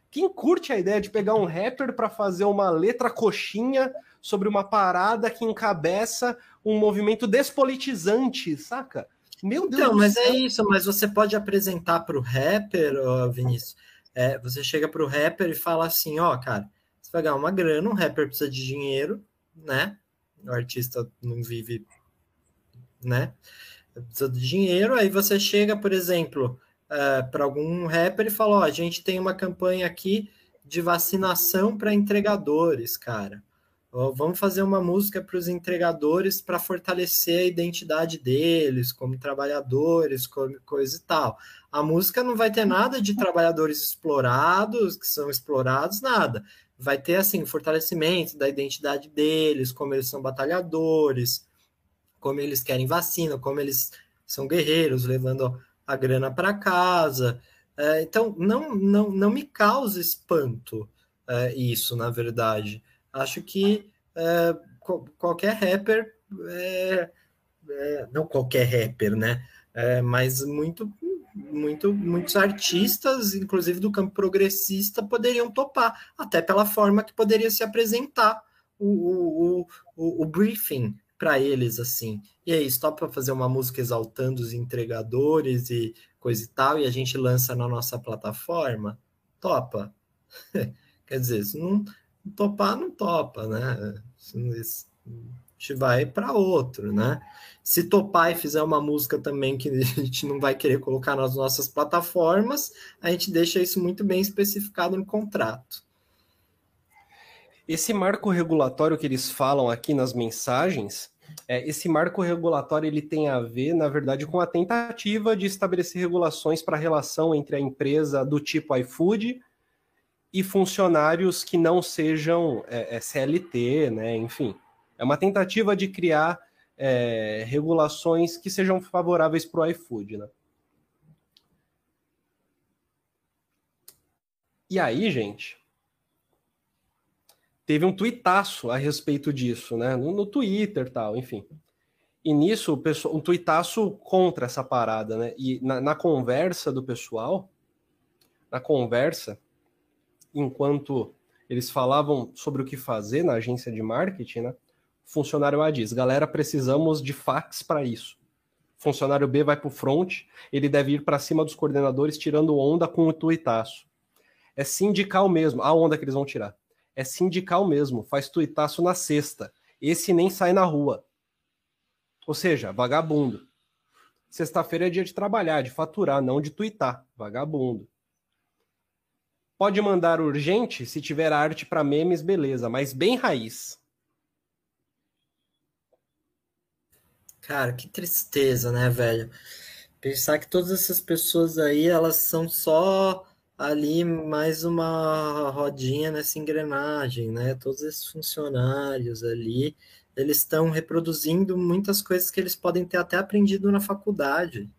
Quem curte a ideia de pegar um rapper para fazer uma letra coxinha sobre uma parada que encabeça um movimento despolitizante, saca? Meu Deus. Então, mas é isso, mas você pode apresentar para o rapper, Vinícius. É, você chega para o rapper e fala assim, ó, cara, você vai ganhar uma grana, um rapper precisa de dinheiro, né? O artista não vive, né? Precisa de dinheiro, aí você chega, por exemplo, é, para algum rapper e fala, ó, a gente tem uma campanha aqui de vacinação para entregadores, cara vamos fazer uma música para os entregadores para fortalecer a identidade deles como trabalhadores, como coisa e tal. A música não vai ter nada de trabalhadores explorados, que são explorados, nada. Vai ter assim fortalecimento da identidade deles, como eles são batalhadores, como eles querem vacina, como eles são guerreiros, levando a grana para casa. É, então, não, não, não me causa espanto é, isso, na verdade. Acho que é, qualquer rapper, é, é, não qualquer rapper, né? É, mas muito, muito, muitos artistas, inclusive do campo progressista, poderiam topar, até pela forma que poderia se apresentar o, o, o, o briefing para eles, assim. E aí, topa fazer uma música exaltando os entregadores e coisa e tal, e a gente lança na nossa plataforma? Topa. *laughs* Quer dizer, isso não, topar, não topa, né? Gente vai para outro, né? Se topar e fizer uma música também que *laughs* a gente não vai querer colocar nas nossas plataformas, a gente deixa isso muito bem especificado no contrato. Esse marco regulatório que eles falam aqui nas mensagens, é, esse marco regulatório ele tem a ver, na verdade, com a tentativa de estabelecer regulações para a relação entre a empresa do tipo iFood e funcionários que não sejam é, é CLT, né? Enfim, é uma tentativa de criar é, regulações que sejam favoráveis para o iFood, né? E aí, gente, teve um tuitaço a respeito disso, né? No, no Twitter tal, enfim. E nisso, um tuitaço contra essa parada, né? E na, na conversa do pessoal, na conversa, enquanto eles falavam sobre o que fazer na agência de marketing, né? Funcionário A diz: galera, precisamos de fax para isso. Funcionário B vai para o front, ele deve ir para cima dos coordenadores tirando onda com o tuitaço. É sindical mesmo. A onda que eles vão tirar. É sindical mesmo. Faz tuitaço na sexta. Esse nem sai na rua. Ou seja, vagabundo. Sexta-feira é dia de trabalhar, de faturar, não de tuitar. Vagabundo. Pode mandar urgente, se tiver arte para memes, beleza, mas bem raiz. Cara, que tristeza, né, velho? Pensar que todas essas pessoas aí, elas são só ali mais uma rodinha nessa engrenagem, né? Todos esses funcionários ali, eles estão reproduzindo muitas coisas que eles podem ter até aprendido na faculdade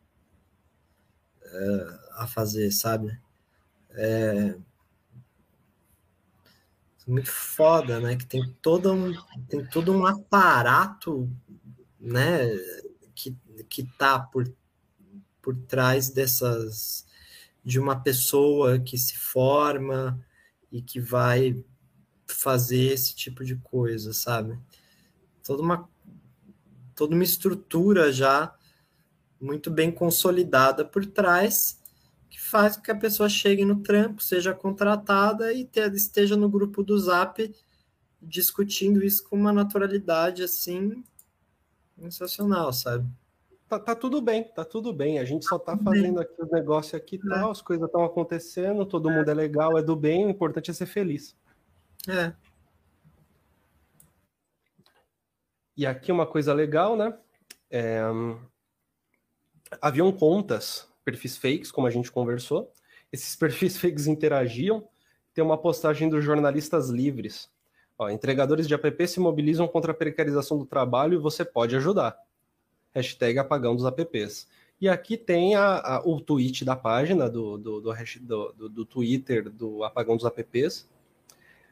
é, a fazer, sabe? É, muito foda, né? Que tem todo um, tem todo um aparato, né? Que, que tá por, por trás dessas de uma pessoa que se forma e que vai fazer esse tipo de coisa, sabe? Toda uma toda uma estrutura já muito bem consolidada por trás que faz com que a pessoa chegue no trampo, seja contratada e te, esteja no grupo do Zap discutindo isso com uma naturalidade assim sensacional, sabe? Tá, tá, tudo bem, tá tudo bem. A gente só tá fazendo aqui os negócios aqui e é. tal, as coisas estão acontecendo, todo é. mundo é legal, é do bem, o importante é ser feliz. É. E aqui uma coisa legal, né? É... Haviam contas perfis fakes, como a gente conversou. Esses *laughs* perfis fakes interagiam. Tem uma postagem dos jornalistas livres. Ó, entregadores de app se mobilizam contra a precarização do trabalho e você pode ajudar. Hashtag apagão dos apps. E aqui tem a, a, o tweet da página do, do, do, do, do Twitter do Apagão dos Apps,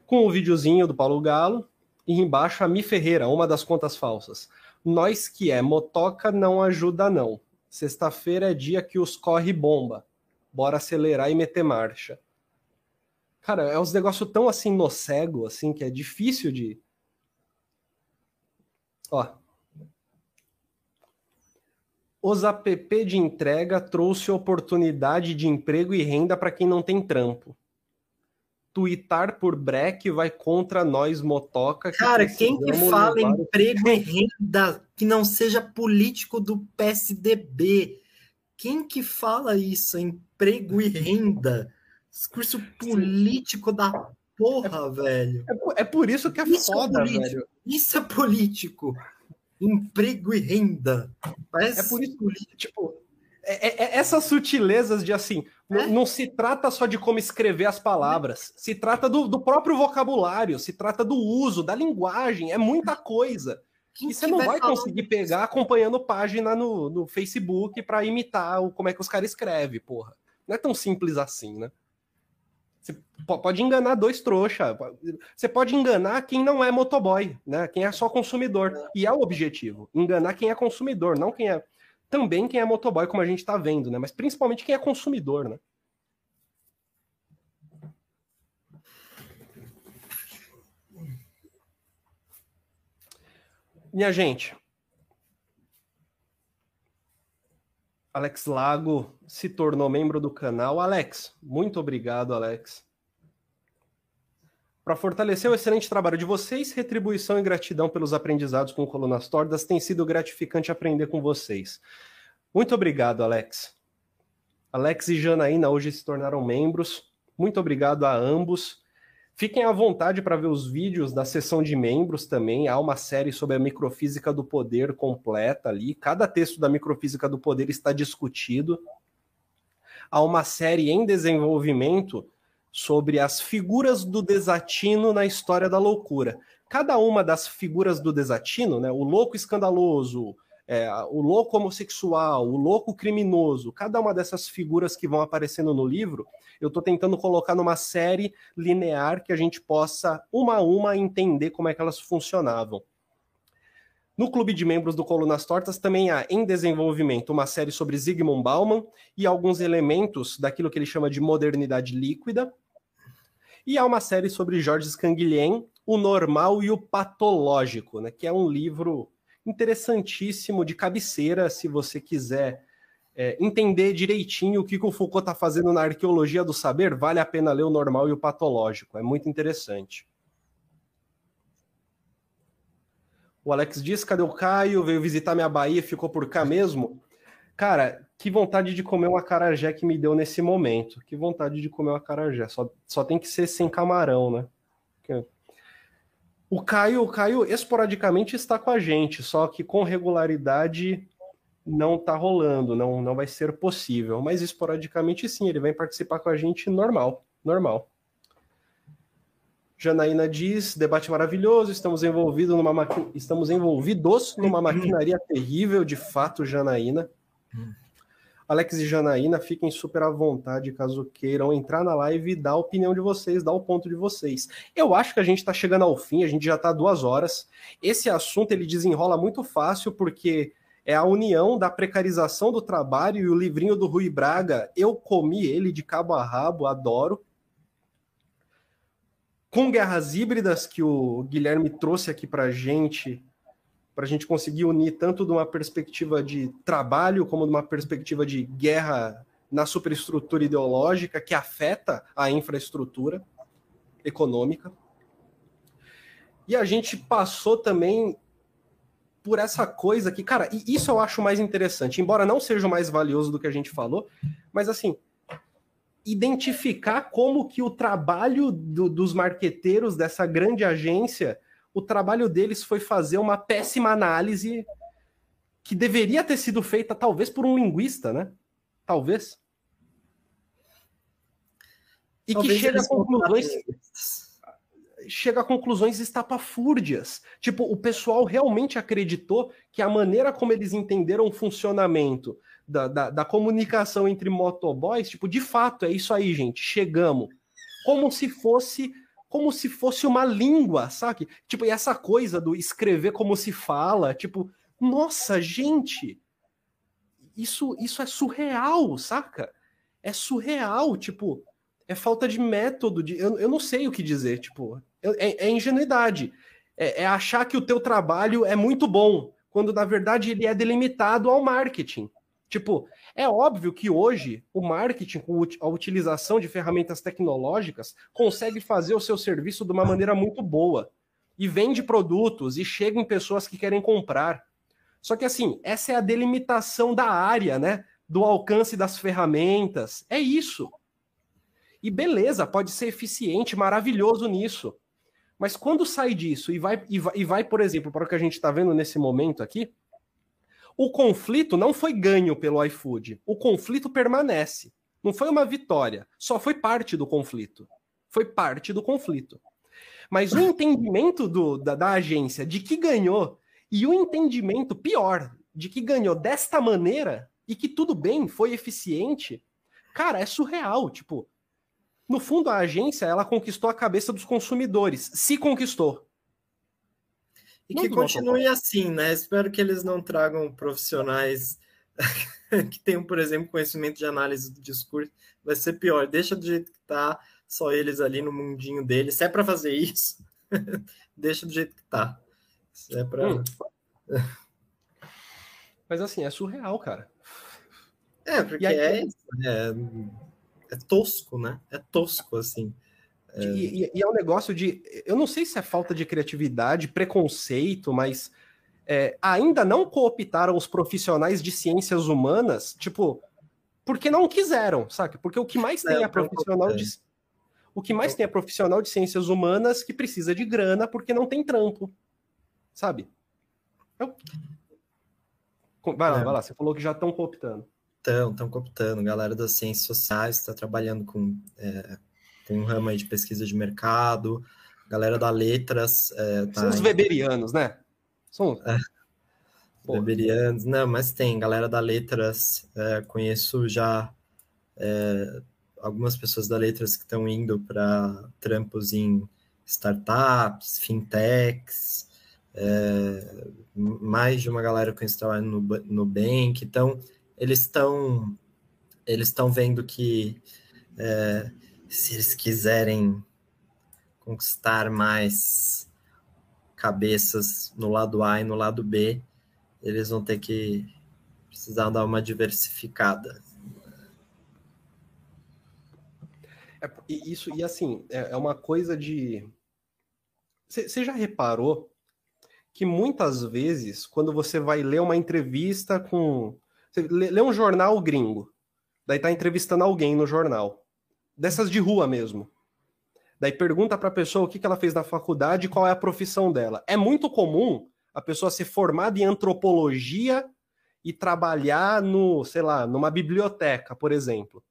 com o videozinho do Paulo Galo, e embaixo a Mi Ferreira, uma das contas falsas. Nós que é motoca não ajuda não. Sexta-feira é dia que os corre bomba. Bora acelerar e meter marcha. Cara, é uns negócios tão assim no cego, assim, que é difícil de. Ó, os app de entrega trouxe oportunidade de emprego e renda para quem não tem trampo. Tuitar por break vai contra nós, motoca. Que Cara, quem que fala emprego e renda que não seja político do PSDB? Quem que fala isso? Emprego e renda? Discurso político da porra, é, velho. É, é, por isso que é isso é foda, é velho. Isso é político emprego e renda. Parece é por isso, tipo, é, é, essas sutilezas de assim, não, se trata só de como escrever as palavras, se trata do, do, próprio vocabulário, se trata do uso, da linguagem, é muita coisa. Quem e você não vai conseguir pegar acompanhando página no, no Facebook para imitar o, como é que os caras escrevem, porra. Não é tão simples assim, né? Você pode enganar dois trouxa. Você pode enganar quem não é motoboy, né? Quem é só consumidor. E é o objetivo. Enganar quem é consumidor, não quem é. Também quem é motoboy, como a gente está vendo, né? Mas principalmente quem é consumidor, né? Minha gente, Alex Lago se tornou membro do canal. Alex, muito obrigado, Alex. Para fortalecer o excelente trabalho de vocês, retribuição e gratidão pelos aprendizados com Colunas Tordas, tem sido gratificante aprender com vocês. Muito obrigado, Alex. Alex e Janaína hoje se tornaram membros. Muito obrigado a ambos. Fiquem à vontade para ver os vídeos da sessão de membros também. Há uma série sobre a microfísica do poder completa ali. Cada texto da microfísica do poder está discutido. Há uma série em desenvolvimento sobre as figuras do desatino na história da loucura. Cada uma das figuras do desatino, né, o louco escandaloso, é, o louco homossexual, o louco criminoso, cada uma dessas figuras que vão aparecendo no livro, eu estou tentando colocar numa série linear que a gente possa, uma a uma, entender como é que elas funcionavam. No clube de membros do Colunas Tortas também há em desenvolvimento uma série sobre Zygmunt Bauman e alguns elementos daquilo que ele chama de modernidade líquida. E há uma série sobre Georges Canguilhem, o normal e o patológico, né, que é um livro interessantíssimo de cabeceira, se você quiser é, entender direitinho o que, que o Foucault está fazendo na arqueologia do saber, vale a pena ler o normal e o patológico. É muito interessante. O Alex diz: cadê o Caio? Veio visitar minha Bahia, ficou por cá mesmo. Cara, que vontade de comer uma carajé que me deu nesse momento. Que vontade de comer uma carajé. Só, só tem que ser sem camarão, né? O Caio, o Caio esporadicamente está com a gente, só que com regularidade não está rolando, não, não vai ser possível. Mas esporadicamente sim, ele vai participar com a gente normal, normal. Janaína diz, debate maravilhoso, estamos envolvidos numa maqui... estamos envolvidos numa maquinaria terrível, de fato, Janaína. Hum. Alex e Janaína, fiquem super à vontade caso queiram entrar na live e dar a opinião de vocês, dar o ponto de vocês. Eu acho que a gente está chegando ao fim, a gente já está duas horas. Esse assunto ele desenrola muito fácil porque é a união da precarização do trabalho e o livrinho do Rui Braga. Eu comi ele de cabo a rabo, adoro. Com guerras híbridas que o Guilherme trouxe aqui para gente para a gente conseguir unir tanto de uma perspectiva de trabalho como de uma perspectiva de guerra na superestrutura ideológica que afeta a infraestrutura econômica. E a gente passou também por essa coisa que, cara, e isso eu acho mais interessante, embora não seja o mais valioso do que a gente falou, mas assim, identificar como que o trabalho do, dos marqueteiros dessa grande agência o trabalho deles foi fazer uma péssima análise que deveria ter sido feita talvez por um linguista, né? Talvez. E talvez que chega a conclusões chega a conclusões estapafúrdias. Tipo, o pessoal realmente acreditou que a maneira como eles entenderam o funcionamento da, da, da, comunicação entre motoboys, tipo, de fato, é isso aí, gente. Chegamos. Como se fosse como se fosse uma língua, sabe? Tipo, e essa coisa do escrever como se fala, tipo, nossa, gente, isso, isso é surreal, saca? É surreal, tipo, é falta de método, de, eu, eu não sei o que dizer, tipo, é, é ingenuidade. É, é achar que o teu trabalho é muito bom, quando na verdade ele é delimitado ao marketing. Tipo, é óbvio que hoje o marketing, com a utilização de ferramentas tecnológicas, consegue fazer o seu serviço de uma maneira muito boa. E vende produtos e chega em pessoas que querem comprar. Só que assim, essa é a delimitação da área, né? Do alcance das ferramentas. É isso. E beleza, pode ser eficiente, maravilhoso nisso. Mas quando sai disso e vai, e vai, e vai por exemplo, para o que a gente está vendo nesse momento aqui, o conflito não foi ganho pelo iFood. O conflito permanece. Não foi uma vitória. Só foi parte do conflito. Foi parte do conflito. Mas o entendimento do, da, da agência de que ganhou e o entendimento pior de que ganhou desta maneira e que tudo bem, foi eficiente, cara, é surreal. Tipo, no fundo, a agência ela conquistou a cabeça dos consumidores. Se conquistou. E que continue assim, né? Espero que eles não tragam profissionais *laughs* que tenham, por exemplo, conhecimento de análise do discurso. Vai ser pior. Deixa do jeito que tá, só eles ali no mundinho deles. Se é para fazer isso, *laughs* deixa do jeito que tá. Se é para. Hum. *laughs* Mas assim, é surreal, cara. É, porque aí... é, é, é tosco, né? É tosco, assim. É... E, e, é um negócio de. Eu não sei se é falta de criatividade, preconceito, mas é, ainda não cooptaram os profissionais de ciências humanas, tipo, porque não quiseram, sabe? Porque o que mais tem é, é profissional de. O que mais tem é profissional de ciências humanas que precisa de grana porque não tem trampo, sabe? Eu... Vai lá, é. vai lá. Você falou que já estão cooptando. Estão, estão cooptando. Galera das ciências sociais está trabalhando com tem um ramo aí de pesquisa de mercado, galera da letras. É, tá São os weberianos, né? São. É, weberianos, não, mas tem galera da letras, é, conheço já é, algumas pessoas da letras que estão indo para trampos em startups, fintechs, é, mais de uma galera que trabalha no, no Bank, então eles estão eles estão vendo que é, se eles quiserem conquistar mais cabeças no lado A e no lado B, eles vão ter que precisar dar uma diversificada. É, isso, e assim, é, é uma coisa de. Você já reparou que muitas vezes, quando você vai ler uma entrevista com. Lê, lê um jornal gringo, daí tá entrevistando alguém no jornal dessas de rua mesmo. Daí pergunta para a pessoa o que, que ela fez na faculdade e qual é a profissão dela. É muito comum a pessoa ser formada em antropologia e trabalhar no, sei lá, numa biblioteca, por exemplo.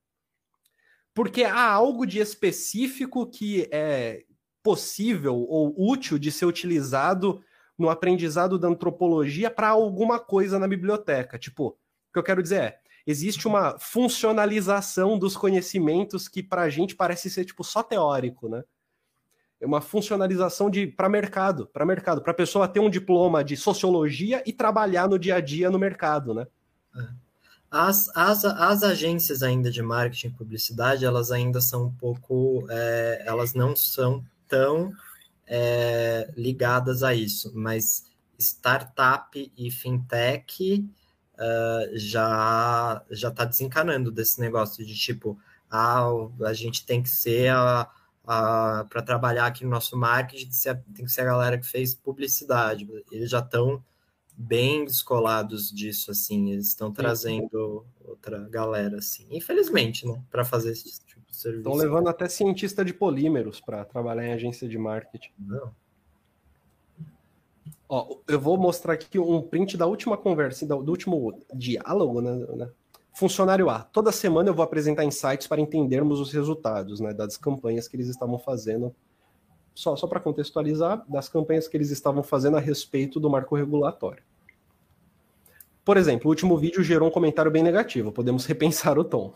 Porque há algo de específico que é possível ou útil de ser utilizado no aprendizado da antropologia para alguma coisa na biblioteca. Tipo, o que eu quero dizer é, existe uma funcionalização dos conhecimentos que para a gente parece ser tipo só teórico, né? É uma funcionalização de para mercado, para mercado, para pessoa ter um diploma de sociologia e trabalhar no dia a dia no mercado, né? É. As, as, as agências ainda de marketing e publicidade, elas ainda são um pouco, é, elas não são tão é, ligadas a isso, mas startup e fintech uh, já já está desencanando desse negócio de tipo, ah, a gente tem que ser a, a para trabalhar aqui no nosso marketing, tem que ser a galera que fez publicidade. Eles já estão bem descolados disso, assim, eles estão trazendo outra galera, assim, infelizmente, né, para fazer esse tipo de serviço. Estão levando até cientista de polímeros para trabalhar em agência de marketing. Não. Ó, eu vou mostrar aqui um print da última conversa, do último diálogo, né, né? Funcionário A. Toda semana eu vou apresentar insights para entendermos os resultados né, das campanhas que eles estavam fazendo. Só, só para contextualizar, das campanhas que eles estavam fazendo a respeito do marco regulatório. Por exemplo, o último vídeo gerou um comentário bem negativo, podemos *laughs* repensar o tom.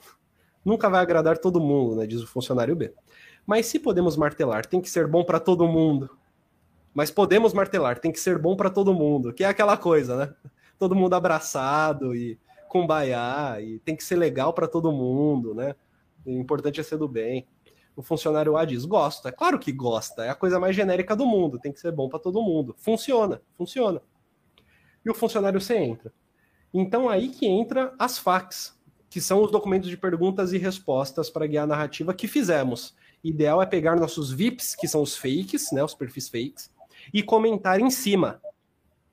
Nunca vai agradar todo mundo, né, diz o funcionário B. Mas se podemos martelar, tem que ser bom para todo mundo. Mas podemos martelar, tem que ser bom para todo mundo, que é aquela coisa, né? Todo mundo abraçado e cumbaiá, e tem que ser legal para todo mundo, né? O importante é ser do bem. O funcionário A diz: gosta, é claro que gosta, é a coisa mais genérica do mundo, tem que ser bom para todo mundo. Funciona, funciona. E o funcionário C entra. Então aí que entra as FAQs, que são os documentos de perguntas e respostas para guiar a narrativa que fizemos. Ideal é pegar nossos VIPs, que são os fakes, né, os perfis fakes, e comentar em cima.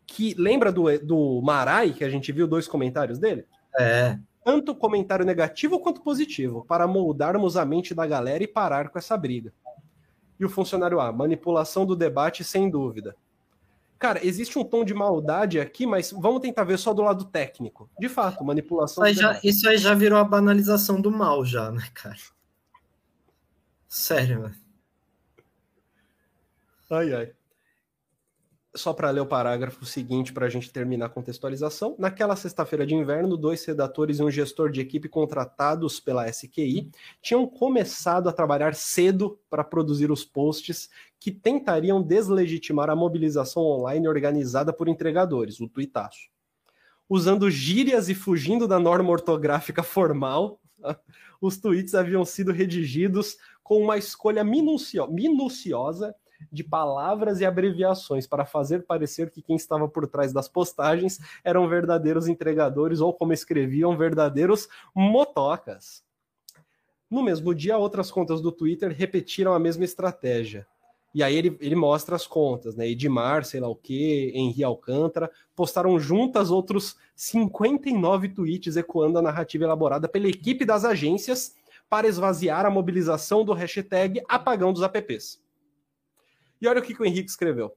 Que lembra do, do Marai, que a gente viu dois comentários dele? É. Tanto comentário negativo quanto positivo, para moldarmos a mente da galera e parar com essa briga. E o funcionário A, manipulação do debate sem dúvida. Cara, existe um tom de maldade aqui, mas vamos tentar ver só do lado técnico. De fato, manipulação. Isso aí, já, isso aí já virou a banalização do mal, já, né, cara? Sério, mano. Ai, ai. Só para ler o parágrafo seguinte para a gente terminar a contextualização. Naquela sexta-feira de inverno, dois redatores e um gestor de equipe contratados pela SQI tinham começado a trabalhar cedo para produzir os posts que tentariam deslegitimar a mobilização online organizada por entregadores, o tuitaço. Usando gírias e fugindo da norma ortográfica formal, *laughs* os tweets haviam sido redigidos com uma escolha minucio minuciosa de palavras e abreviações para fazer parecer que quem estava por trás das postagens eram verdadeiros entregadores ou, como escreviam, verdadeiros motocas. No mesmo dia, outras contas do Twitter repetiram a mesma estratégia. E aí ele, ele mostra as contas, né? Edmar, sei lá o que, Henri Alcântara, postaram juntas outros 59 tweets ecoando a narrativa elaborada pela equipe das agências para esvaziar a mobilização do hashtag apagão dos apps. E olha o que, que o Henrique escreveu.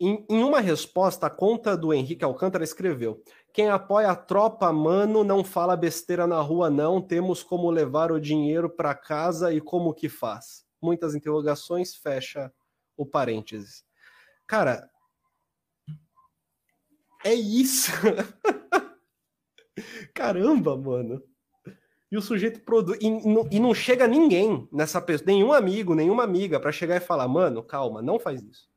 Em, em, uma resposta, a conta do Henrique Alcântara escreveu: Quem apoia a tropa, mano, não fala besteira na rua, não. Temos como levar o dinheiro para casa e como que faz? Muitas interrogações, fecha o parênteses. Cara, é isso. *laughs* Caramba, mano. E o sujeito produz. E, e, não chega ninguém nessa pessoa, nenhum amigo, nenhuma amiga, para chegar e falar, mano, calma, não faz isso.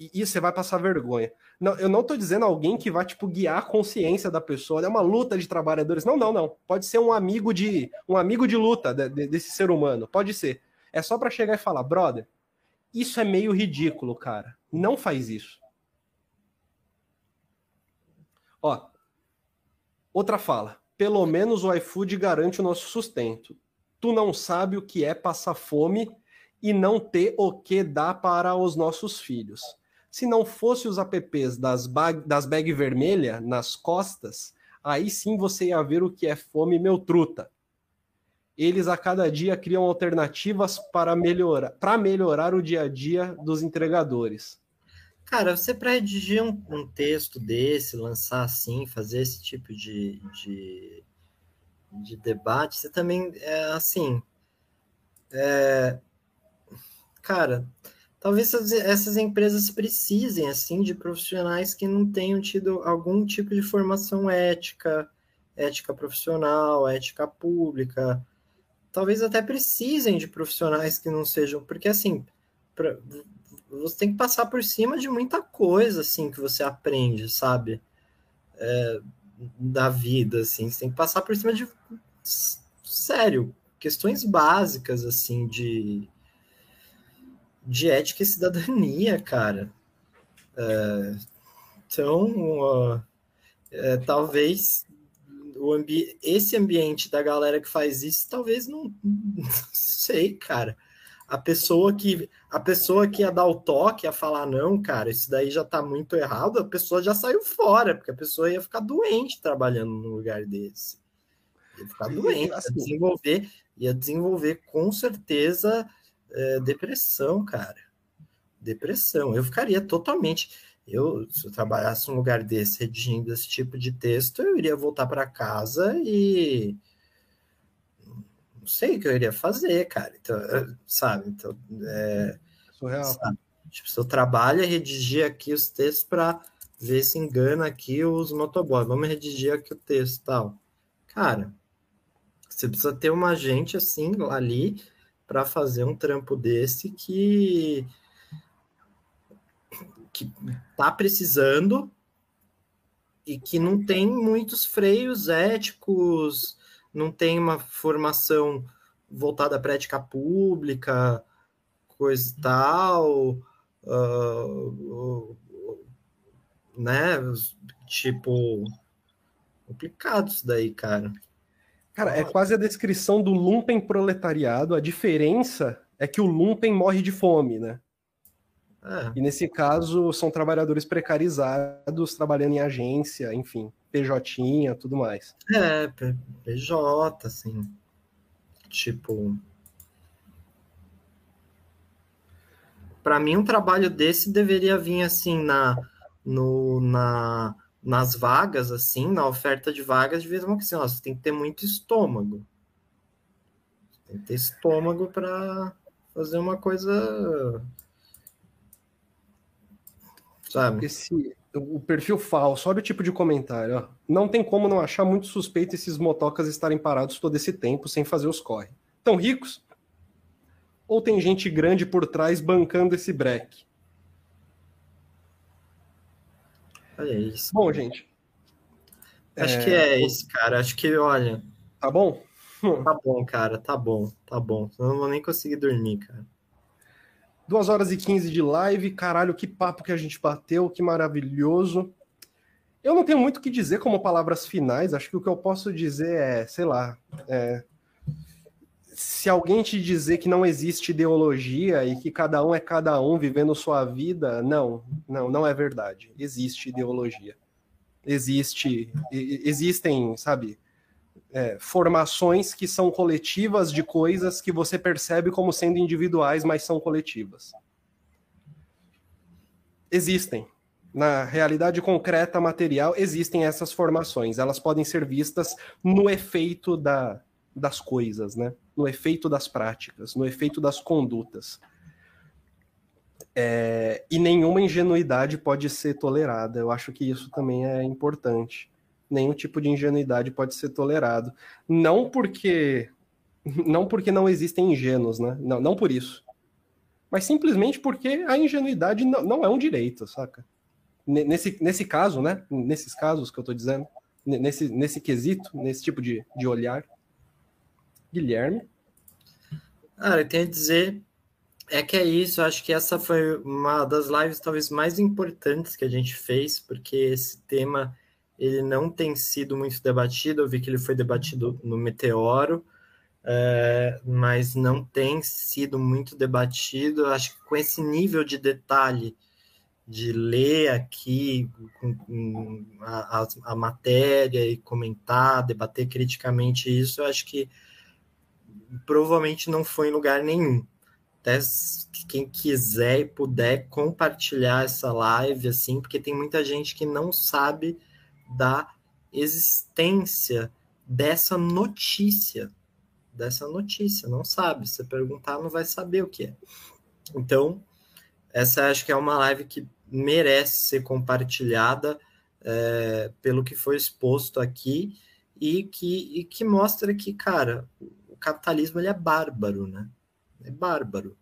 E, e você vai passar vergonha. Não, eu não tô dizendo alguém que vai, tipo, guiar a consciência da pessoa. É uma luta de trabalhadores. Não, não, não. Pode ser um amigo de. um amigo de luta de, de, desse ser humano. Pode ser. É só para chegar e falar, brother, isso é meio ridículo, cara. Não faz isso. Ó, outra fala pelo menos o iFood garante o nosso sustento. Tu não sabe o que é passar fome e não ter o que dar para os nossos filhos. Se não fosse os apps das bag, das bag vermelha nas costas, aí sim você ia ver o que é fome, meu truta. Eles a cada dia criam alternativas para melhorar, para melhorar o dia a dia dos entregadores. Cara, você para redigir um, um, texto desse, lançar assim, fazer esse tipo de, de, de debate, você também é assim. É, cara, talvez essas, essas empresas precisem assim de profissionais que não tenham tido algum tipo de formação ética, ética profissional, ética pública. Talvez até precisem de profissionais que não sejam, porque assim, você tem que passar por cima de muita coisa, assim, que você aprende, sabe? É, da vida, assim. Você tem que passar por cima de, sério, questões básicas, assim, de, de ética e cidadania, cara. É, então, uh, é, talvez o ambi esse ambiente da galera que faz isso, talvez não, *laughs* não sei, cara a pessoa que a pessoa que ia dar o toque, ia falar, não, cara, isso daí já tá muito errado, a pessoa já saiu fora, porque a pessoa ia ficar doente trabalhando num lugar desse. Ia ficar doente, ia desenvolver, ia desenvolver com certeza é, depressão, cara. Depressão. Eu ficaria totalmente. Eu, se eu trabalhasse num lugar desse, redigindo esse tipo de texto, eu iria voltar para casa e sei o que eu iria fazer, cara. Então, sabe? Então, é, Surreal. Sabe? Tipo, seu trabalho é redigir aqui os textos para vê se engana aqui os motoboys. Vamos redigir aqui o texto tal. Cara, você precisa ter uma gente assim ali para fazer um trampo desse que que tá precisando e que não tem muitos freios éticos, não tem uma formação voltada para ética pública, coisa e tal, uh, né? Tipo, complicado isso daí, cara. Cara, é quase a descrição do lumpen proletariado. A diferença é que o lumpen morre de fome, né? É. E nesse caso, são trabalhadores precarizados, trabalhando em agência, enfim, PJ, tudo mais. É, PJ, assim. Tipo. Para mim, um trabalho desse deveria vir assim na, no, na, nas vagas, assim, na oferta de vagas, de vez em quando, assim, ó, você tem que ter muito estômago. Tem que ter estômago para fazer uma coisa Sabe? Esse, o perfil falso, olha o tipo de comentário. Não tem como não achar muito suspeito esses motocas estarem parados todo esse tempo sem fazer os corre. Tão ricos? Ou tem gente grande por trás bancando esse break? Olha isso. Bom, gente. Acho é... que é isso, cara. Acho que, olha. Tá bom? Tá bom, cara. Tá bom. Tá bom. Eu não vou nem conseguir dormir, cara. 2 horas e 15 de live. Caralho, que papo que a gente bateu, que maravilhoso. Eu não tenho muito o que dizer como palavras finais. Acho que o que eu posso dizer é, sei lá, é, se alguém te dizer que não existe ideologia e que cada um é cada um vivendo sua vida, não, não, não é verdade. Existe ideologia. Existe, existem, sabe, é, formações que são coletivas de coisas que você percebe como sendo individuais, mas são coletivas. Existem. Na realidade concreta, material, existem essas formações. Elas podem ser vistas no efeito da, das coisas, né? no efeito das práticas, no efeito das condutas. É, e nenhuma ingenuidade pode ser tolerada. Eu acho que isso também é importante nenhum tipo de ingenuidade pode ser tolerado. Não porque não porque não existem ingênuos, né? Não, não por isso. Mas simplesmente porque a ingenuidade não, não é um direito, saca? Nesse, nesse caso, né? Nesses casos que eu tô dizendo, nesse, nesse quesito, nesse tipo de, de olhar. Guilherme? Ah, eu tenho a dizer é que é isso, acho que essa foi uma das lives talvez mais importantes que a gente fez, porque esse tema ele não tem sido muito debatido. Eu vi que ele foi debatido no Meteoro, é, mas não tem sido muito debatido. Acho que com esse nível de detalhe de ler aqui com, com a, a, a, matéria e comentar, debater criticamente isso, eu acho que provavelmente não foi em lugar nenhum. Até quem quiser e puder compartilhar essa live, assim, porque tem muita gente que não sabe da existência dessa notícia, dessa notícia, não sabe. Se perguntar, não vai saber o que é. Então, essa acho que é uma live que merece ser compartilhada é, pelo que foi exposto aqui e que, e que mostra que, cara, o capitalismo ele é bárbaro, né? É bárbaro.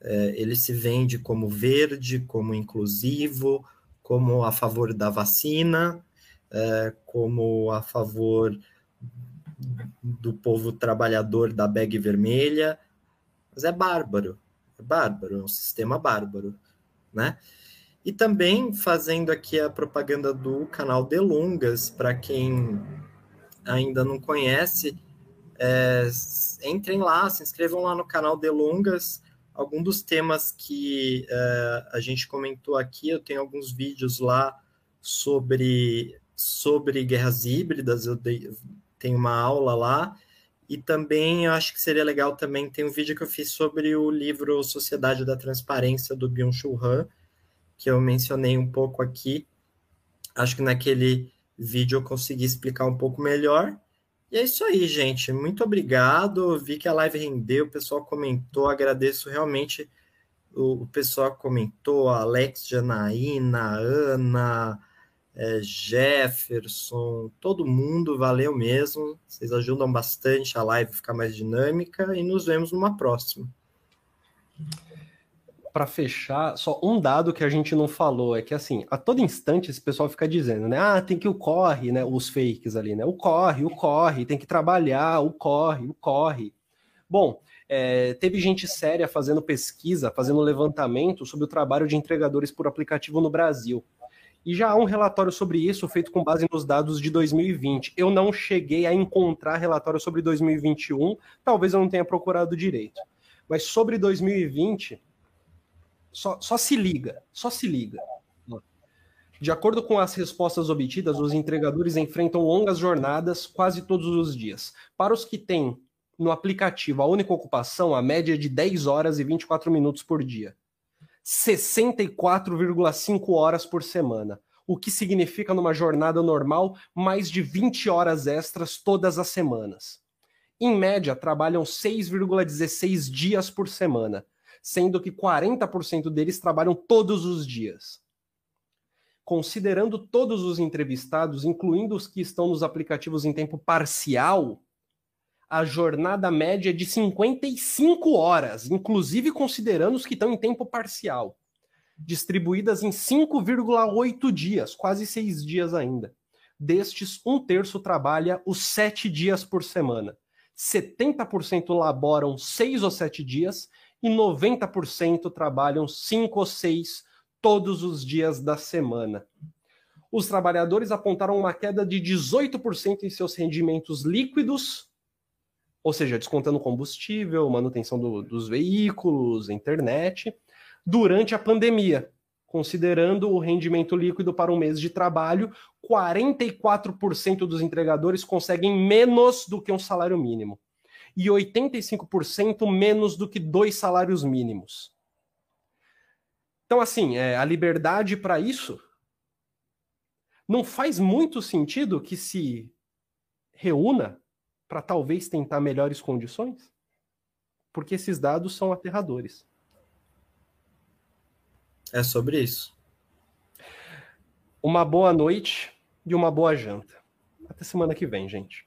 É, ele se vende como verde, como inclusivo, como a favor da vacina, é, como a favor do povo trabalhador da bag vermelha, mas é bárbaro, é bárbaro, é um sistema bárbaro, né? E também fazendo aqui a propaganda do canal Delungas, para quem ainda não conhece, é, entrem lá, se inscrevam lá no canal Delungas. Algum dos temas que é, a gente comentou aqui, eu tenho alguns vídeos lá sobre sobre guerras híbridas, eu dei, tenho uma aula lá, e também acho que seria legal também, tem um vídeo que eu fiz sobre o livro Sociedade da Transparência, do Byung-Chul Han, que eu mencionei um pouco aqui. Acho que naquele vídeo eu consegui explicar um pouco melhor. E é isso aí, gente. Muito obrigado. Vi que a live rendeu, o pessoal comentou. Agradeço realmente o, o pessoal comentou, a Alex Janaína, Ana, é, Jefferson, todo mundo, valeu mesmo. Vocês ajudam bastante a live ficar mais dinâmica e nos vemos numa próxima. Para fechar, só um dado que a gente não falou é que assim, a todo instante esse pessoal fica dizendo, né? Ah, tem que o corre, né? Os fakes ali, né? O corre, o corre, tem que trabalhar, o corre, o corre. Bom, é, teve gente séria fazendo pesquisa, fazendo levantamento sobre o trabalho de entregadores por aplicativo no Brasil. E já há um relatório sobre isso feito com base nos dados de 2020. Eu não cheguei a encontrar relatório sobre 2021, talvez eu não tenha procurado direito. Mas sobre 2020, só, só se liga, só se liga. De acordo com as respostas obtidas, os entregadores enfrentam longas jornadas quase todos os dias. Para os que têm no aplicativo a única ocupação, a média é de 10 horas e 24 minutos por dia. 64,5 horas por semana, o que significa numa jornada normal mais de 20 horas extras todas as semanas. Em média, trabalham 6,16 dias por semana, sendo que 40% deles trabalham todos os dias. Considerando todos os entrevistados, incluindo os que estão nos aplicativos em tempo parcial, a jornada média é de 55 horas, inclusive considerando os que estão em tempo parcial, distribuídas em 5,8 dias, quase seis dias ainda. Destes, um terço trabalha os sete dias por semana. 70% laboram seis ou sete dias e 90% trabalham cinco ou seis todos os dias da semana. Os trabalhadores apontaram uma queda de 18% em seus rendimentos líquidos ou seja, descontando combustível, manutenção do, dos veículos, internet, durante a pandemia. Considerando o rendimento líquido para um mês de trabalho, 44% dos entregadores conseguem menos do que um salário mínimo e 85% menos do que dois salários mínimos. Então, assim, é, a liberdade para isso não faz muito sentido que se reúna para talvez tentar melhores condições? Porque esses dados são aterradores. É sobre isso. Uma boa noite e uma boa janta. Até semana que vem, gente.